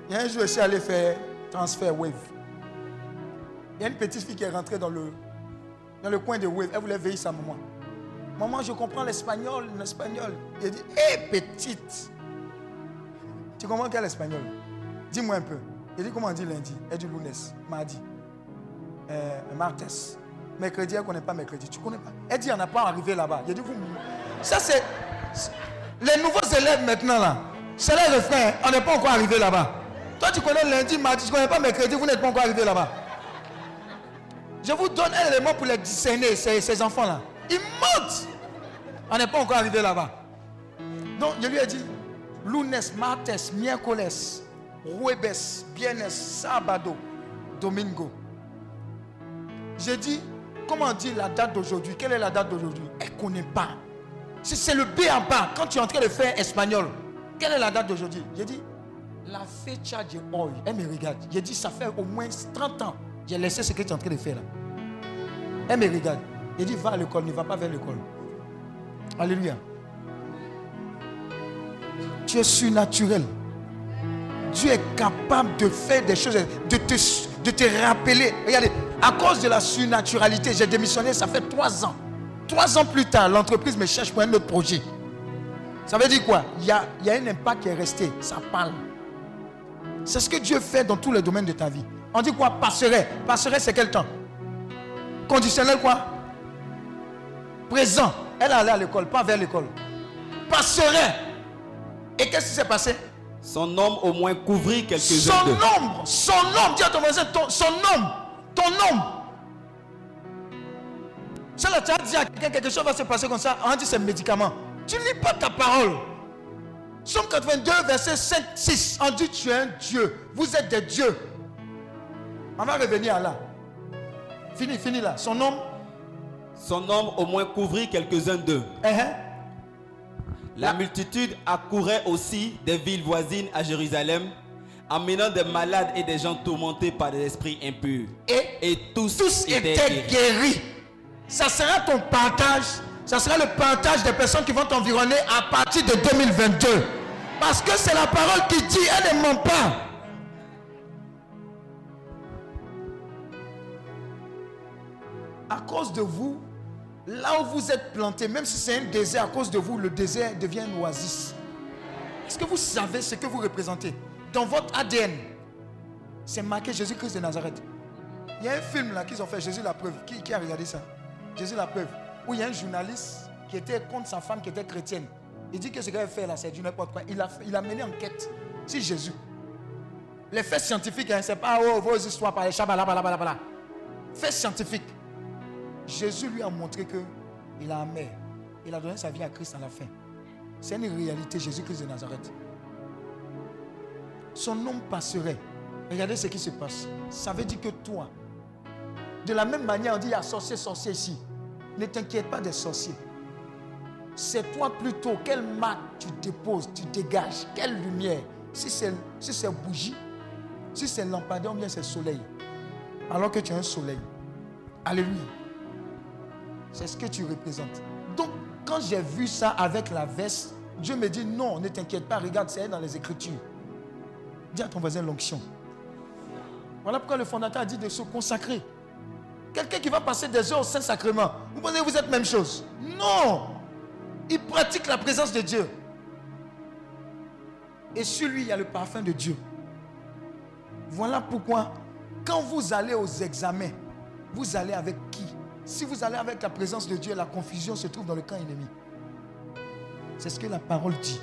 Il y a un jour, je suis allé faire transfert Wave. Il y a une petite fille qui est rentrée dans le, dans le coin de Wave. Elle voulait veiller sa maman. Maman, je comprends l'espagnol, l'espagnol. Il dit, hé petite. Tu comprends quel espagnol? Dis-moi un peu. Il dit, comment on dit lundi Elle dit lunes, mardi, euh, martes. Mercredi, elle ne connaît pas mercredi. Tu ne connais pas Elle dit, on n'a pas arrivé là-bas. Il dit, vous. Ça, c'est. Les nouveaux élèves maintenant, là. C'est les refrains. hein. On n'est pas encore arrivé là-bas. Toi, tu connais lundi, mardi, tu ne connais pas mercredi, vous n'êtes pas encore arrivé là-bas. Je vous donne un élément pour les discerner, ces, ces enfants-là. Ils mentent. On n'est pas encore arrivé là-bas. Donc, je lui ai dit, lunes, martes, miércoles, jueves, viernes, sábado, domingo. J'ai dit, comment dire la date d'aujourd'hui? Quelle est la date d'aujourd'hui? Elle ne connaît pas. C'est le B en bas. Quand tu es en train de faire espagnol, quelle est la date d'aujourd'hui? J'ai dit, la fecha de hoy. Elle me regarde. J'ai dit, ça fait au moins 30 ans. J'ai laissé ce que tu es en train de faire là. Elle me regarde. J'ai dit, va à l'école, ne va pas vers l'école. Alléluia. Tu es surnaturel. Dieu est capable de faire des choses, de te, de te rappeler. Regardez, à cause de la surnaturalité, j'ai démissionné, ça fait trois ans. Trois ans plus tard, l'entreprise me cherche pour un autre projet. Ça veut dire quoi? Il y, a, il y a un impact qui est resté. Ça parle. C'est ce que Dieu fait dans tous les domaines de ta vie. On dit quoi? Passerait. Passerait, c'est quel temps? Conditionnel quoi? Présent. Elle est allée à l'école, pas vers l'école. Passerait. Et qu'est-ce qui s'est passé? Son ombre au moins couvrit Son quelques-uns d'eux. ombre, son ombre, dis à ton voisin, ton- son ombre, ton. Ça là, tu as dit à quelqu'un quelque chose va se passer comme ça, on dit c'est médicament. Tu ne lis pas ta parole. Somme 82, verset 5, 6, on dit tu es un Dieu, vous êtes des dieux. On va revenir à là. Fini, fini là. Son ombre, Son ombre au moins couvrit quelques-uns d'eux. hein. La multitude accourait aussi des villes voisines à Jérusalem, amenant des malades et des gens tourmentés par des esprits impurs. et Et tous, tous étaient étaient guéris. guéris. Ça sera ton partage. Ça sera le partage des personnes qui vont t'environner à partir de 2022. Parce que c'est la parole qui dit, elle ne ment pas. À cause de vous, là où vous êtes plantés, même si c'est un désert, à cause de vous, le désert devient une oasis. Est-ce que vous savez ce que vous représentez? Dans votre ADN, c'est marqué Jésus-Christ de Nazareth. Il y a un film là qu'ils ont fait, Jésus la preuve. Qui, a regardé ça? Jésus la preuve. Où il y a un journaliste qui était contre sa femme qui était chrétienne. Il dit que ce qu'elle fait là, c'est du n'importe quoi. Il a, il a mené enquête sur Jésus. Les faits scientifiques, hein, c'est pas oh, vos histoires par les chabalabalabala. Faits scientifiques. Jésus lui a montré que il a. Il a donné sa vie à Christ à la fin. C'est une réalité, Jésus-Christ de Nazareth. Son nom passerait. Regardez ce qui se passe. Ça veut dire que toi, de la même manière, on dit il y a sorcier, sorcier ici. Ne t'inquiète pas des sorciers. C'est toi plutôt, quelle marque tu déposes, tu dégages, quelle lumière. Si c'est si bougie, si c'est lampadaire ou bien c'est soleil. Alors que tu as un soleil. Alléluia. C'est ce que tu représentes. Donc, quand j'ai vu ça avec la veste, Dieu me dit non, ne t'inquiète pas, regarde, c'est dans les Écritures. Dis à ton voisin l'onction. Voilà pourquoi le fondateur a dit de se consacrer. Quelqu'un qui va passer des heures au Saint-Sacrement, vous pensez que vous êtes même chose? Non Il pratique la présence de Dieu. Et sur lui, il y a le parfum de Dieu. Voilà pourquoi, quand vous allez aux examens, vous allez avec qui? Si vous allez avec la présence de Dieu, la confusion se trouve dans le camp ennemi. C'est ce que la parole dit.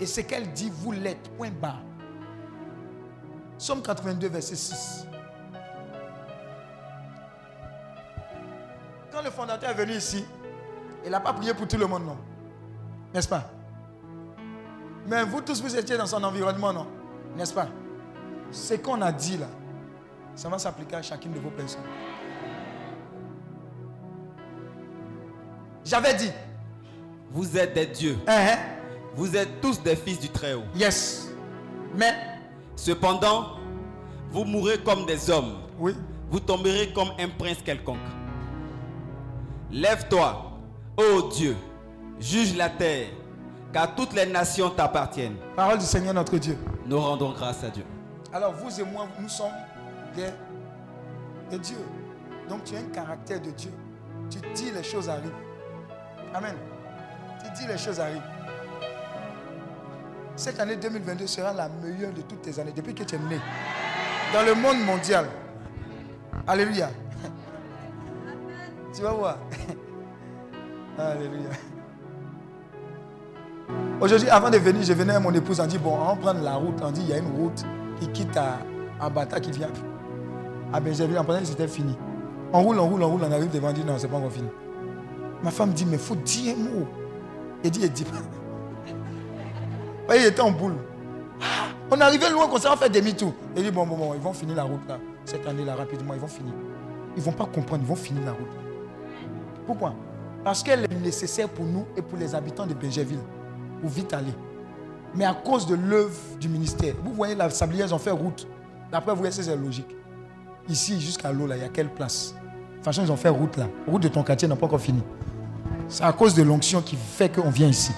Et ce qu'elle dit, vous l'êtes. Point barre. Somme 82, verset 6. Quand le fondateur est venu ici, il n'a pas prié pour tout le monde, non N'est-ce pas? Mais vous tous, vous étiez dans son environnement, non N'est-ce pas? Ce qu'on a dit là, ça va s'appliquer à chacune de vos personnes. J'avais dit, Vous êtes des dieux. hein, hein, Vous êtes tous des fils du Très-Haut. yes. Mais, Cependant, vous mourrez comme des hommes. oui, Vous tomberez comme un prince quelconque. Lève-toi, ô Dieu, juge la terre, car toutes les nations t'appartiennent. parole du Seigneur notre Dieu. Nous rendons grâce à Dieu. Alors vous et moi, nous sommes des, des dieux. Donc tu as un caractère de Dieu. Tu dis les choses arrivent. Amen. Tu dis les choses arrivent. Cette année 2022 sera la meilleure de toutes tes années depuis que tu es né. Dans le monde mondial. Alléluia. Tu vas voir. Alléluia. Aujourd'hui, avant de venir, je venais à mon épouse, on dit, bon, on va prendre la route. On dit, il y a une route qui quitte à, à Bata, qui vient à Benjamin. On pensait c'était fini. On roule, on roule, on roule, on arrive devant, on dit, non, c'est pas encore fini. Ma femme dit, mais il faut dire un mot. Il dit, il dit pas. Ouais, il était en boule. On arrivé loin, comme ça, on va faire demi-tour. Il dit, bon, bon, bon, ils vont finir la route là. Cette année-là, rapidement, ils vont finir. Ils ne vont pas comprendre, ils vont finir la route. Pourquoi? Parce qu'elle est nécessaire pour nous et pour les habitants de Benjerville. Pour vite aller. Mais à cause de l'œuvre du ministère, vous voyez, la sablière, ils ont fait route. D'après vous, c'est logique? Ici, jusqu'à l'eau, là, il y a quelle place? De toute façon, ils ont fait route là. Route de ton quartier n'a pas encore fini. C'est à cause de l'onction qui fait qu'on vient ici.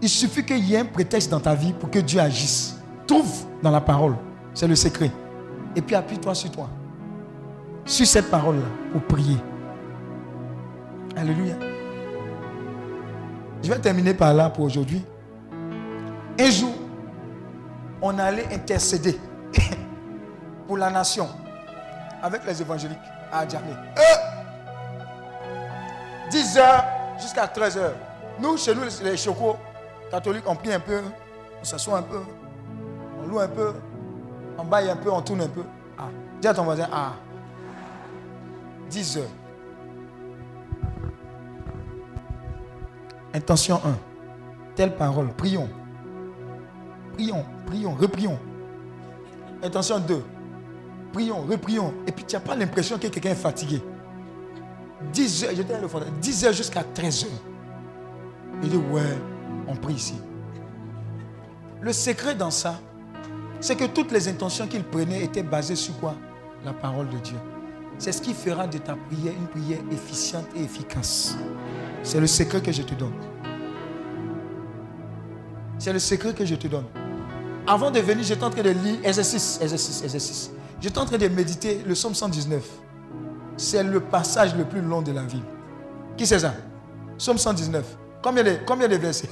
Il suffit qu'il y ait un prétexte dans ta vie pour que Dieu agisse. Trouve dans la parole. C'est le secret. Et puis appuie-toi sur toi. Sur cette parole-là pour prier. Alléluia. Je vais terminer par là pour aujourd'hui. Un jour, on allait intercéder pour la nation avec les évangéliques à Adjamé. 10 heures jusqu'à 13 heures. Nous, chez nous, les chocos, Catholiques, on prie un peu, on s'assoit un peu, on loue un peu, on baille un peu, on tourne un peu. Ah, dis à ton voisin, ah, 10 heures. Intention 1. Telle parole, prions. Prions, prions, reprions. Intention 2. Prions, reprions. Et puis tu n'as pas l'impression que quelqu'un est fatigué. 10 heures, j'étais à le fond, 10 heures jusqu'à 13 heures. Il dit, ouais, on prie ici. Le secret dans ça, c'est que toutes les intentions qu'il prenait étaient basées sur quoi? La parole de Dieu. C'est ce qui fera de ta prière une prière efficiente et efficace. C'est le secret que je te donne. C'est le secret que je te donne. Avant de venir, j'étais en train de lire exercice, exercice, exercice. J'étais en train de méditer le psaume 119. C'est le passage le plus long de la vie. Qui c'est ça? Psaume 119. Combien de, combien de versets?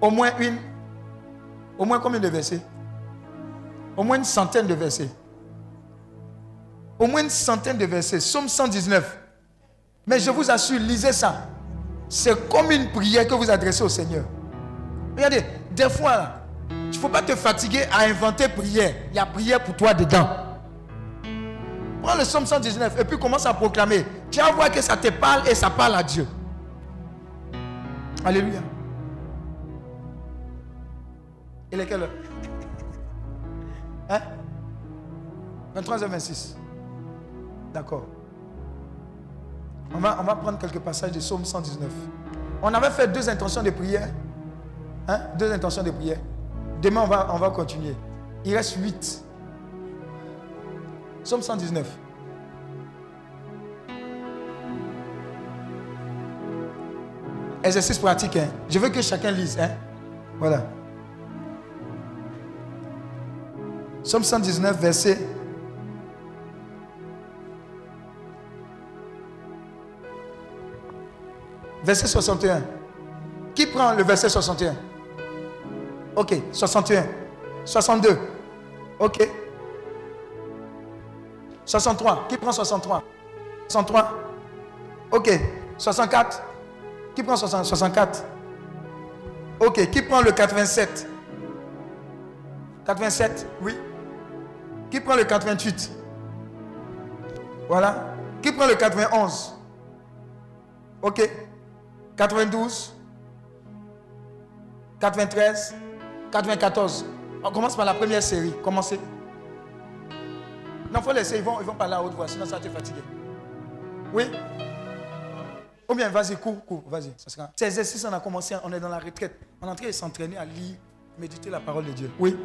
Au moins une. Au moins combien de versets? Au moins une centaine de versets. Au moins une centaine de versets. Psaume 119. Mais je vous assure, lisez ça. C'est comme une prière que vous adressez au Seigneur. Regardez, des fois, il ne faut pas te fatiguer à inventer prière. Il y a prière pour toi dedans. Prends le psaume 119 et puis commence à proclamer. Tu vas voir que ça te parle et ça parle à Dieu. Alléluia. Il est quelle heure? Hein? 23h26. D'accord. On va, on va prendre quelques passages de Psaume 119. On avait fait deux intentions de prière. Hein? Deux intentions de prière. Demain, on va, on va continuer. Il reste huit. Psaume 119. Exercice pratique. Hein? Je veux que chacun lise. Hein? Voilà. Psaume 119, verset. Verset 61. Qui prend le verset 61 Ok, 61. 62. Ok. 63. Qui prend 63 63. Ok. 64. Qui prend 64 Ok. Qui prend le 87 87, oui. Qui prend le 88 Voilà. Qui prend le 91 Ok. 92 93 94. On commence par la première série. Commencez. Non, il faut laisser. Ils vont, ils vont parler à haute voix, sinon ça te fatiguer. Oui? Ou bien, vas-y, cours, cours, vas-y. Ces exercices, on a commencé, on est dans la retraite. On est en train de s'entraîner à lire, méditer la parole de Dieu. Oui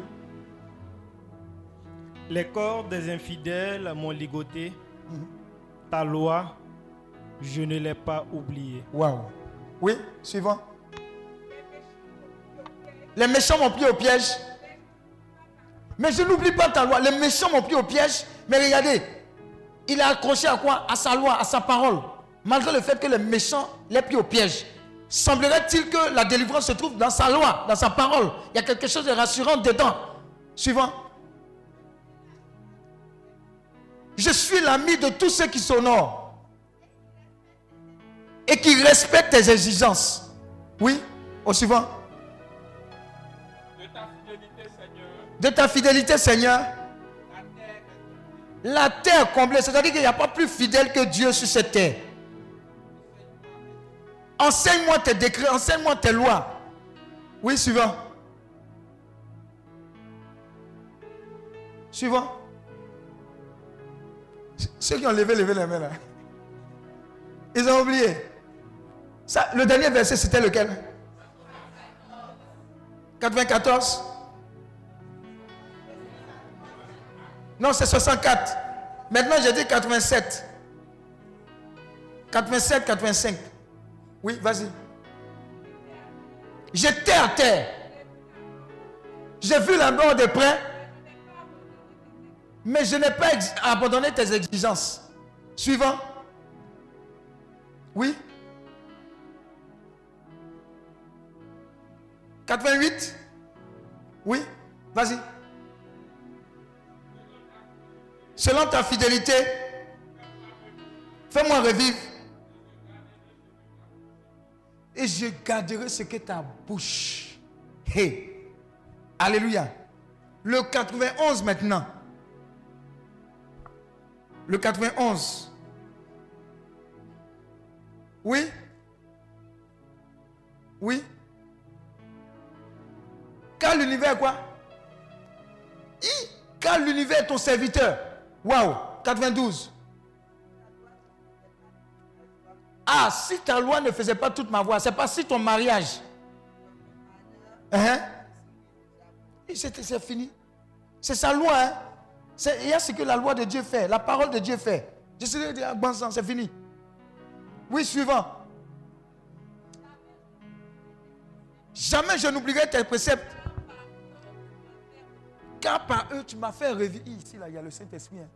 Les corps des infidèles m'ont ligoté. Ta loi, je ne l'ai pas oubliée. Waouh. Oui, suivant. Les méchants m'ont pris au piège. Mais je n'oublie pas ta loi. Les méchants m'ont pris au piège. Mais regardez, il est accroché à quoi? À sa loi, à sa parole. Malgré le fait que les méchants l'aient pris au piège. Semblerait-il que la délivrance se trouve dans sa loi, dans sa parole? Il y a quelque chose de rassurant dedans. Suivant. Je suis l'ami de tous ceux qui s'honorent et qui respectent tes exigences. Oui, au suivant. De ta fidélité, Seigneur. La terre comblée, c'est-à-dire qu'il n'y a pas plus fidèle que Dieu sur cette terre. Enseigne-moi tes décrets, enseigne-moi tes lois. Oui, suivant. Suivant. Ceux qui ont levé, levé les mains là. Ils ont oublié. Ça, le dernier verset, c'était lequel? 94 Non, c'est 64. Maintenant, j'ai dit 87. 87, 85. Oui, vas-y. J'étais à terre. J'ai vu la mort de près. Mais je n'ai pas abandonné tes exigences. Suivant. Oui. 88 Oui. Vas-y. Selon ta fidélité, fais-moi revivre. Et je garderai ce que ta bouche. Hey. Alléluia. Le 91 maintenant. Le 91. Oui? Oui? Car l'univers quoi? I, Car l'univers est ton serviteur. Waouh 92. Ah, si ta loi ne faisait pas toute ma voix, c'est pas si ton mariage. Hein? C'est fini. C'est sa loi. Hein? Il y a ce que la loi de Dieu fait, la parole de Dieu fait. Je sais dire, bon sang, c'est fini. Oui, suivant. Jamais je n'oublierai tes préceptes. Car par eux, tu m'as fait revivre. Ici, là, il y a le Saint-Esprit. hein.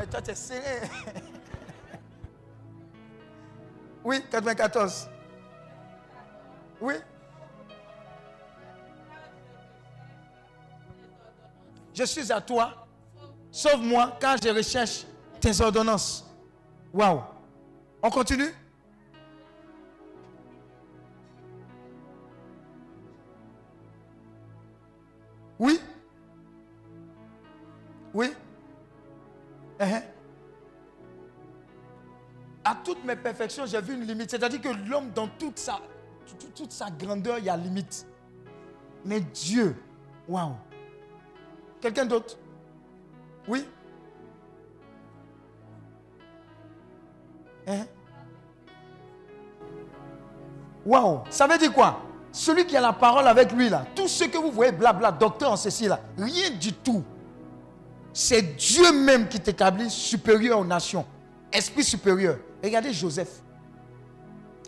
Et toi, tu es serré. Oui, 94. Oui. Je suis à toi. Sauve-moi car je recherche tes ordonnances. Waouh. On continue? Oui? Oui? Uh-huh. À toutes mes perfections, j'ai vu une limite. C'est-à-dire que l'homme, dans toute sa, toute sa grandeur, il y a limite. Mais Dieu, waouh. Quelqu'un d'autre? Oui? Hein? Waouh Ça veut dire quoi? Celui qui a la parole avec lui, là, tout ce que vous voyez, blabla, docteur en ceci, là, rien du tout. C'est Dieu même qui t'établit supérieur aux nations. Esprit supérieur. Regardez Joseph.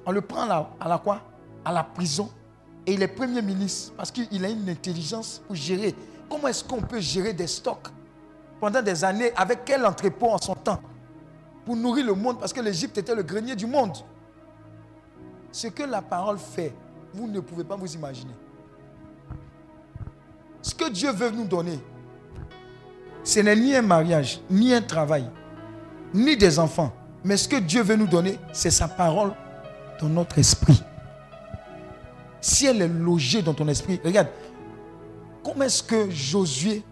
On le prend là, à la quoi? À la prison. Et il est premier ministre parce qu'il a une intelligence pour gérer. Comment est-ce qu'on peut gérer des stocks pendant des années avec quel entrepôt en son temps pour nourrir le monde? Parce que l'Égypte était le grenier du monde. Ce que la parole fait, vous ne pouvez pas vous imaginer. Ce que Dieu veut nous donner, ce n'est ni un mariage, ni un travail, ni des enfants. Mais ce que Dieu veut nous donner, c'est sa parole dans notre esprit. Si elle est logée dans ton esprit, regarde, comment est-ce que Josué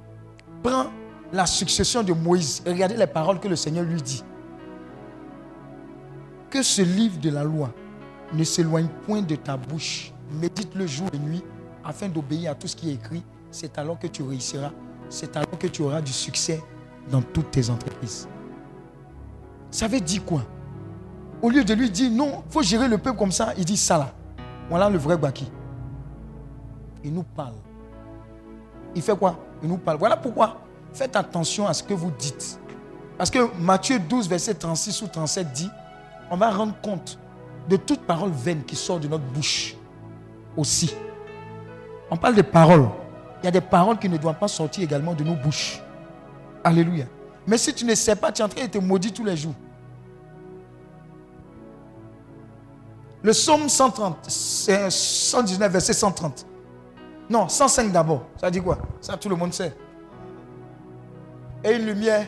prend la succession de Moïse? Regardez les paroles que le Seigneur lui dit. Que ce livre de la loi ne s'éloigne point de ta bouche. Médite-le jour et nuit afin d'obéir à tout ce qui est écrit. C'est alors que tu réussiras. C'est alors que tu auras du succès dans toutes tes entreprises. Ça veut dire quoi? Au lieu de lui dire non, il faut gérer le peuple comme ça, il dit ça là. Voilà le vrai Baki. Il nous parle. Il fait quoi? Il nous parle. Voilà pourquoi faites attention à ce que vous dites. Parce que Matthieu 12, verset 36 ou 37 dit, on va rendre compte de toute parole vaine qui sort de notre bouche aussi. On parle de paroles. Il y a des paroles qui ne doivent pas sortir également de nos bouches. Alléluia. Mais si tu ne sais pas, tu es en train de te maudire tous les jours. Le psaume 130, c'est 119, verset 130. Non, 105 d'abord. Ça dit quoi? Ça, tout le monde sait. Et une lumière.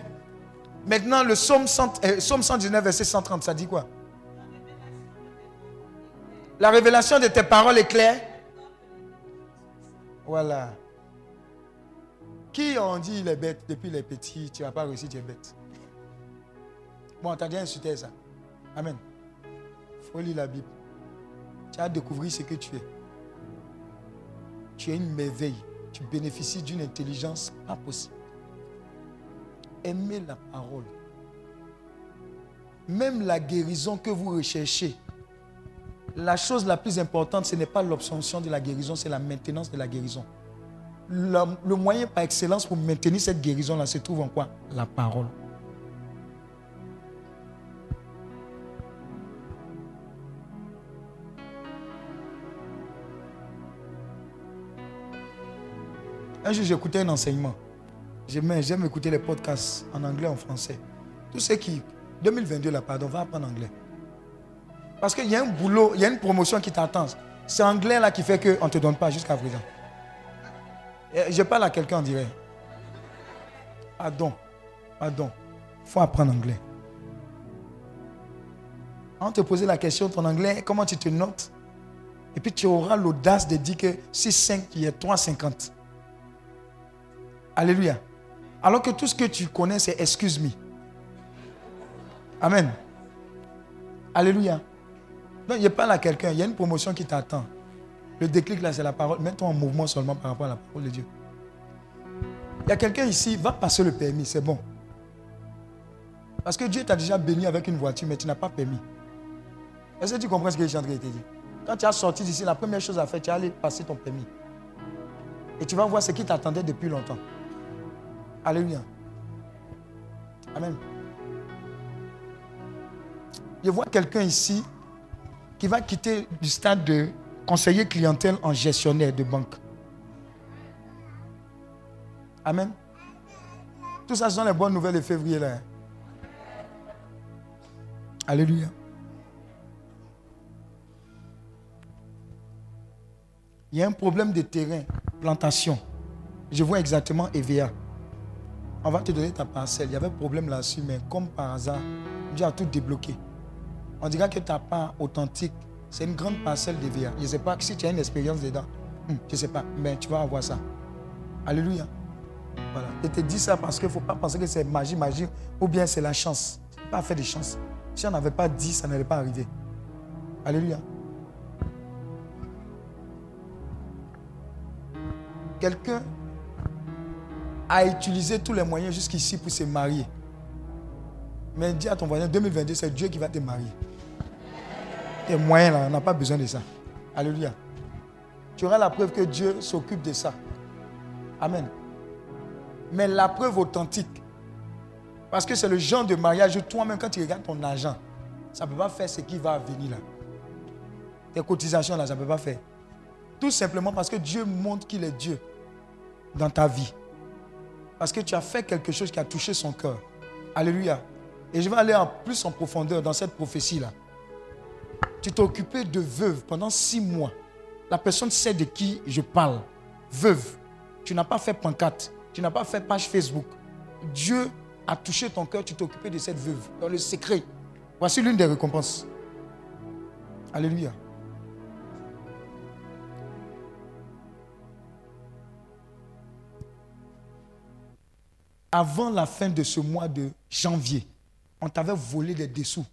Maintenant, le psaume, 100 euh, 119, verset 130, ça dit quoi? La révélation de tes paroles est claire. Voilà. Qui ont dit il est bête? Depuis les petits, tu n'as pas réussi, tu es bête. Bon, tu as déjà insulté ça. Amen. Faut lire la Bible. Tu as découvert ce que tu es. Tu es une merveille. Tu bénéficies d'une intelligence pas possible. Aimez la parole. Même la guérison que vous recherchez. La chose la plus importante, ce n'est pas l'obtention de la guérison, c'est la maintenance de la guérison. Le, le moyen par excellence pour maintenir cette guérison-là se trouve en quoi? La parole. Un jour, j'écoutais un enseignement. J'aime, écouter les podcasts en anglais, en français. Tous ceux qui, 2022, là, pardon, va apprendre anglais. Parce qu'il y a un boulot, il y a une promotion qui t'attend. C'est anglais là qui fait qu'on ne te donne pas jusqu'à présent. Je parle à quelqu'un, on dirait. Pardon, pardon. Il faut apprendre anglais. On te poser la question, ton anglais, comment tu te notes? Et puis tu auras l'audace de dire que 6, 5, il y a 3,50. Alléluia. Alors que tout ce que tu connais, c'est excuse me. Amen. Alléluia. Donc, il pas là quelqu'un, il y a une promotion qui t'attend. Le déclic là, c'est la parole. Mets-toi en mouvement seulement par rapport à la parole de Dieu. Il y a quelqu'un ici, va passer le permis, c'est bon. Parce que Dieu t'a déjà béni avec une voiture, mais tu n'as pas permis. Est-ce que tu comprends ce que je suis de te Quand tu as sorti d'ici, la première chose à faire, tu es allé passer ton permis. Et tu vas voir ce qui t'attendait depuis longtemps. Alléluia. Amen. Je vois quelqu'un ici qui va quitter du stade de conseiller clientèle en gestionnaire de banque. Amen. Tout ça sont les bonnes nouvelles de février là. hein. Alléluia. Il y a un problème de terrain, plantation. Je vois exactement EVA. On va te donner ta parcelle. Il y avait un problème là-dessus, mais comme par hasard, Dieu a tout débloqué. On dira que ta part authentique, c'est une grande parcelle d'EVA. Je ne sais pas si tu as une expérience dedans. Hum, je ne sais pas, mais tu vas avoir ça. Alléluia. Voilà. Je te dis ça parce qu'il ne faut pas penser que c'est magie, magie, ou bien c'est la chance. Ce n'est pas fait de chance. Si on n'avait pas dit, ça n'allait pas arriver. Alléluia. Quelqu'un a utilisé tous les moyens jusqu'ici pour se marier. Mais dis à ton voisin, 2022, c'est Dieu qui va te marier. Tes moyens là, on n'a pas besoin de ça. Alléluia. Tu auras la preuve que Dieu s'occupe de ça. Amen. Mais la preuve authentique, parce que c'est le genre de mariage où toi-même, quand tu regardes ton argent, ça ne peut pas faire ce qui va venir là. Tes cotisations là, ça ne peut pas faire. Tout simplement parce que Dieu montre qu'il est Dieu dans ta vie. Parce que tu as fait quelque chose qui a touché son cœur. Alléluia. Et je vais aller en plus en profondeur dans cette prophétie-là. Tu t'es occupé de veuve pendant six mois. La personne sait de qui je parle. Veuve. Tu n'as pas fait pancarte. Tu n'as pas fait page Facebook. Dieu a touché ton cœur. Tu t'es occupé de cette veuve. Dans le secret. Voici l'une des récompenses. Alléluia. Avant la fin de ce mois de janvier, on t'avait volé des dessous.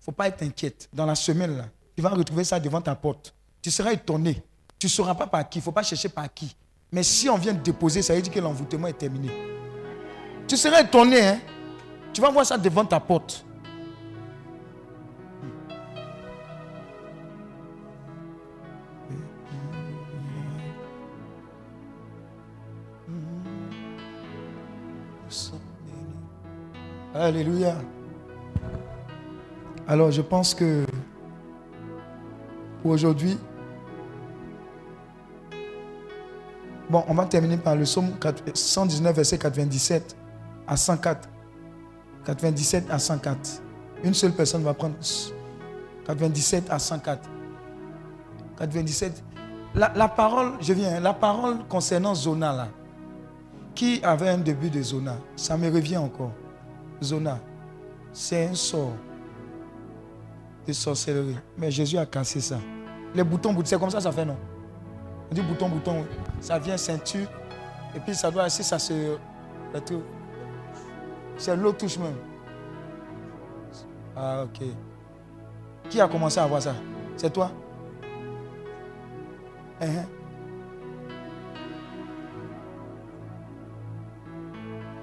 Faut pas être inquiète. Dans la semaine, là, tu vas retrouver ça devant ta porte. Tu seras étonné. Tu ne sauras pas par qui. Il faut pas chercher par qui. Mais si on vient déposer, ça veut dire que l'envoûtement est terminé. Tu seras étonné. Hein? Tu vas voir ça devant ta porte. Alléluia. Alors je pense que pour aujourd'hui, bon, on va terminer par le psaume 119, verset 97 à 104. 97 à 104. Une seule personne va prendre 97 à 104. 97. La, la parole, je viens, la parole concernant Zona là. Qui avait un début de Zona Ça me revient encore. Zona, c'est un sort de sorcellerie. Mais Jésus a cassé ça. Les boutons, boutons, c'est comme ça ça fait, non? On dit bouton, bouton, ça vient ceinture. Et puis ça doit, si ça se c'est l'eau touche même. Ah, ok. Qui a commencé à voir ça? C'est toi? Hein?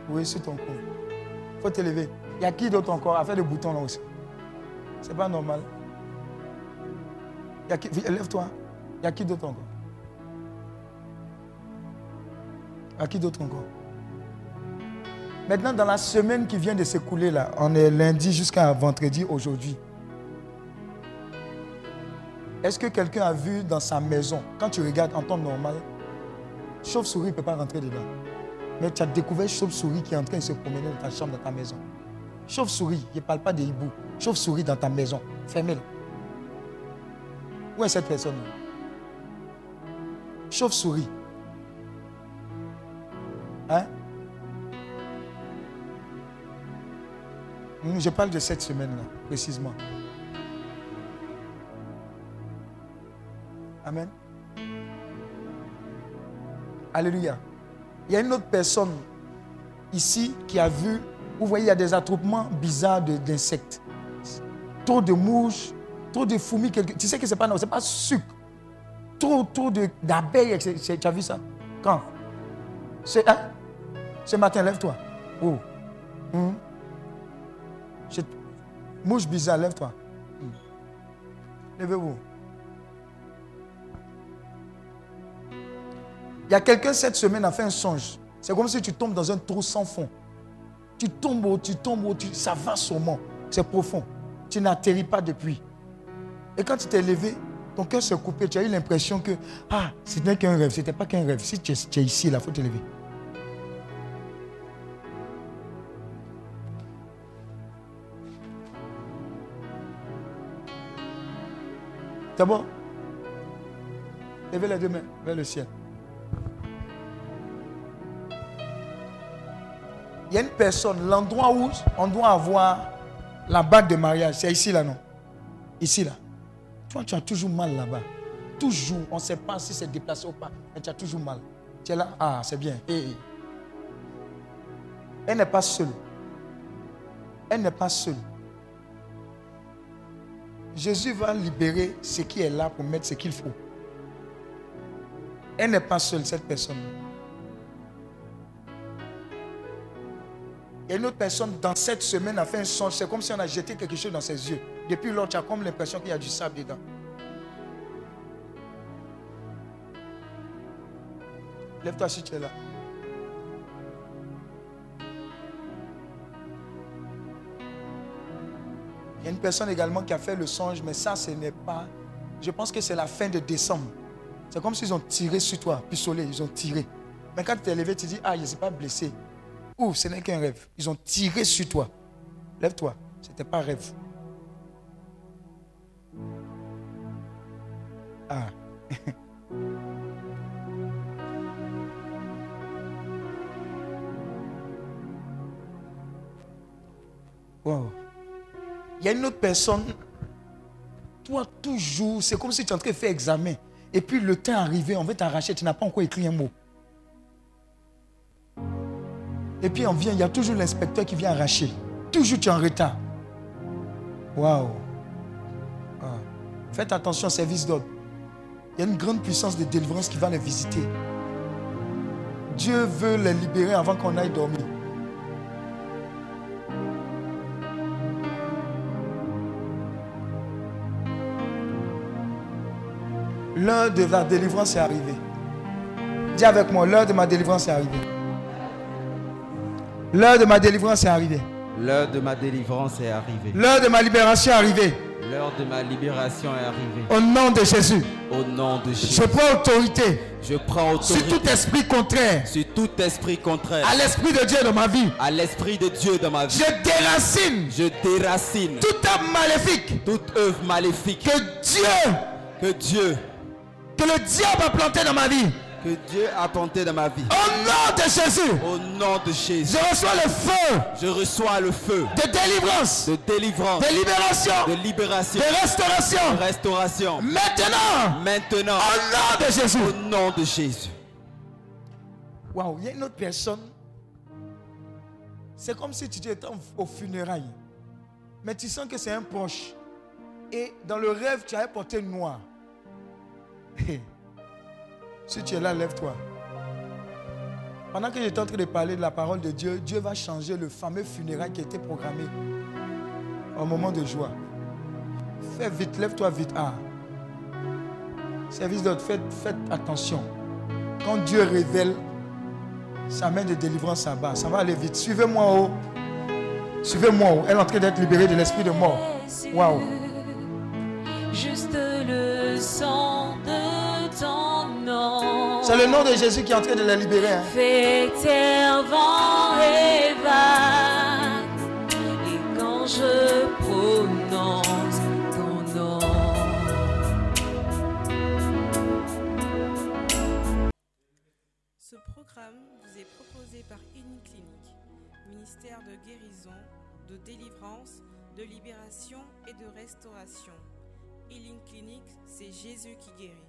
Oui, sur ton cou. Faut te lever. Il y a qui d'autre encore à faire des boutons là aussi? C'est pas normal. Y a qui... Lève-toi. Il y a qui d'autre encore? Il y a qui d'autre encore? Maintenant, dans la semaine qui vient de s'écouler là, on est lundi jusqu'à vendredi aujourd'hui. Est-ce que quelqu'un a vu dans sa maison, quand tu regardes en temps normal, chauve-souris ne peut pas rentrer dedans? Mais tu as découvert chauve-souris qui est en train de se promener dans ta chambre, dans ta maison. Chauve-souris, je ne parle pas de hibou. Chauve-souris dans ta maison. Fermez-le. Où est cette personne? Chauve-souris. Hein? Mmh, je parle de cette semaine-là, précisément. Amen. Alléluia. Il y a une autre personne ici qui a vu, vous voyez, il y a des attroupements bizarres d'insectes. Trop de mouches, trop de fourmis. quelque- Tu sais que ce n'est pas, non, pas sucre. Trop, trop d'abeilles. Tu as vu ça? Quand? Hein? Ce matin, lève-toi. Oh. C'est- Mouche bizarre, lève-toi. Hum. Levez-vous. Il y a quelqu'un cette semaine a fait un songe. C'est comme si tu tombes dans un trou sans fond. Tu tombes, tu tombes, tu- ça va sûrement. C'est profond. Tu n'atterris pas depuis. Et quand tu t'es levé, ton cœur s'est coupé. Tu as eu l'impression que ah, ce n'était qu'un rêve. Ce n'était pas qu'un rêve. Si tu es, tu es ici, il faut te lever. C'est bon? Levez les deux mains vers le ciel. Il y a une personne, l'endroit où on doit avoir la bague de mariage, c'est ici là, non? Ici là. Toi, tu as toujours mal là-bas. Toujours. On ne sait pas si c'est déplacé ou pas, mais tu as toujours mal. Tu es là, ah, c'est bien. Elle n'est pas seule. Elle n'est pas seule. Jésus va libérer ce qui est là pour mettre ce qu'il faut. Elle n'est pas seule, cette personne. Et une autre personne, dans cette semaine, a fait un songe. C'est comme si on a jeté quelque chose dans ses yeux. Depuis lors, tu as comme l'impression qu'il y a du sable dedans. Lève-toi si tu es là. Il y a une personne également qui a fait le songe, mais ça, ce n'est pas. Je pense que c'est la fin de décembre. C'est comme s'ils ont tiré sur toi, pistolet, ils ont tiré. Mais quand tu t'es levé, tu dis, ah, je ne suis pas blessé. Ou ce n'est qu'un rêve. Ils ont tiré sur toi. Lève-toi. Ce n'était pas un rêve. Ah. Wow. Il y a une autre personne. Toi, toujours, c'est comme si tu es en train de faire examen. Et puis le temps est arrivé, on veut t'arracher, tu n'as pas encore écrit un mot. Et puis on vient, il y a toujours l'inspecteur qui vient arracher. Toujours tu es en retard. Waouh. Ah. Faites attention au service d'ordre. Il y a une grande puissance de délivrance qui va les visiter. Dieu veut les libérer avant qu'on aille dormir. L'heure de la délivrance est arrivée. Dis avec moi, l'heure de ma délivrance est arrivée. L'heure de ma délivrance est arrivée. L'heure de ma délivrance est arrivée. L'heure de ma libération est arrivée. L'heure de ma libération est arrivée. Au nom de Jésus, Au nom de je Jésus, prends autorité je prends sur autorité tout esprit contraire sur tout esprit contraire à l'esprit de Dieu dans ma vie. à l'esprit de Dieu dans ma vie. Je déracine Je déracine toute âme maléfique toute œuvre maléfique que Dieu, que Dieu, que le diable a planté dans ma vie. Que Dieu a planté dans ma vie. Au nom de Jésus, Au nom de Jésus, je reçois le feu je reçois le feu de délivrance, de délivrance, de libération, de libération, de restauration. de restauration. Maintenant, Maintenant, au nom de Jésus. au nom de Jésus. Waouh, il y a une autre personne. C'est comme si tu étais au funérailles. Mais tu sens que c'est un proche. Et dans le rêve, tu avais porté noir. si tu es là, lève-toi. Pendant que j'étais en train de parler de la parole de Dieu, Dieu va changer le fameux funérail qui était programmé au moment de joie. Fais vite, lève-toi vite. Ah. Service d'autre, faites, faites attention. Quand Dieu révèle sa main de délivrance en bas, ça va aller vite. Suivez-moi haut. Suivez-moi haut. Elle est en train d'être libérée de l'esprit de mort. Waouh. Juste le sang de ton nom. C'est le nom de Jésus qui est en train de la libérer. hein. Terre, vent et vague? Et quand je prononce ton nom. Ce programme vous est proposé par Clinique, ministère de guérison, de délivrance, de libération et de restauration. Healing Clinic, c'est Jésus qui guérit.